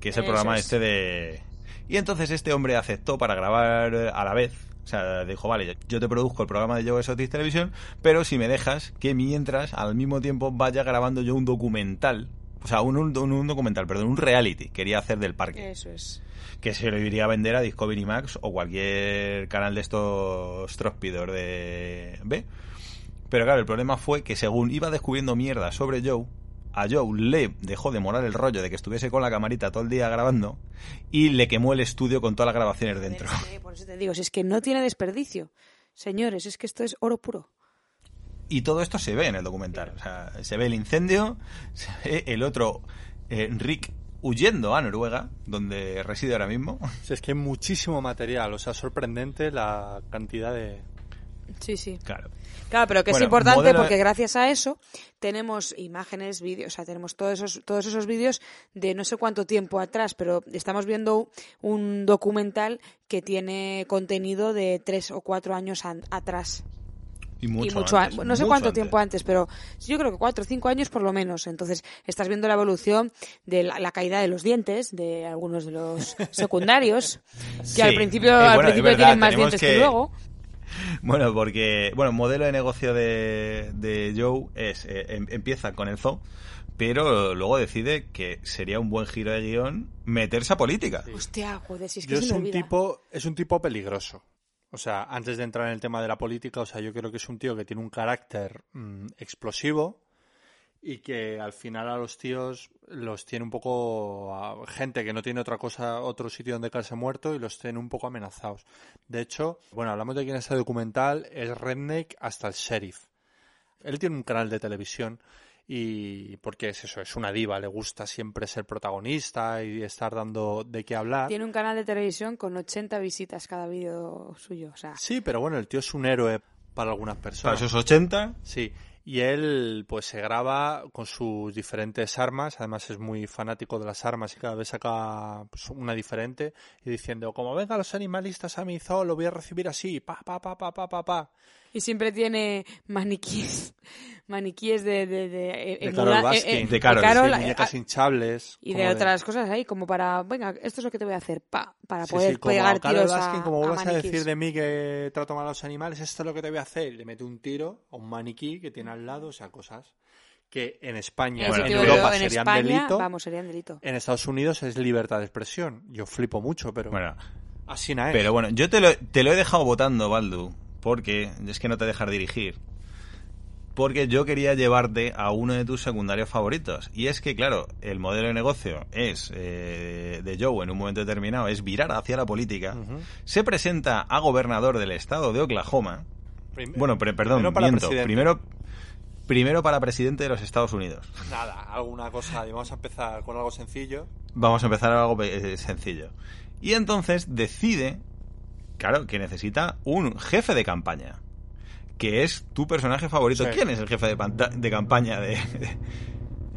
que es el Eso programa es. este de y entonces este hombre aceptó para grabar eh, a la vez. O sea, dijo, vale, yo te produzco el programa de Joe Exotic Televisión, pero si me dejas que mientras, al mismo tiempo, vaya grabando yo un documental. O sea, un, un- un documental, perdón, un reality. Quería hacer del parque Eso es. que se lo iría a vender a Discovery Max o cualquier canal de estos tróspidos de B. Pero claro, el problema fue que según iba descubriendo mierda sobre Joe, a Joe le dejó de morar el rollo de que estuviese con la camarita todo el día grabando y le quemó el estudio con todas las grabaciones dentro. Es que, por eso te digo, si es que no tiene desperdicio. Señores, es que esto es oro puro. Y todo esto se ve en el documental. O sea, se ve el incendio, se ve el otro eh, Rick huyendo a Noruega, donde reside ahora mismo. Sí, es que hay muchísimo material, o sea, sorprendente la cantidad de... Sí, sí. Claro. Claro, pero que es importante modelo- porque gracias a eso tenemos imágenes, vídeos, o sea, tenemos todos esos, todos esos vídeos de no sé cuánto tiempo atrás, pero estamos viendo un documental que tiene contenido de tres o cuatro años atrás. Y mucho, y mucho antes, an- no sé mucho cuánto antes. tiempo antes, pero yo creo que cuatro o cinco años por lo menos. Entonces, estás viendo la evolución de la, la caída de los dientes de algunos de los secundarios, que Sí. al principio, Eh, al bueno, principio verdad, tienen más dientes que... que- luego. Bueno, porque, bueno, modelo de negocio de, de Joe es, eh, em- empieza con el zoo, pero luego decide que sería un buen giro de guion meterse a política. Hostia, joder, si es que Yo se es me un olvida. tipo, es un tipo peligroso. O sea, antes de entrar en el tema de la política, o sea, yo creo que es un tío que tiene un carácter mm, explosivo y que al final a los tíos los tiene un poco a gente que no tiene otra cosa, otro sitio donde caerse muerto y los tiene un poco amenazados. De hecho, bueno, hablamos de quién es este documental, es Redneck hasta el sheriff. Él tiene un canal de televisión y porque es eso, es una diva, le gusta siempre ser protagonista y estar dando de qué hablar. Tiene un canal de televisión con 80 visitas cada vídeo suyo. O sea, Sí, pero bueno, el tío es un héroe para algunas Para personas. esos 80, Sí, y él pues se graba con sus diferentes armas, además es muy fanático de las armas y cada vez saca pues, una diferente y diciendo, como vengan los animalistas a mi zoo, lo voy a recibir así, pa, pa, pa, pa, pa, pa, pa. Y siempre tiene maniquíes, maniquíes de... De, de, eh, De Carol eh, Baskin. eh, De Carol, sí, Carol, Sí, muñecas hinchables. y de otras cosas ahí, como para, venga, esto es lo que te voy a hacer, pa, para Sí, poder sí, como pegar Carol tiros Baskin, a, como a vuelvas a, maniquís. decir de mí que trato mal a los animales, esto es lo que te voy a hacer. Le mete un tiro a un maniquí que tiene al lado, o sea, cosas que en España, Ese en Europa en serían España, delito. vamos, serían delito. En Estados Unidos es libertad de expresión. Yo flipo mucho, pero bueno, así no es. pero bueno, yo te lo, te lo he dejado votando, Baldu, porque es que no te dejas dirigir. Porque yo quería llevarte a uno de tus secundarios favoritos. Y es que, claro, el modelo de negocio es eh, de Joe en un momento determinado, es virar hacia la política. Se presenta a gobernador del estado de Oklahoma. Prim- Bueno, pre- perdón, primero para miento. presidente. Primero, primero para presidente de los Estados Unidos. Nada, alguna cosa. y Vamos a empezar con algo sencillo. Vamos a empezar algo eh, sencillo. Y entonces decide, claro, que necesita un jefe de campaña. Que es tu personaje favorito. Sí. ¿Quién es el jefe de, campaña de,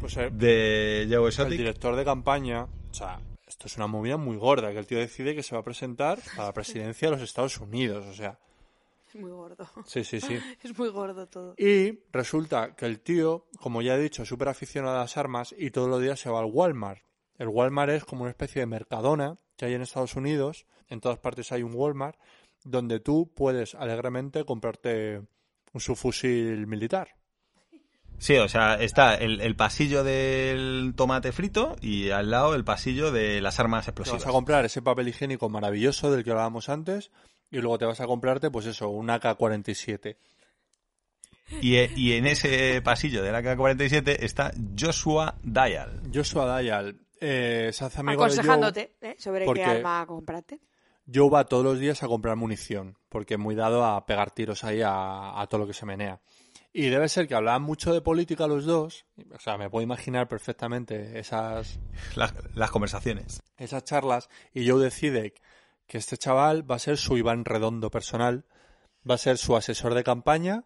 Pues eh, de Joe el director de campaña. O sea, esto es una movida muy gorda. Que el tío decide que se va a presentar a la presidencia de los Estados Unidos. O sea, Es muy gordo. Sí, sí, sí. Es muy gordo todo. Y resulta que el tío, como ya he dicho, es súper aficionado a las armas y todos los días se va al Walmart. El Walmart es como una especie de mercadona que hay en Estados Unidos. En todas partes hay un Walmart donde tú puedes alegremente comprarte un subfusil militar. Sí, o sea, está el, el pasillo del tomate frito y al lado el pasillo de las armas Te explosivas. vas a comprar ese papel higiénico maravilloso del que hablábamos antes y luego te vas a comprarte, pues eso, un AK-47. Y, e- y en ese pasillo del AK-47 está Joshua Dial. Joshua Dial eh, se hace amigo de Joe. Aconsejándote ¿eh? sobre porque- qué arma comprarte. Joe va todos los días a comprar munición, porque es muy dado a pegar tiros ahí a, a todo lo que se menea. Y debe ser que hablaban mucho de política los dos, o sea, me puedo imaginar perfectamente esas, La- las conversaciones. esas charlas, y Joe decide que este chaval va a ser su Iván Redondo personal, va a ser su asesor de campaña,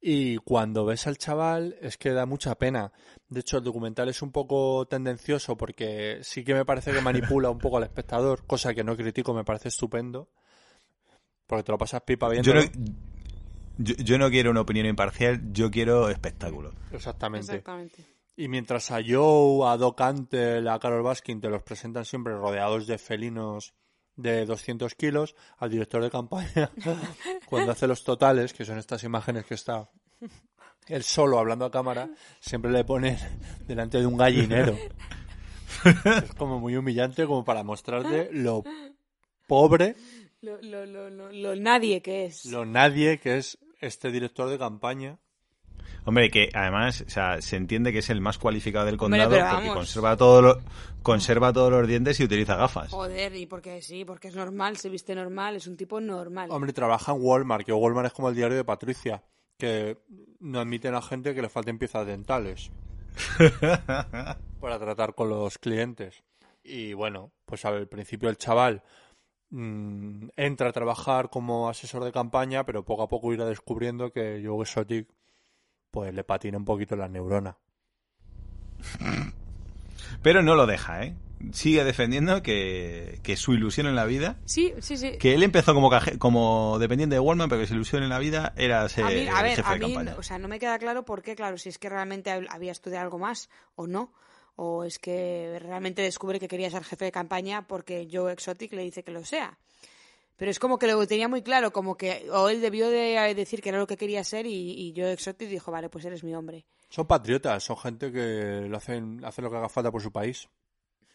y cuando ves al chaval es que da mucha pena. De hecho, el documental es un poco tendencioso porque sí que me parece que manipula un poco al espectador, cosa que no critico, me parece estupendo. Porque te lo pasas pipa viendo. Yo no, yo, yo no quiero una opinión imparcial, yo quiero espectáculo. Exactamente. Exactamente. Y mientras a Joe, a Doc Antle, a Carol Baskin te los presentan siempre rodeados de felinos de 200 kilos, al director de campaña, cuando hace los totales, que son estas imágenes que está él solo hablando a cámara, siempre le ponen delante de un gallinero. Es como muy humillante como para mostrarte lo pobre, Lo, lo, lo, lo, lo nadie que es. lo nadie que es este director de campaña. Hombre, que además, o sea, se entiende que es el más cualificado del condado porque conserva todo lo- conserva todos los dientes y utiliza gafas. Joder, y porque sí, porque es normal, se viste normal, es un tipo normal. Hombre, trabaja en Walmart, que Walmart es como el diario de Patricia, que no admiten a gente que le falten piezas dentales para tratar con los clientes. Y bueno, pues al principio el chaval mm, entra a trabajar como asesor de campaña, pero poco a poco irá descubriendo que Joe Exotic pues le patina un poquito la neurona. Pero no lo deja, ¿eh? Sigue defendiendo que, que su ilusión en la vida, Sí, sí, sí. que él empezó como, caje- como dependiente de Walmart, pero que su ilusión en la vida era ser a mí, a ver, jefe a de mí, campaña. o sea, no me queda claro por qué, claro, si es que realmente hab- había estudiado algo más o no, o es que realmente descubre que quería ser jefe de campaña porque Joe Exotic le dice que lo sea. Pero es como que lo tenía muy claro, como que o él debió de decir que era lo que quería ser y, y Joe Exotic dijo, vale, pues eres mi hombre. Son patriotas, son gente que lo hacen, hacen lo que haga falta por su país.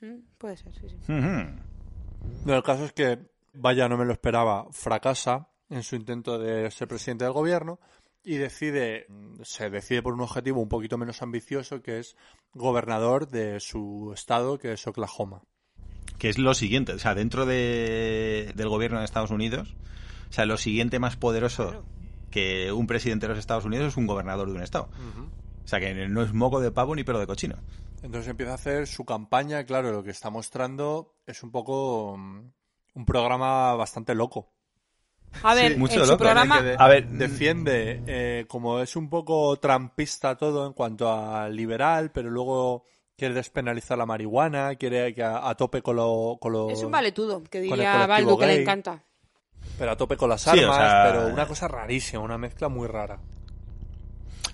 Mm, Puede ser, sí, sí. No, el caso es que, vaya, no me lo esperaba, fracasa en su intento de ser presidente del gobierno y decide, se decide por un objetivo un poquito menos ambicioso que es gobernador de su estado, que es Oklahoma. Que es lo siguiente, o sea, dentro de, del gobierno de Estados Unidos, o sea, lo siguiente más poderoso que un presidente de los Estados Unidos es un gobernador de un estado. O sea, que no es moco de pavo ni pelo de cochino. Entonces empieza a hacer su campaña, claro, lo que está mostrando es un poco mm, un programa bastante loco. A ver, mucho en su loco, programa... de- A ver, defiende, eh, como es un poco trampista todo en cuanto a liberal, pero luego quiere despenalizar la marihuana, quiere que a, a tope con lo, con lo- Es un valetudo, que diría Baldu, que le encanta. pero a tope con las Sí, armas, o sea- pero una cosa rarísima, una mezcla muy rara.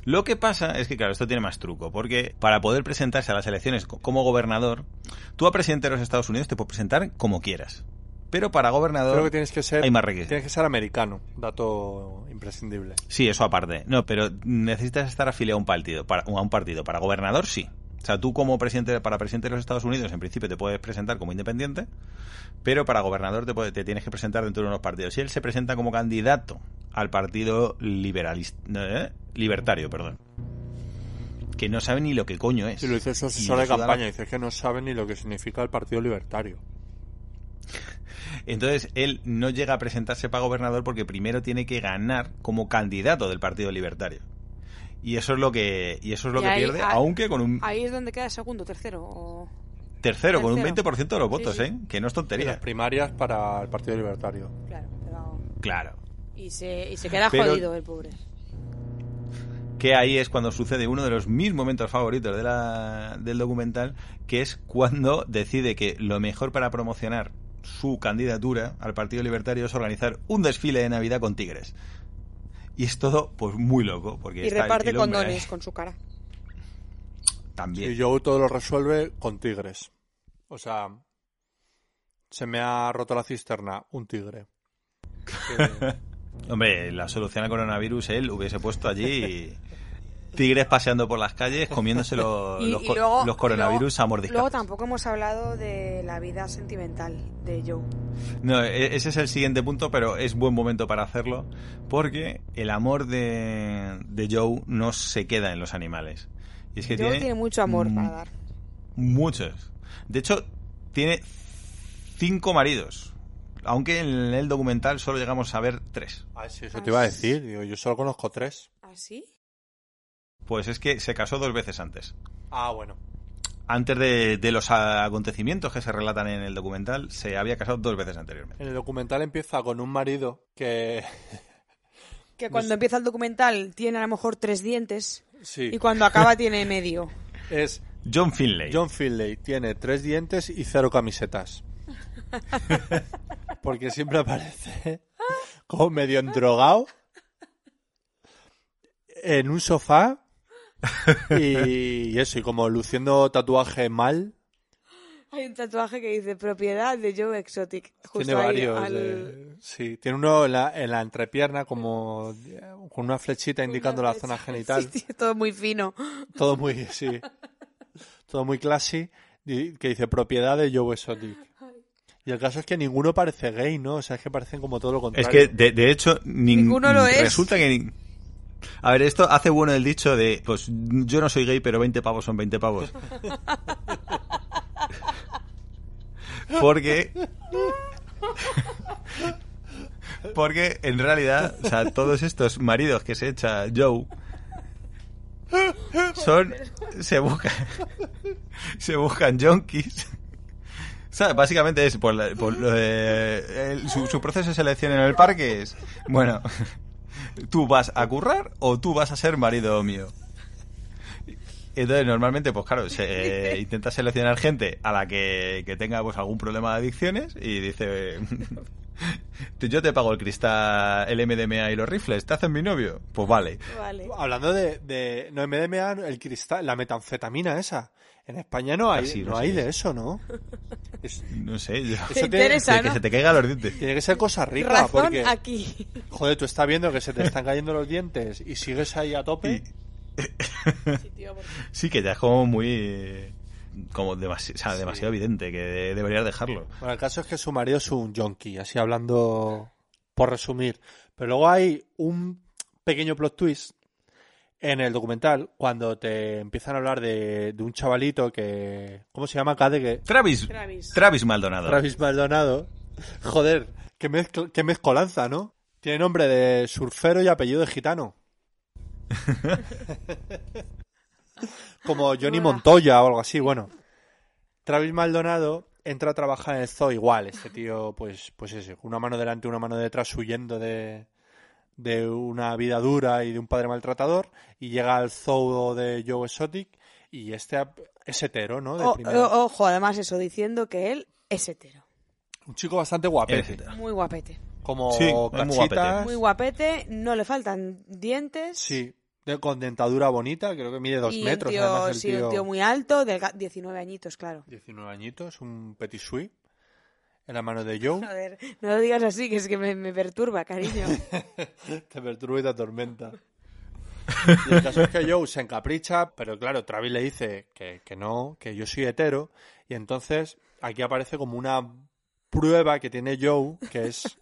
Lo que pasa es que, claro, esto tiene más truco, porque para poder presentarse a las elecciones co- como gobernador, tú a presidente de los Estados Unidos te puedes presentar como quieras. Pero para gobernador Creo que tienes que ser hay más requisitos. tienes que ser americano, dato imprescindible. Sí, eso aparte. No, pero necesitas estar afiliado a un partido. Para, a un partido. Para gobernador, sí. O sea, tú como presidente, para presidente de los Estados Unidos, en principio te puedes presentar como independiente, pero para gobernador te, puede- te tienes que presentar dentro de unos partidos. Si él se presenta como candidato al partido liberalista, ¿eh? libertario, perdón, que no sabe ni lo que coño es. Si lo dice su Y asesor de suda la- campaña, dice que no sabe ni lo que significa el Partido Libertario. Entonces, él no llega a presentarse para gobernador porque primero tiene que ganar como candidato del Partido Libertario. Y eso es lo que, y eso es lo Y que ahí- pierde, ahí- aunque con un Ahí es donde queda segundo, tercero. O... tercero, con un tercero. 20% de los votos, sí. ¿eh? Que no es Y las tontería. primarias para el Partido Libertario. Claro, pero- Claro. Y se, y se queda Pero- jodido el pobre. Que ahí es cuando sucede uno de los mis momentos favoritos de la, del documental, que es cuando decide que lo mejor para promocionar su candidatura al Partido Libertario es organizar un desfile de Navidad con tigres. Y es todo, pues, muy loco. Porque Y está reparte el condones con su cara. También. Y Joe todo lo resuelve con tigres. O sea, se me ha roto la cisterna, un tigre. Que- Hombre, la solución al coronavirus él hubiese puesto allí tigres paseando por las calles comiéndose los, Y- los y co- luego- los coronavirus luego- a. Luego tampoco hemos hablado de la vida sentimental de Joe. No, e- ese es el siguiente punto, pero es buen momento para hacerlo porque el amor de, de Joe no se queda en los animales. Y es que Joe tiene, tiene mucho amor para dar. Muchos. De hecho, tiene cinco maridos. Aunque en el documental solo llegamos a ver tres. Ah, sí, eso te iba a decir. Digo, yo solo conozco tres. ¿Ah, sí? Pues es que se casó dos veces antes. Ah, bueno. Antes de, de los acontecimientos que se relatan en el documental, se había casado dos veces anteriormente. En el documental empieza con un marido que... Que cuando empieza el documental tiene a lo mejor tres dientes Sí, y cuando acaba tiene medio. es John Finlay. John Finlay. Tiene tres dientes y cero camisetas. Porque siempre aparece como medio endrogado en un sofá y eso, y como luciendo tatuaje mal. Hay un tatuaje que dice propiedad de Joe Exotic. Justo tiene ahí varios. al- de- Sí, tiene uno en la, en la entrepierna como eh, con una flechita indicando la zona genital. Sí, sí, todo muy fino. Todo muy, sí. Todo muy classy. y- Que dice propiedad de Joe Exotic. Y el caso es que ninguno parece gay, ¿no? O sea, es que parecen como todo lo Es contrario. que, de, de hecho, nin- Ninguno lo es. Resulta que... A ver, esto hace bueno el dicho de, pues yo no soy gay, pero 20 pavos son 20 pavos. Porque... Porque en realidad, o sea, todos estos maridos que se echa Joe son se buscan se buscan junkies. O sea, básicamente es por, la- por lo de- el- su, su proceso de selección en el parque es bueno, tú vas a currar o tú vas a ser marido mío. Entonces, normalmente, pues claro, se eh, intenta seleccionar gente a la que, que tenga pues algún problema de adicciones y dice, yo te pago el cristal, el MDMA y los rifles, ¿te hacen mi novio? Pues vale. Vale. Hablando de, de no MDMA, el cristal, la metanfetamina esa. En España no hay, Ah, sí, no no hay de eso, ¿no? Es- No sé, yo- Eso Te tiene- interesa, que ¿no? se te caigan los dientes. tiene que ser cosa rica, Razón porque, aquí. joder, tú estás viendo que se te están cayendo los dientes y sigues ahí a tope. Y- Sí, tío, porque- Sí, que ya es como muy... eh, como demasi- o sea, demasiado evidente, que de- deberías dejarlo. Bueno, el caso es que su marido es un junkie, así hablando por resumir. Pero luego hay un pequeño plot twist en el documental cuando te empiezan a hablar de, de un chavalito que... ¿Cómo se llama? Cade. Travis, Travis. Travis Maldonado. Travis Maldonado. Joder, qué, mezcl- qué mezcolanza, ¿no? Tiene nombre de surfero y apellido de gitano. Como Johnny Montoya o algo así, bueno. Travis Maldonado entra a trabajar en el zoo igual, este tío, pues, pues ese, una mano delante y una mano detrás huyendo de, de una vida dura y de un padre maltratador, y llega al zoo de Joe Exotic, y este es hetero, ¿no? De O- primera. o- ojo, además eso, diciendo que él es hetero. Un chico bastante guapete. Muy guapete. Como Sí, muy cachitas. guapete. Muy guapete, no le faltan dientes. Sí, de- con dentadura bonita, creo que mide dos y metros. un tío, además, el sí, tío, un tío muy alto, delga- 19 añitos, claro. 19 añitos, un petit suisse en la mano de Joe. Joder, no lo digas así, que es que me, me perturba, cariño. te perturba y te atormenta. Y el caso es que Joe se encapricha, pero claro, Travis le dice que, que no, que yo soy hetero, y entonces aquí aparece como una prueba que tiene Joe, que es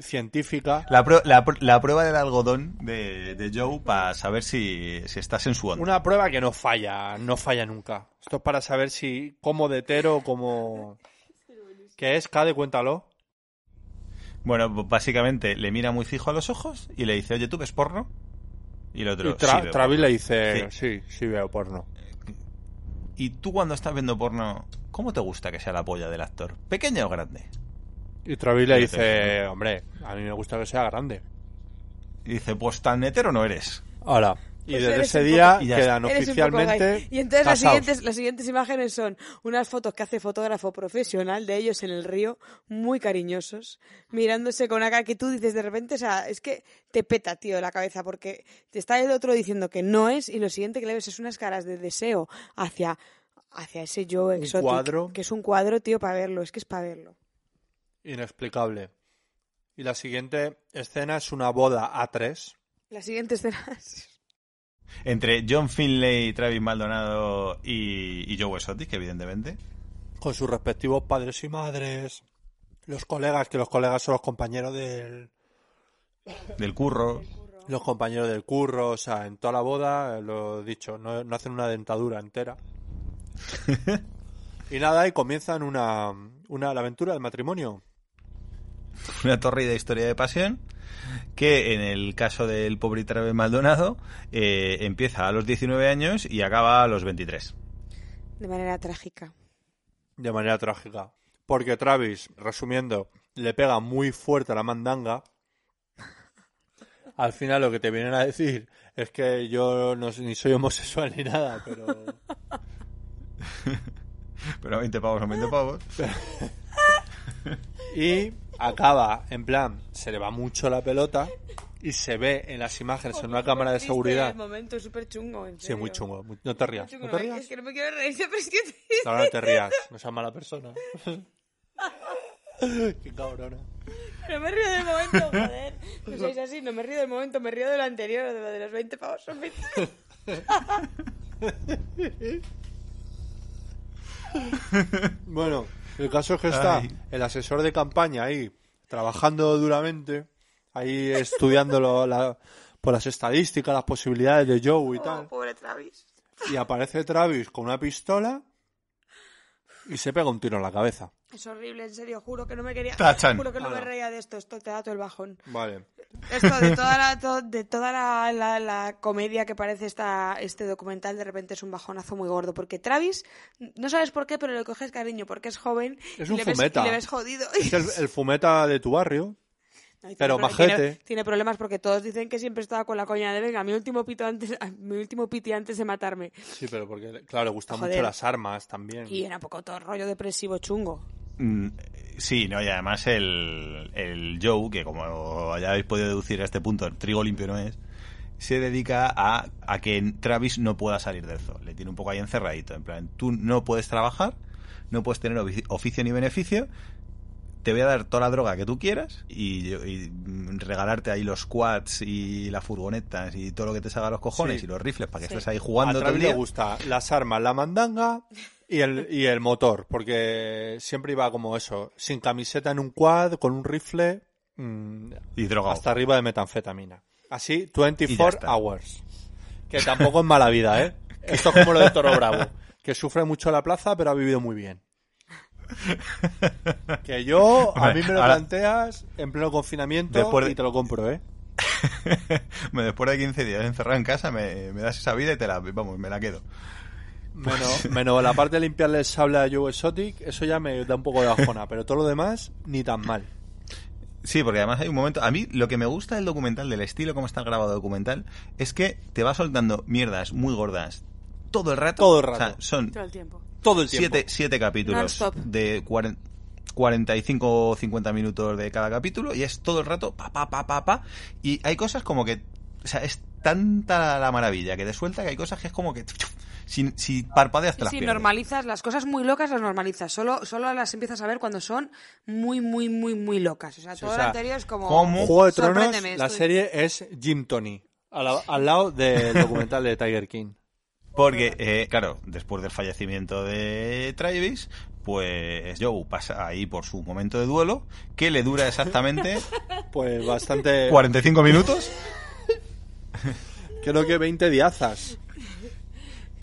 científica. La, la pr- la prueba del algodón de, de Joe para saber si, si estás en su onda. Una prueba que no falla, no falla nunca. Esto es para saber si como de hetero, como... ¿Qué es? Cade, cuéntalo. Bueno, básicamente le mira muy fijo a los ojos y le dice, oye, ¿tú ves porno? Y el otro, Y Tra- "Sí, veo Travis porno". le dice, sí, sí veo porno. Y tú cuando estás viendo porno, ¿cómo te gusta que sea la polla del actor? ¿Pequeña o grande? Y Travis le dice, hombre, a mí me gusta que sea grande. Y dice, pues tan hetero no eres. Ahora, Y Pues desde ese día poco- quedan oficialmente. Y entonces las siguientes, las siguientes imágenes son unas fotos que hace fotógrafo profesional de ellos en el río, muy cariñosos, mirándose con una cara que tú dices de repente, o sea, es que te peta, tío, la cabeza, porque te está el otro diciendo que no es y lo siguiente que le ves es unas caras de deseo hacia, hacia ese yo exótico. cuadro. Que es un cuadro, tío, para verlo, es que es para verlo. Inexplicable. Y la siguiente escena es una boda a tres. Las siguientes escenas. Entre John Finlay, Travis Maldonado y, y Joe Exotic, evidentemente. con sus respectivos padres y madres, los colegas, que los colegas son los compañeros del Del curro. los compañeros del curro, o sea, en toda la boda, lo dicho, no, no hacen una dentadura entera. y nada, y comienzan una, una la aventura del matrimonio. Una torrida historia de pasión que en el caso del pobre Travis Maldonado eh, empieza a los 19 años y acaba a los 23. De manera trágica. de manera trágica. Porque Travis, resumiendo, le pega muy fuerte a la mandanga. Al final lo que te vienen a decir es que yo no, ni soy homosexual ni nada, pero... Pero 20 pavos son 20 pavos. Y acaba, en plan, se le va mucho la pelota y se ve en las imágenes en una cámara de seguridad. El momento súper chungo, en Sí, muy chungo. muy- No te rías. Chungo, No te no, rías. Es que no me quiero reír, pero es que triste. Ahora no te rías. No seas mala persona. Qué cabrona. No me río del momento, joder. No sois así, no me río del momento, me río de lo anterior, de lo de los 20 pavos son 20. Bueno, el caso es que está Ay. el asesor de campaña ahí trabajando duramente, ahí estudiando lo- la- por las estadísticas, las posibilidades de Joe y Oh, tal. pobre Travis. Y aparece Travis con una pistola y se pega un tiro en la cabeza. Es horrible, en serio, juro que no me quería. Tachan. Juro que no me reía de esto, esto te da todo el bajón. Vale. Esto de toda la, to- de toda la, la- la comedia que parece esta, este documental, de repente es un bajonazo muy gordo. Porque Travis, no sabes por qué, pero le coges cariño porque es joven. Es y un le ves- fumeta. y le ves jodido. Es el, el fumeta de tu barrio. Tiene Pero pro- majete. Tiene, tiene problemas porque todos dicen que siempre estaba con la coña de venga, mi último pito antes, mi último piti antes de matarme. Sí, pero porque, claro, le gustan Joder. mucho las armas también. Y era un poco todo rollo depresivo chungo. Mm, Sí, no, y además el, el Joe, que como ya habéis podido deducir a este punto, trigo limpio no es, se dedica a, a que Travis no pueda salir del zoo. Le tiene un poco ahí encerradito. En plan, tú no puedes trabajar, no puedes tener ofici- oficio ni beneficio, te voy a dar toda la droga que tú quieras y, y, regalarte ahí los quads y las furgonetas y todo lo que te salga a los cojones Sí. y los rifles para que Sí. estés ahí a jugando todo el Travis le día. gusta las armas, la mandanga y el, y el motor, porque siempre iba como eso, sin camiseta en un quad, con un rifle, mm, Y drogado. hasta arriba de metanfetamina. Así, Y ya 24 está. hours. Que tampoco es mala vida, ¿eh? Esto es como lo de Toro Bravo, que sufre mucho la plaza, pero ha vivido muy bien. Que yo, a mí me lo Ahora- planteas en pleno confinamiento Después de- y te lo compro, ¿eh? Me- Después de 15 días encerrado en casa, me, me das esa vida y te la, vamos, me la quedo. Menos, menos la parte de limpiarle el sable a Joe Exotic, eso ya me da un poco de bajona, pero todo lo demás, ni tan mal. Sí, porque además hay un momento. A mí lo que me gusta del documental, del estilo como está grabado el documental, es que te va soltando mierdas muy gordas todo el rato. Todo el rato. O sea, son Todo el tiempo. Todo el tiempo. siete, siete capítulos de cuaren- 45 o 50 minutos de cada capítulo y es todo el rato pa, pa, pa, pa, pa. Y hay cosas como que. O sea, es tanta la maravilla que te suelta que hay cosas que es como que. Si, si parpadeas te Sí, las pierdes. normalizas las cosas muy locas, las normalizas. Solo, solo las empiezas a ver cuando son muy, muy, muy, muy locas. O sea, todo o lo sea, anterior es como. ¿cómo? Juego de Tronos, la estoy- serie es Jim Tony, al, la- al lado del documental de Tiger King. Porque, eh, claro, después del fallecimiento de Travis, pues Joe pasa ahí por su momento de duelo, que le dura exactamente Pues bastante... 45 minutos. Creo que 20 diazas.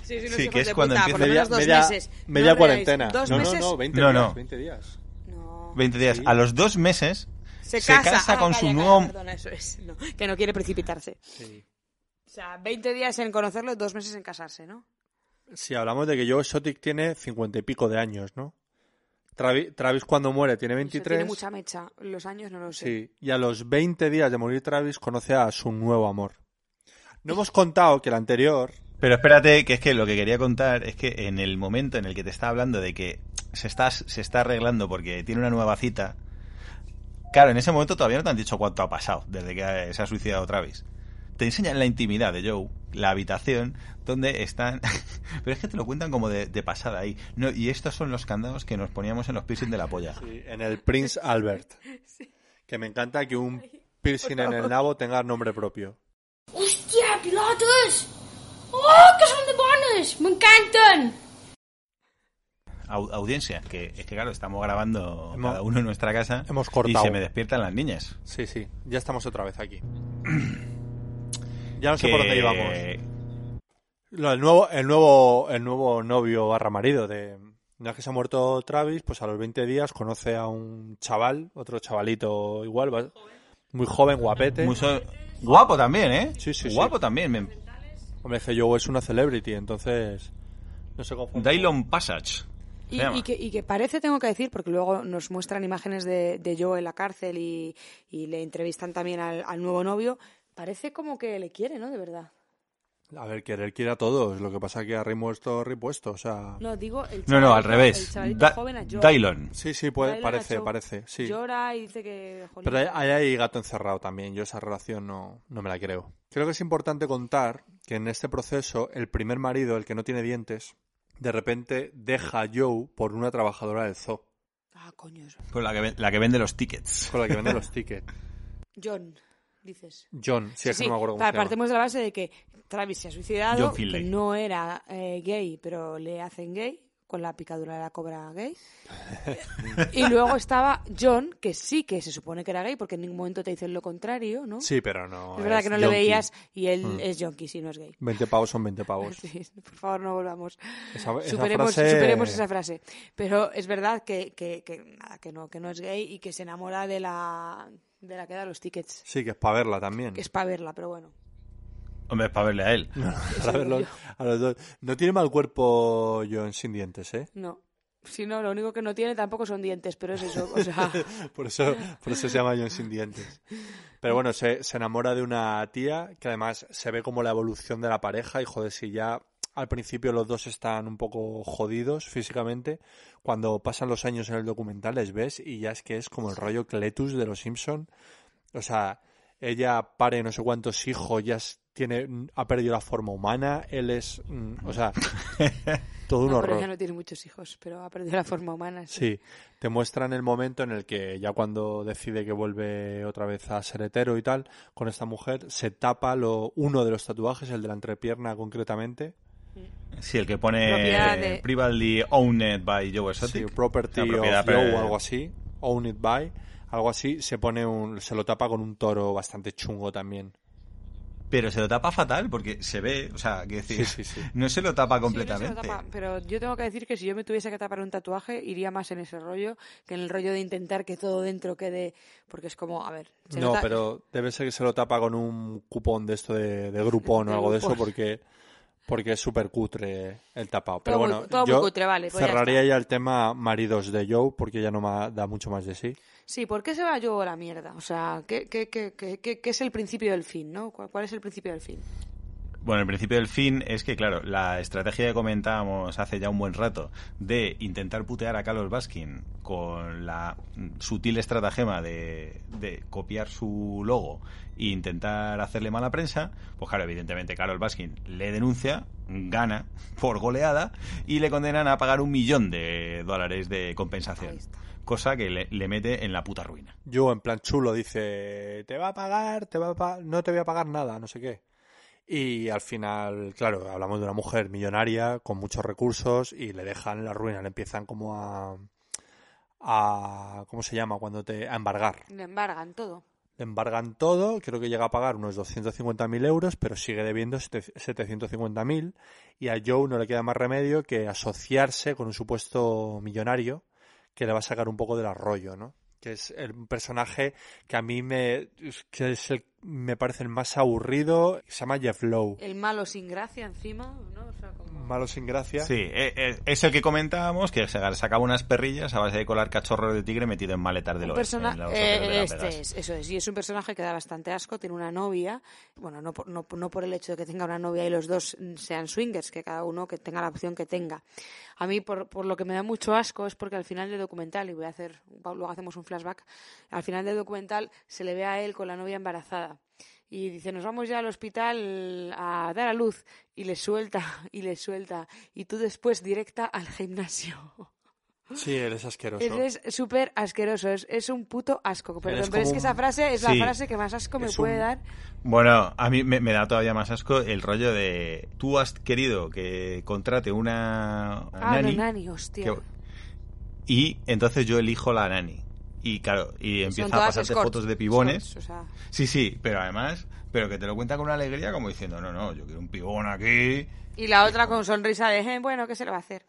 Sí, sí, Sí, que es cuando puta, empieza Media, dos media, meses. media No cuarentena. reáis. ¿Dos no, meses? no, no, 20 No, días, no. 20 días. No. 20 días. Sí. A los dos meses Se se casa, casa Ah, con calla, su calla, nuevo... Perdona, eso es. No, que no quiere precipitarse. Sí. O sea, 20 días en conocerlo, dos meses en casarse, ¿no? Si hablamos de que Joe Exotic tiene 50 y pico de años, ¿no? Travis, Travis cuando muere tiene Se 23. Tiene mucha mecha. Los años no lo sé. Sí, y a los 20 días de morir Travis conoce a su nuevo amor. No hemos contado que el anterior... Pero espérate, que es que lo que quería contar es que en el momento en el que te está hablando de que se está, se está arreglando porque tiene una nueva cita, claro, en ese momento todavía no te han dicho cuánto ha pasado desde que se ha suicidado Travis. Te enseñan la intimidad de Joe, la habitación, donde están... Pero es que te lo cuentan como de, de pasada ahí. No, y estos son los candados que nos poníamos en los piercing de la polla. Sí, en el Prince Albert. Que me encanta que un piercing en el nabo tenga nombre propio. Hòstia, pilotes! Oh, que són de bones! M'encanten! Au- audiencia, que es que claro, estamos grabando Hemos- cada uno en nuestra casa hemos y cortado. se me despiertan las niñas. Sí, sí, ya estamos otra vez aquí. Ya no sé Que- por dónde íbamos. Lo, el, nuevo, el, nuevo, el nuevo novio barra marido de... Ya que se ha muerto Travis, pues a los 20 días conoce a un chaval, otro chavalito igual, muy joven, guapete. Muy so- Guapo también, ¿eh? Sí, sí, sí. Guapo también. me- Hombre, es que Joe es una celebrity, entonces no se confunde. Dylon Passage. Y, y que, y que parece, tengo que decir, porque luego nos muestran imágenes de, de Joe en la cárcel y, y le entrevistan también al, al nuevo novio, parece como que le quiere, ¿no? De verdad. A ver, querer quiere a todos, lo que pasa es que ha repuesto, repuesto, o sea... No, digo el No, no, al revés. El chavalito Da- joven a Joe. Dylon. Sí, sí, puede, parece, parece, sí. Llora y dice que... jolín, Pero hay, hay ahí gato encerrado también. Yo esa relación no, no me la creo. Creo que es importante contar que en este proceso el primer marido, el que no tiene dientes, de repente deja a Joe por una trabajadora del zoo, Ah, coño. eso. Pues la que, la que vende los tickets. con la que vende los tickets. John, dices. John, sí, es que no me acuerdo cómo pa- se llama. partimos de la base de que Travis se ha suicidado, John que no era eh, gay, pero le hacen gay con la picadura de la cobra gay. y luego estaba John, que sí que se supone que era gay, porque en ningún momento te dicen lo contrario, ¿no? Sí, pero no. es verdad que no le yonki. veías y él Mm. es junkie, si no es gay. 20 pavos son 20 pavos. Sí, por favor, no volvamos. Esa, esa Superemos, frase- superemos esa frase. Pero es verdad que, que, que, nada, que, no, que no es gay y que se enamora de la, de la que da los tickets. Sí, que es para verla también. Que es para verla, pero bueno. Hombre, es para verle a él. Para verlo a los dos. No tiene mal cuerpo John sin dientes, ¿eh? No. Si no, lo único que no tiene tampoco son dientes, pero es eso. O sea, Por eso, por eso se llama John sin dientes. Pero bueno, se, se enamora de una tía que además se ve como la evolución de la pareja y joder, si ya al principio los dos están un poco jodidos físicamente, cuando pasan los años en el documental les ves y ya es que es como el rollo Cletus de los Simpson. O sea, ella pare no sé cuántos hijos, ya tiene, ha perdido la forma humana, él es, mm, o sea, todo un no, pero horror. ella no tiene muchos hijos, pero ha perdido la forma humana. Sí. Sí, te muestran el momento en el que ya cuando decide que vuelve otra vez a ser hetero y tal, con esta mujer, se tapa lo, uno de los tatuajes, el de la entrepierna concretamente. Sí, el que pone Propiedad de- Privately Owned by Joe Sí, Exotic. property La propiedad, of Joe pero- o algo así, own it by, algo así, se pone un, se lo tapa con un toro bastante chungo también. Pero se lo tapa fatal porque se ve, o sea, que decir, Sí, sí, sí. no se lo tapa Sí, no se lo completamente. tapa, pero yo tengo que decir que si yo me tuviese que tapar un tatuaje, iría más en ese rollo que en el rollo de intentar que todo dentro quede. Porque es como, a ver. se No, pero debe ser que se lo tapa con un cupón de esto de, de Groupon o De algo de eso porque porque es súper cutre el tapado. Pero Todo muy- bueno, todo muy yo cutre, vale, pues ya cerraría ya el tema maridos de Joe porque ya no ma- da mucho más de sí. Sí, ¿por qué se va yo a la mierda? O sea, ¿qué, qué, qué, qué, qué- qué es el principio del fin, no? ¿Cuál, cuál es el principio del fin? Bueno, el principio del fin es que, claro, la estrategia que comentábamos hace ya un buen rato de intentar putear a Carlos Baskin con la sutil estratagema de, de copiar su logo e intentar hacerle mala prensa, pues claro, evidentemente Carlos Baskin le denuncia, gana por goleada y le condenan a pagar un millón de dólares de compensación. Cosa que le, le mete en la puta ruina. Joe en plan chulo dice, te va a pagar, te va a pa- no te voy a pagar nada, no sé qué. Y al final, claro, hablamos de una mujer millonaria con muchos recursos y le dejan la ruina, le empiezan como a a ¿cómo se llama? cuando te a embargar. Le embargan todo. Le embargan todo, creo que llega a pagar unos 250.000 euros, pero sigue debiendo sete- 750.000 y a Joe no le queda más remedio que asociarse con un supuesto millonario que le va a sacar un poco del arroyo, ¿no? Que es el personaje que a mí me, que es el- me parece el más aburrido, se llama Jeff Lowe. El malo sin gracia encima, ¿no? O sea, como... malo sin gracia. Sí, eh, eh, es el que comentábamos que se sacaba unas perrillas a base de colar cachorros de tigre metido en maletas del Un oeste. persona- los eh, de este es, eso es. Y es un personaje que da bastante asco, tiene una novia. Bueno, no por, no, no por el hecho de que tenga una novia y los dos sean swingers, que cada uno que tenga la opción que tenga. A mí, por, por lo que me da mucho asco, es porque al final del documental, y voy a hacer, luego hacemos un flashback, al final del documental se le ve a él con la novia embarazada. Y dice, nos vamos ya al hospital a dar a luz. Y le suelta, y le suelta. Y tú después directa al gimnasio. Sí, él es asqueroso. Eres súper asqueroso, es, es un puto asco. Perdón, Eres pero es que esa frase es Sí. la frase que más asco me Es puede un- dar. Bueno, a mí me, me da todavía más asco el rollo de tú has querido que contrate una, una Ah, nani no, nani, hostia. que- y entonces yo elijo la nani. Y claro, y empieza a pasarte fotos de pibones. escorts, o sea, Sí, sí, pero además, pero que te lo cuenta con una alegría como diciendo, no, no, yo quiero un pibón aquí. y la otra con sonrisa de, "Eh, bueno, ¿qué se le va a hacer?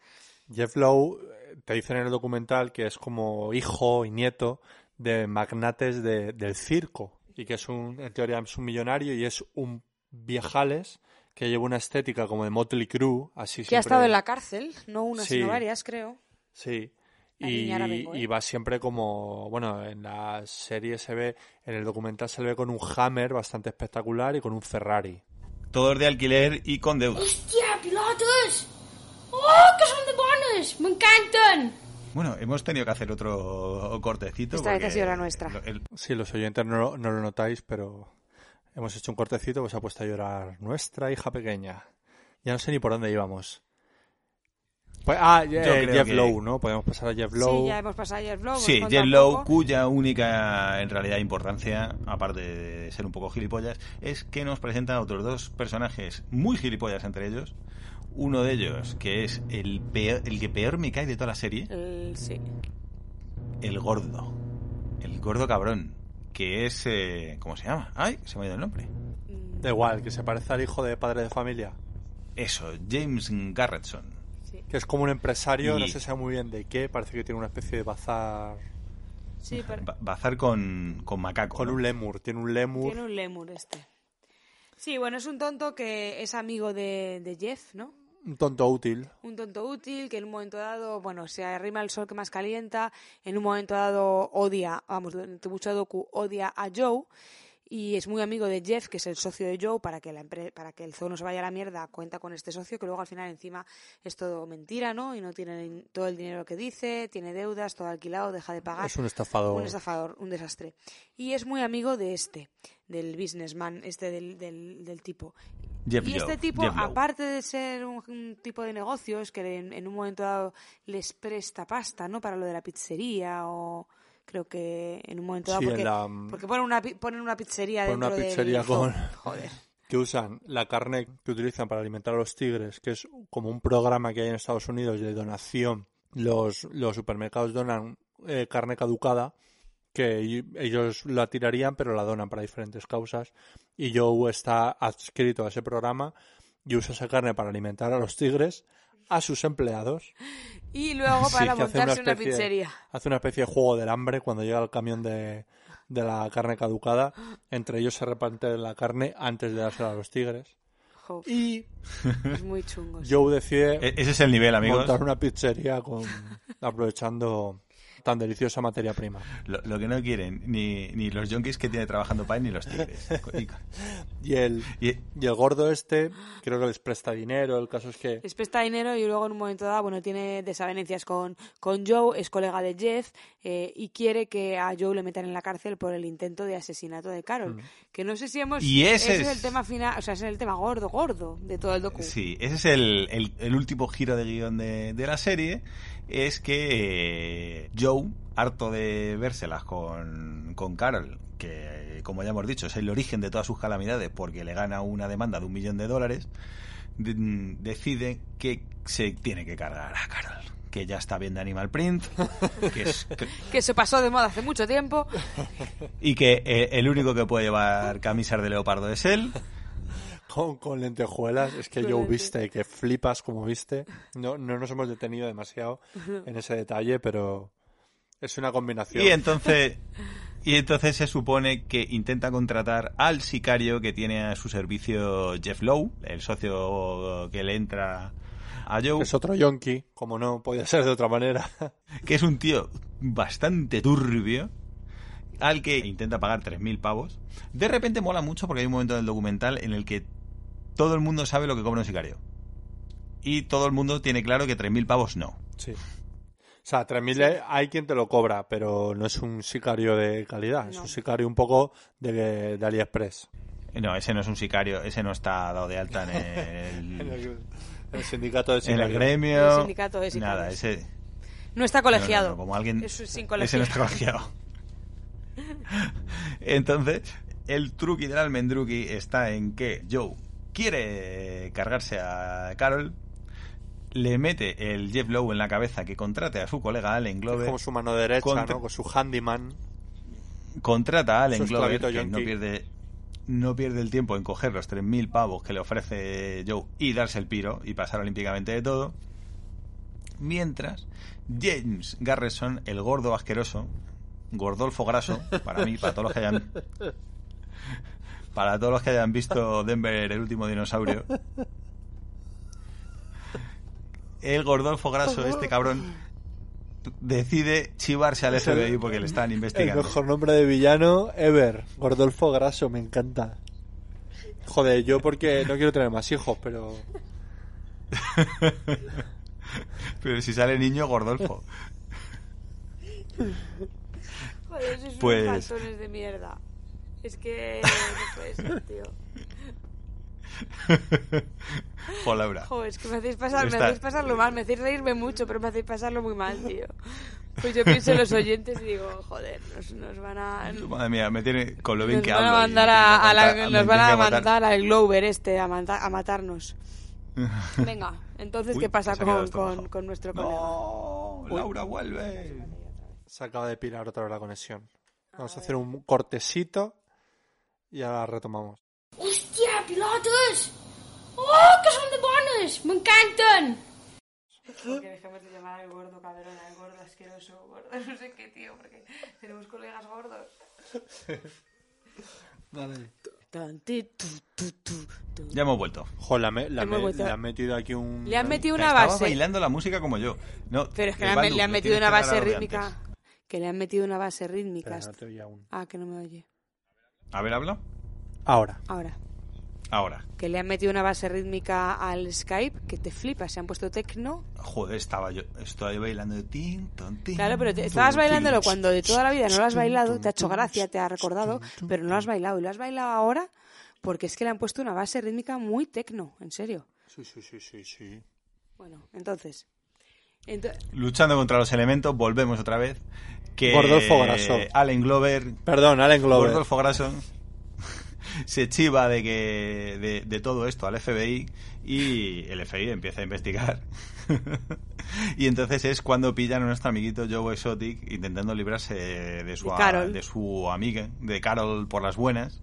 Jeff Lowe, eh, te dicen en el documental que es como hijo y nieto de magnates de- del circo y que es un, en teoría es un millonario y es un viejales que lleva una estética como de Motley Crue, así Que ha siempre- estado en la cárcel, no una, Sí. sino varias, creo. Sí. Y, vengo, ¿eh? va siempre como, bueno, en la serie se ve, en el documental se le ve con un Hammer bastante espectacular y con un Ferrari. Todos de alquiler y con deuda. Hòstia, pilotes! Oh, que són de bones! M'encanten! Bueno, hemos tenido que hacer otro cortecito. Esta vez ha sido la nuestra. el- Sí, los oyentes no, lo- no lo notáis, pero hemos hecho un cortecito, pues ha puesto a llorar nuestra hija pequeña. Ya no sé ni por dónde íbamos. Pues, ah, eh, Jeff que- Lowe, ¿no? Podemos pasar a Jeff Lowe. Sí, ya hemos pasado ayer vlog. Sí, hemos Jet contado un Lowe, cuya única en realidad importancia, aparte de ser un poco gilipollas, es que nos presenta a otros dos personajes muy gilipollas entre ellos. Uno de ellos, que es el, peor- el que peor me cae de toda la serie, El- sí. el gordo. El gordo cabrón. Que es. eh, ¿Cómo se llama? ¡Ay! Se me ha ido el nombre. Da igual, que se parece al hijo de padre de familia. Eso, James Garretson. Que es como un empresario, Y- no se sabe muy bien de qué, parece que tiene una especie de bazar Sí, pero Ba- Bazar con, con macaco. con ¿no? un lemur. Tiene un lemur. tiene un lemur este. Sí, bueno, es un tonto que es amigo de, de Jeff, ¿no? Un tonto útil. un tonto útil que en un momento dado, bueno, se arrima el sol que más calienta, en un momento dado odia, vamos, durante mucho docu odia a Joe y es muy amigo de Jeff, que es el socio de Joe, para que la para que el zoo no se vaya a la mierda, cuenta con este socio que luego al final encima es todo mentira, ¿no? Y no tiene todo el dinero que dice, tiene deudas, todo alquilado, deja de pagar. Es un estafador. Un estafador, un desastre. Y es muy amigo de este, del businessman, este del, del, del tipo. Jeff y este tipo, Jeff aparte de ser un, un tipo de negocios que en, en un momento dado les presta pasta, ¿no? Para lo de la pizzería o creo que en un momento dado Sí, porque, la- porque ponen una ponen una pizzería Ponen dentro una pizzería del con- joder que usan la carne que utilizan para alimentar a los tigres, que es como un programa que hay en Estados Unidos de donación. Los, los supermercados donan eh, carne caducada, que ellos la tirarían, pero la donan para diferentes causas. Y Joe está adscrito a ese programa y usa esa carne para alimentar a los tigres, a sus empleados. y luego para una montarse una, pizzería Hace una especie de juego del hambre cuando llega el camión de, de la carne caducada. Entre ellos se reparte la carne antes de dársela a los tigres. Jo, Y es muy chungo. Joe decide E- Ese es el nivel, amigos. montar una pizzería con aprovechando tan deliciosa materia prima. Lo, lo que no quieren ni, ni los yonkis que tiene trabajando Pine ni los tigres. Y- el, y- y el gordo este, creo que les presta dinero. El caso es que les presta dinero y luego en un momento dado, bueno, tiene desavenencias con, con Joe, es colega de Jeff eh, y quiere que a Joe le metan en la cárcel por el intento de asesinato de Carol. Que no sé si hemos... Y ese es... es- el tema final, o sea, ese es el tema gordo, gordo de todo el docu. Sí, ese es el, el- el último giro de guion de, de la serie. Es que eh, Joe, harto de vérselas con, con Carol, que como ya hemos dicho es el origen de todas sus calamidades porque le gana una demanda de un millón de dólares, de- decide que se tiene que cargar a Carol. Que ya está bien de Animal Print, que es, que- Que se pasó de moda hace mucho tiempo. y que eh, el único que puede llevar camisas de leopardo es él. Con, con lentejuelas, es que lente. viste, que flipas como viste. No, no nos hemos detenido demasiado en ese detalle, pero es una combinación. Y entonces, y entonces se supone que intenta contratar al sicario que tiene a su servicio Jeff Lowe, el socio que le entra a Joe, Es otro yonki, como no podía ser de otra manera. que es un tío bastante turbio, al que intenta pagar 3.000 pavos. De repente mola mucho porque hay un momento del documental en el que todo el mundo sabe lo que cobra un sicario. Y todo el mundo tiene claro que 3.000 pavos no. Sí. O sea, 3.000 hay quien te lo cobra, pero no es un sicario de calidad. Es un sicario un poco de, de AliExpress. No, ese no es un sicario, ese no está dado de alta en el, el, el sindicato de en el sicarios. gremio. El sindicato de sicarios. Nada, ese... No está no, no, colegiado. no, como alguien... Es sin Ese colegiar. no está colegiado. Entonces, el truqui del almendruqui está en que Joe quiere cargarse a Carol, le mete el Jeff Lowe en la cabeza que contrate a su colega Allen Glover, como su mano derecha, Contra- ¿no? Con su handyman. contrata a Allen Glover, que no pierde, no pierde el tiempo en coger los 3.000 pavos que le ofrece Joe y darse el piro y pasar olímpicamente de todo. Mientras, James Garrison, el gordo asqueroso, Gordolfo Graso, para mí, para todos los que hayan. Para todos los que hayan visto Denver, el último dinosaurio. El Gordolfo Graso, este cabrón, decide chivarse al FBI porque le están El investigando. mejor nombre de villano ever. Gordolfo Graso, me encanta. Joder, yo porque no quiero tener más hijos, pero... Pero si sale niño, Gordolfo. Joder, sois Pues- de mierda. Es que no puede ser, tío. Jo, Laura. Joder, es que me hacéis pasar, me hacéis pasarlo mal, me hacéis reírme mucho, pero me hacéis pasarlo muy mal, tío. Pues yo pienso en los oyentes y digo, joder, nos, nos van a... Madre mía, me tiene con lo bien Nos que van a hablo y a, tiene a la- nos van a mandar al Glover este a, mata- a matarnos. Venga, entonces, Uy, ¿qué pasa con, con nuestro colega? ¡No! ¡Laura, vuelve! Se acaba de pirar otra vez la conexión. Vamos a hacer un cortecito y ahora retomamos. Hòstia, pilotes! Oh, que són de bones! M'encanten! Porque dejemos de llamar al gordo cabrón, al gordo asqueroso, gordo no sé qué, tío, porque tenemos colegas gordos. Tu. Ya hemos vuelto. Joder, le, han me- le han Hemos me- vuelto. le han metido aquí un... Le han metido una Estaba base. bailando la música como yo. No, Pero es que el le han, Baldu, le han lo metido una base rítmica. Que le han metido una base rítmica. Espera, no te oía aún. Ah, que no me oye. A ver, habla. Ahora. Ahora. Ahora. Que le han metido una base rítmica al Skype que te flipas. Se han puesto tecno. Joder, estaba yo. Estoy bailando. Tin, ton, tin, Claro, pero te- estabas bailándolo cuando de toda la vida no lo has bailado, te ha hecho gracia, te ha recordado, pero no lo has bailado. Y lo has bailado ahora porque es que le han puesto una base rítmica muy tecno, en serio. Sí, sí, sí, sí, sí. Bueno, entonces. Luchando contra los elementos, volvemos otra vez. Que Gordolfo Graso. Allen Glover Perdón, Allen Glover. Gordolfo Graso se chiva de que de, de todo esto al FBI y el FBI empieza a investigar. y entonces es cuando pillan a nuestro amiguito Joe Exotic intentando librarse de su, de su amiga, de Carol por las buenas.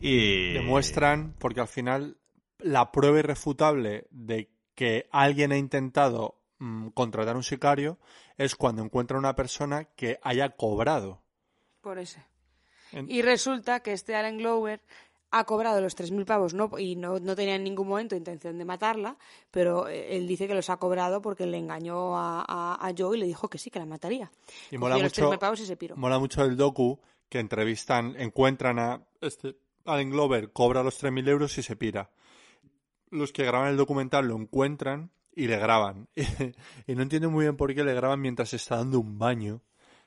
Y Demuestran, porque al final la prueba irrefutable de que alguien ha intentado mm, contratar un sicario es cuando encuentra una persona que haya cobrado. Por ese. En- Y resulta que este Allen Glover ha cobrado los 3.000 pavos no, y no, no tenía en ningún momento intención de matarla, pero eh, él dice que los ha cobrado porque le engañó a, a, a Joe y le dijo que sí, que la mataría. Y mola mucho, 3.000 pavos y se piró. mola mucho el docu que entrevistan, encuentran a este Allen Glover, cobra los 3.000 euros y se pira. Los que graban el documental lo encuentran y le graban. y no entiendo muy bien por qué le graban mientras está dando un baño,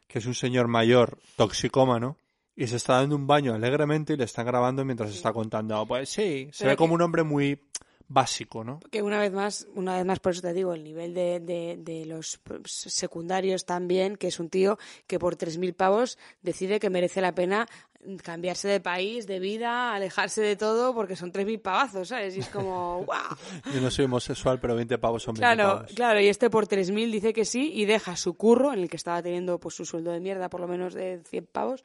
que es un señor mayor, toxicómano, y se está dando un baño alegremente y le están grabando mientras está contando. Pues sí, se Pero ve que- como un hombre muy básico, ¿no? Que una vez más, una vez más, por eso te digo, el nivel de, de, de los secundarios también, que es un tío que por 3.000 pavos decide que merece la pena cambiarse de país, de vida, alejarse de todo, porque son 3.000 pavazos, ¿sabes? Y es como, ¡guau! Yo no soy homosexual, pero 20 pavos son 20 Claro, pavos. claro, y este por 3.000 dice que sí y deja su curro, en el que estaba teniendo pues su sueldo de mierda, por lo menos de 100 pavos.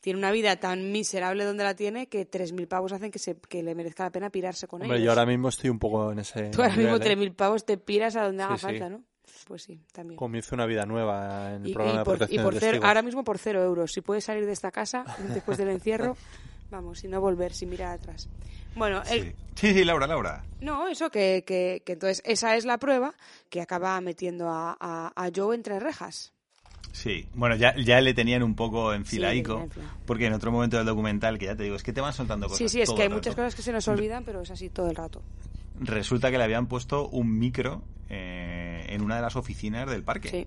Tiene una vida tan miserable donde la tiene que 3.000 pavos hacen que, se, que le merezca la pena pirarse con Hombre, ellos. yo ahora mismo estoy un poco en ese Tú ahora mismo nivel, ¿eh? 3.000 pavos te piras a donde haga sí. falta, ¿no? Pues sí, también. Comienzo una vida nueva en el Y, programa y de por, y protección por de cero, ahora mismo por cero euros. Si puedes salir de esta casa después del encierro, Vamos, sin no volver, sin mirar atrás. Bueno, el, Sí. sí, sí, Laura, Laura. No, eso que, que, que entonces esa es la prueba que acaba metiendo a, a, a Joe entre rejas. Sí, bueno, ya, ya le tenían un poco enfilaico, Sí, enfilado. porque en otro momento del documental, que ya te digo, es que te van soltando cosas. Sí, sí, es todo que hay muchas cosas que se nos olvidan, pero es así todo el rato. Resulta que le habían puesto un micro eh, en una de las oficinas del parque. Sí.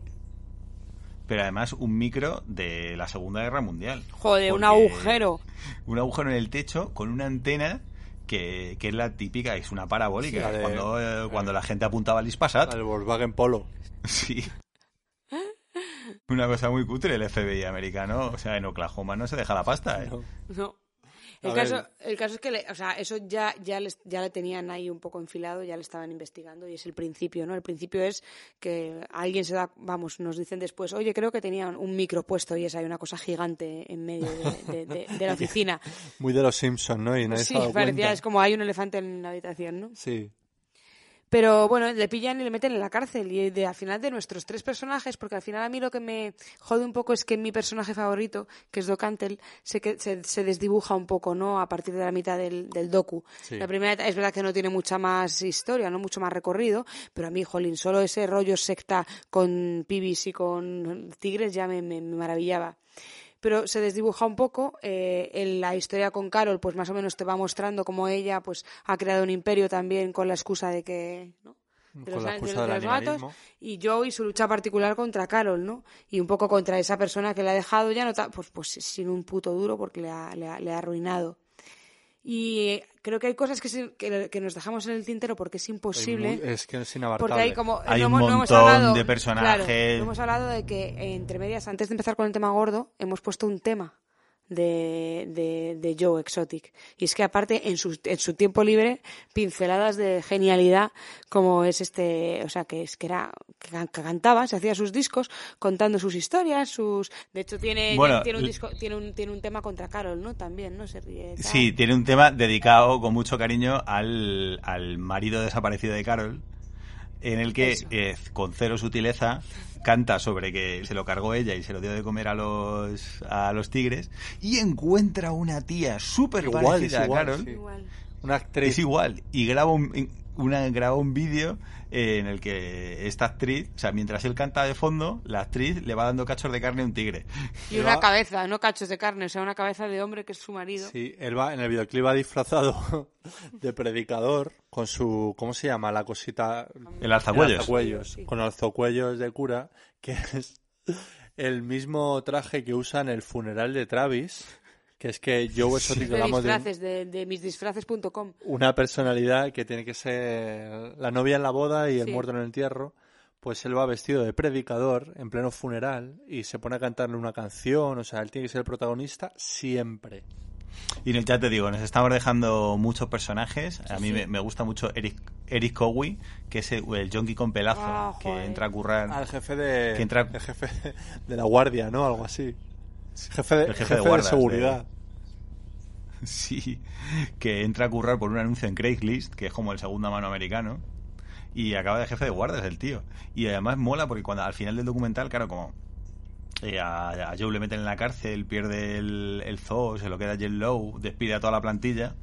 Pero además un micro de la Segunda Guerra Mundial. Joder, un agujero. Un agujero en el techo con una antena que, que es la típica, es una parabólica. Sí, la de- cuando, eh, cuando la gente apuntaba al Ispasat. Al Volkswagen Polo. Sí. Una cosa muy cutre el FBI americano. O sea, en Oklahoma no se deja la pasta, ¿eh? No. No. El caso, el caso es que, le- o sea, eso ya, ya, les, ya le tenían ahí un poco enfilado, ya le estaban investigando y es el principio, ¿no? El principio es que alguien se da, vamos, nos dicen después, oye, creo que tenían un micro puesto y es hay una cosa gigante en medio de, de- de- de la oficina. Muy de los Simpsons, ¿no? Y nadie Sí, parecía, es como hay un elefante en la habitación, ¿no? Sí. Pero bueno, le pillan y le meten en la cárcel. Y de, al final de nuestros tres personajes, porque al final a mí lo que me jode un poco es que mi personaje favorito, que es Doc Antle, se, se, se desdibuja un poco, ¿no? A partir de la mitad del, del docu. Sí. La primera es verdad que no tiene mucha más historia, no mucho más recorrido, pero a mí, jolín, solo ese rollo secta con pibis y con tigres ya me, me- me maravillaba pero se desdibuja un poco. eh, en la historia con Carol, pues más o menos te va mostrando cómo ella pues ha creado un imperio también con la excusa de que. ¿no? De la de- los gatos y Joe y su lucha particular contra Carol, ¿no? Y un poco contra esa persona que le ha dejado ya no pues, pues sin un puto duro porque le ha, le ha- le ha arruinado. Y creo que hay cosas que, se- que, que nos dejamos en el tintero porque es imposible. Es que es inabarcable. Porque hay como Hay no un hemos- no hemos montón hablado- de personajes. claro, no hemos hablado de que entre medias, antes de empezar con el tema gordo, hemos puesto un tema de, de, de Joe Exotic. Y es que aparte, en su, en su tiempo libre, pinceladas de genialidad, como es este, o sea, que es que era, que, can- que cantaba, se hacía sus discos, contando sus historias, sus, de hecho tiene, Bueno, tiene un l- disco, tiene un, tiene un tema contra Carol, ¿no? También, ¿no? Se ríe. Sí, tiene un tema dedicado con mucho cariño al, al marido desaparecido de Carol, en el que, eh, con cero sutileza, canta sobre que se lo cargó ella y se lo dio de comer a los, a los tigres, y encuentra una tía súper parecida es igual, a Carol. sí. Igual. Una actriz. Es igual, y graba un, una, graba un vídeo eh, en el que esta actriz, o sea, mientras él canta de fondo, la actriz le va dando cachos de carne a un tigre. Y una cabeza, no cachos de carne, o sea, una cabeza de hombre que es su marido. Sí, él va, en el videoclip va disfrazado de predicador con su, ¿cómo se llama? La cosita... El alzacuellos. El alzacuellos, Sí. Con alzacuellos de cura, que es el mismo traje que usa en el funeral de Travis, que es que Joe Exotic de hablamos de de, de misdisfraces.com. una personalidad que tiene que ser la novia en la boda y el Sí. muerto en el entierro, pues él va vestido de predicador en pleno funeral y se pone a cantarle una canción, o sea, él tiene que ser el protagonista siempre. Y no- ya te digo, nos estamos dejando muchos personajes. A mí sí. me, me gusta mucho Eric, Eric Cowie, que es el, el con pelazo, Ah, que entra a currar. Al jefe de Que entra- el jefe de la guardia, ¿no? Algo así. Jefe de, El jefe jefe de seguridad. Sí, que entra a currar por un anuncio en Craigslist, que es como el segunda mano americano. Y acaba de jefe de guardas el tío. Y además mola porque cuando al final del documental, claro, como eh, a, a Joe le meten en la cárcel, pierde el, el zoo, se lo queda Jen Low, despide a toda la plantilla,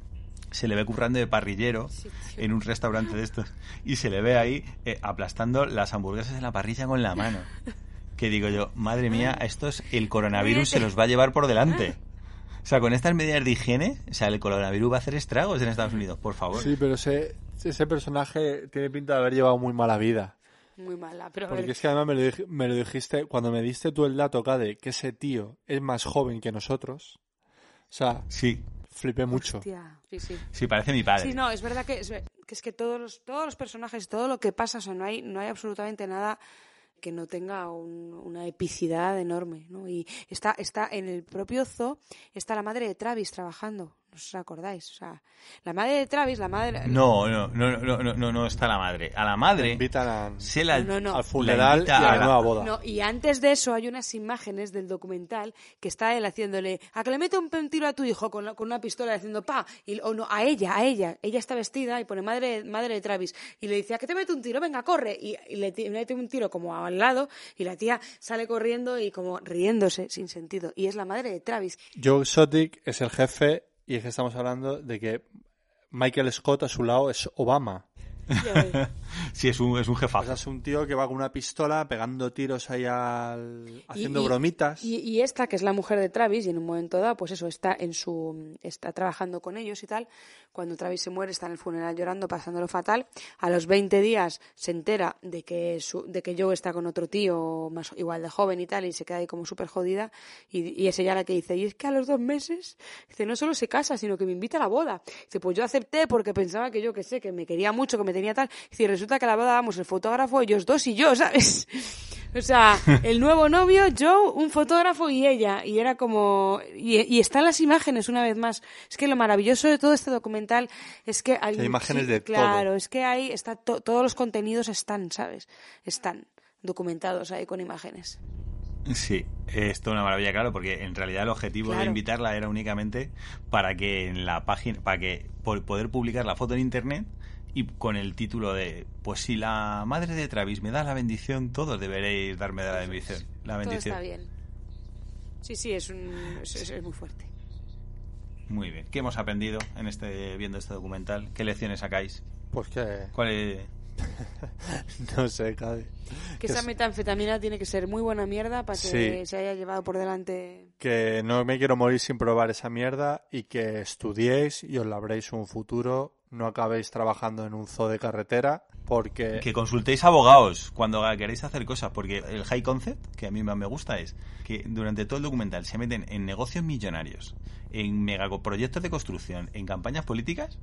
se le ve currando de parrillero Sí, en un restaurante de estos y se le ve ahí eh, aplastando las hamburguesas en la parrilla con la mano. Que digo yo, madre mía, a estos el coronavirus se los va a llevar por delante. O sea, con estas medidas de higiene, o sea, el coronavirus va a hacer estragos en Estados Unidos, por favor. Sí, pero ese, ese personaje tiene pinta de haber llevado muy mala vida. Muy mala, pero a Porque es que además me lo, dij- me lo dijiste, cuando me diste tú el dato, Cade, que ese tío es más joven que nosotros. O sea, Sí, flipé mucho. hostia, sí, sí. sí, parece mi padre. Sí, no, es verdad que es, que es que todos los, todos los personajes, todo lo que pasa, o sea, no hay, no hay absolutamente nada que no tenga un- una epicidad enorme, ¿no? Y está, está en el propio zoo, está la madre de Travis trabajando, no os acordáis, o sea, la madre de Travis, la madre... No, no, no, no, no, no, no está la madre. A la madre Invitan a- se la, No, no, al funeral y invita a la, nueva boda. No, y antes de eso hay unas imágenes del documental que está él haciéndole a que le mete un tiro a tu hijo con, la- con una pistola haciendo pa y o no a ella, a ella, ella está vestida y pone madre madre de Travis y le dice a que te mete un tiro, venga corre y, y le mete un tiro como al lado y la tía sale corriendo y como riéndose sin sentido y es la madre de Travis. Joe Exotic es el jefe y es que estamos hablando de que Michael Scott a su lado es Obama. Sí, es un, es un O jefazo. sea, es un tío que va con una pistola pegando tiros ahí al... haciendo y- bromitas. Y, y esta, que es la mujer de Travis, y en un momento dado, pues eso, está en su, está trabajando con ellos y tal. Cuando Travis se muere, está en el funeral llorando, pasándolo fatal. A los 20 días se entera de que su, de que Joe está con otro tío más igual de joven y tal, y se queda ahí como súper jodida. Y, es ella la que dice, y es que a los dos meses, dice, no solo se casa, sino que me invita a la boda. Dice, pues yo acepté porque pensaba que yo, que sé, que me quería mucho, que me tenía tal. Dice, y resulta que a la boda vamos el fotógrafo, ellos dos y yo, ¿sabes? O sea, el nuevo novio, Joe, un fotógrafo y ella. Y era como... Y, y están las imágenes una vez más. Es que lo maravilloso de todo este documental es que hay... Que hay imágenes de Claro, todo. es que hay... Está to- todos los contenidos están, ¿sabes? Están documentados ahí con imágenes. Sí, es toda una maravilla, claro, porque en realidad el objetivo de invitarla era únicamente para que en la página, para que por poder publicar la foto en internet y con el título de, pues si la madre de Travis me da la bendición, todos deberéis darme la bendición. La Todo bendición. está bien. Sí, sí, es, un, es, muy fuerte. Muy bien. ¿Qué hemos aprendido en este viendo este documental? ¿Qué lecciones sacáis? Pues que... ¿Cuál es? No sé. Que Que esa es- metanfetamina tiene que ser muy buena mierda para que Sí. se haya llevado por delante... que no me quiero morir sin probar esa mierda y que estudiéis y os labréis un futuro, no acabéis trabajando en un zoo de carretera, porque Que consultéis abogados cuando queréis hacer cosas, porque el high concept, que a mí más me gusta, es que durante todo el documental se meten en negocios millonarios, en megaproyectos de construcción, en campañas políticas,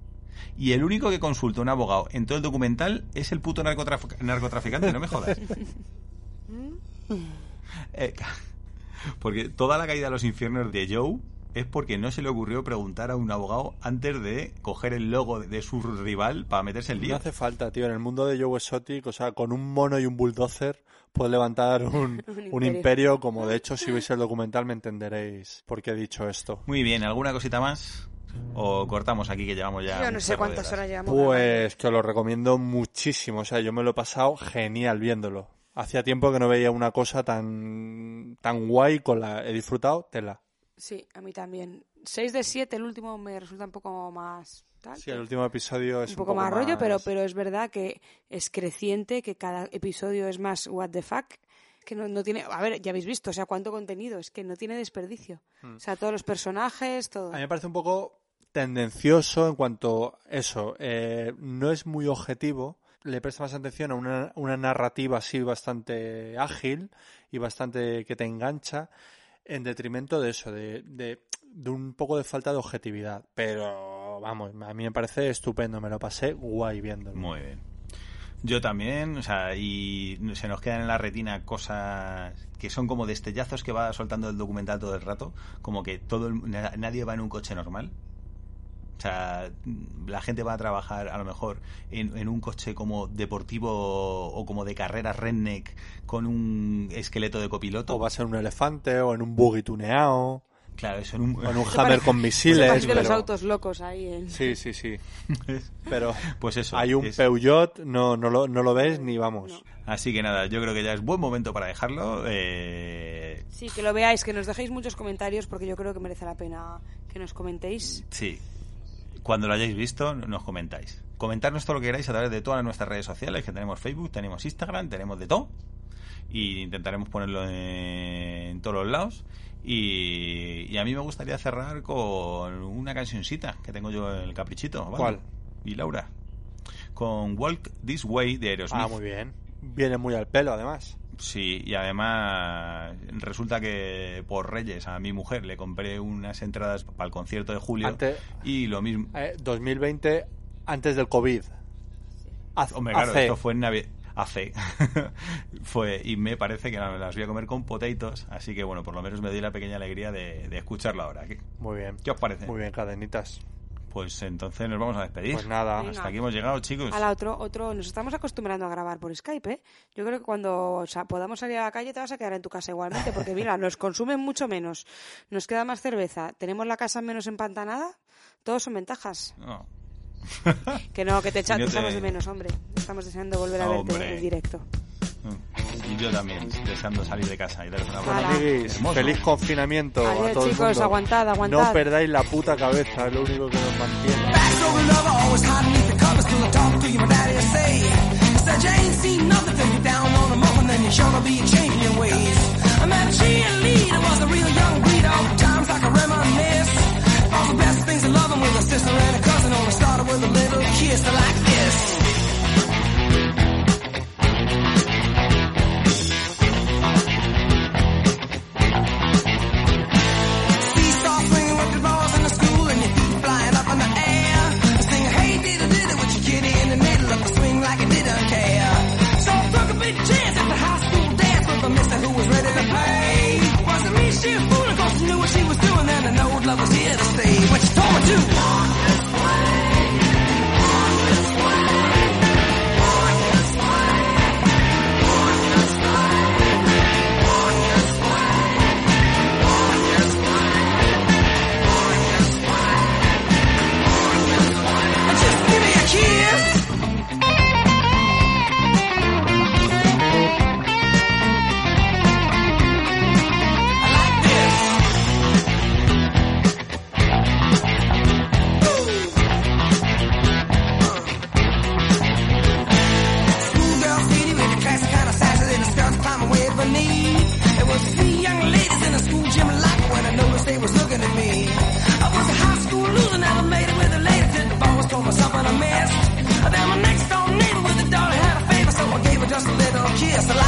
y el único que consulta un abogado en todo el documental es el puto narcotraf- narcotraficante, no me jodas. Eh, porque toda la caída a los infiernos de Joe es porque no se le ocurrió preguntar a un abogado antes de coger el logo de su rival para meterse el no lío. hace falta, tío, en el mundo de Joe Exotic, o sea, con un mono y un bulldozer puedes levantar un, Un un imperio. imperio, como de hecho si veis el documental me entenderéis por qué he dicho esto. Muy bien, ¿alguna cosita más? ¿O cortamos aquí que llevamos ya... Yo no sé cuántas horas? llevamos. Pues que os lo recomiendo muchísimo, o sea, yo me lo he pasado genial viéndolo. Hacía tiempo que no veía una cosa tan tan guay con la he disfrutado tela. Sí, a mí también. 6 de 7, el último me resulta un poco más... Tal, Sí, el último episodio es un poco, más rollo, pero, pero es verdad que es creciente, que cada episodio es más what the fuck. Que no, no tiene... A ver, ya habéis visto, o sea, cuánto contenido, es que no tiene desperdicio. O sea, todos los personajes, todo. A mí me parece un poco tendencioso en cuanto eso, eh, no es muy objetivo, le presta más atención a una, una narrativa así bastante ágil y bastante que te engancha, en detrimento de eso, de, de, de un poco de falta de objetividad. Pero vamos, a mí me parece estupendo, me lo pasé guay viéndolo. Muy bien. Yo también, o sea, y se nos quedan en la retina cosas que son como destellazos que va soltando el documental todo el rato, como que todo el- na- nadie va en un coche normal. O sea, la gente va a trabajar a lo mejor en, en un coche como deportivo o como de carreras redneck con un esqueleto de copiloto. O va a ser un elefante, o en un buggy tuneado, Claro, eso en un... en un hammer parece- con Eso misiles. parece de los pero- autos locos ahí. En... Sí, sí, sí. Pero Pues eso. hay un es- Peugeot, no, no, lo, no lo ves ni vamos. No. Así que nada, yo creo que ya es buen momento para dejarlo. Eh, Sí, que lo veáis, que nos dejéis muchos comentarios porque yo creo que merece la pena que nos comentéis. Sí. Cuando lo hayáis visto, nos comentáis. Comentarnos todo lo que queráis a través de todas nuestras redes sociales, que tenemos Facebook, tenemos Instagram, tenemos de todo. Y intentaremos ponerlo en, todos los lados. Y, y a mí me gustaría cerrar con una cancioncita que tengo yo en el caprichito. ¿vale? ¿Cuál? Y Laura. Con Walk This Way de Aerosmith. Ah, muy bien. Viene muy al pelo, además. Sí, y además resulta que por Reyes a mi mujer le compré unas entradas para el concierto de Julio Antes- y lo mismo. Eh, 2020, antes del COVID. Haz- Hombre, claro, hace- esto fue en Navidad. Hace. fue, y me parece que las voy a comer con potatoes, así que bueno, por lo menos me doy la pequeña alegría de, de escucharlo ahora. ¿Qué, Muy bien. qué os parece? Muy bien, cadenitas. Pues entonces nos vamos a despedir. Pues nada. Venga. Hasta aquí hemos llegado, chicos. A la otro, otro, nos estamos acostumbrando a grabar por Skype, ¿eh? Yo creo que cuando o sea, podamos salir a la calle te vas a quedar en tu casa igualmente, porque mira, nos consumen mucho menos, nos queda más cerveza, tenemos la casa menos empantanada, todos son ventajas. No. Que no, que te, echamos te- de menos, hombre. Estamos deseando volver a verte Hombre. en directo. Y yo también, deseando salir de casa y dar una buena. Feliz confinamiento Adiós, a todo chicos, mundo. aguantad, aguantad. No perdáis la puta cabeza, es lo único que nos mantiene. It's you told to. the school gym locker when I noticed they was looking at me. I was a high school loser, never made it with a lady. Did the boss told myself something I missed. Then my next door neighbor with a daughter had a favor, so I gave her just a little kiss.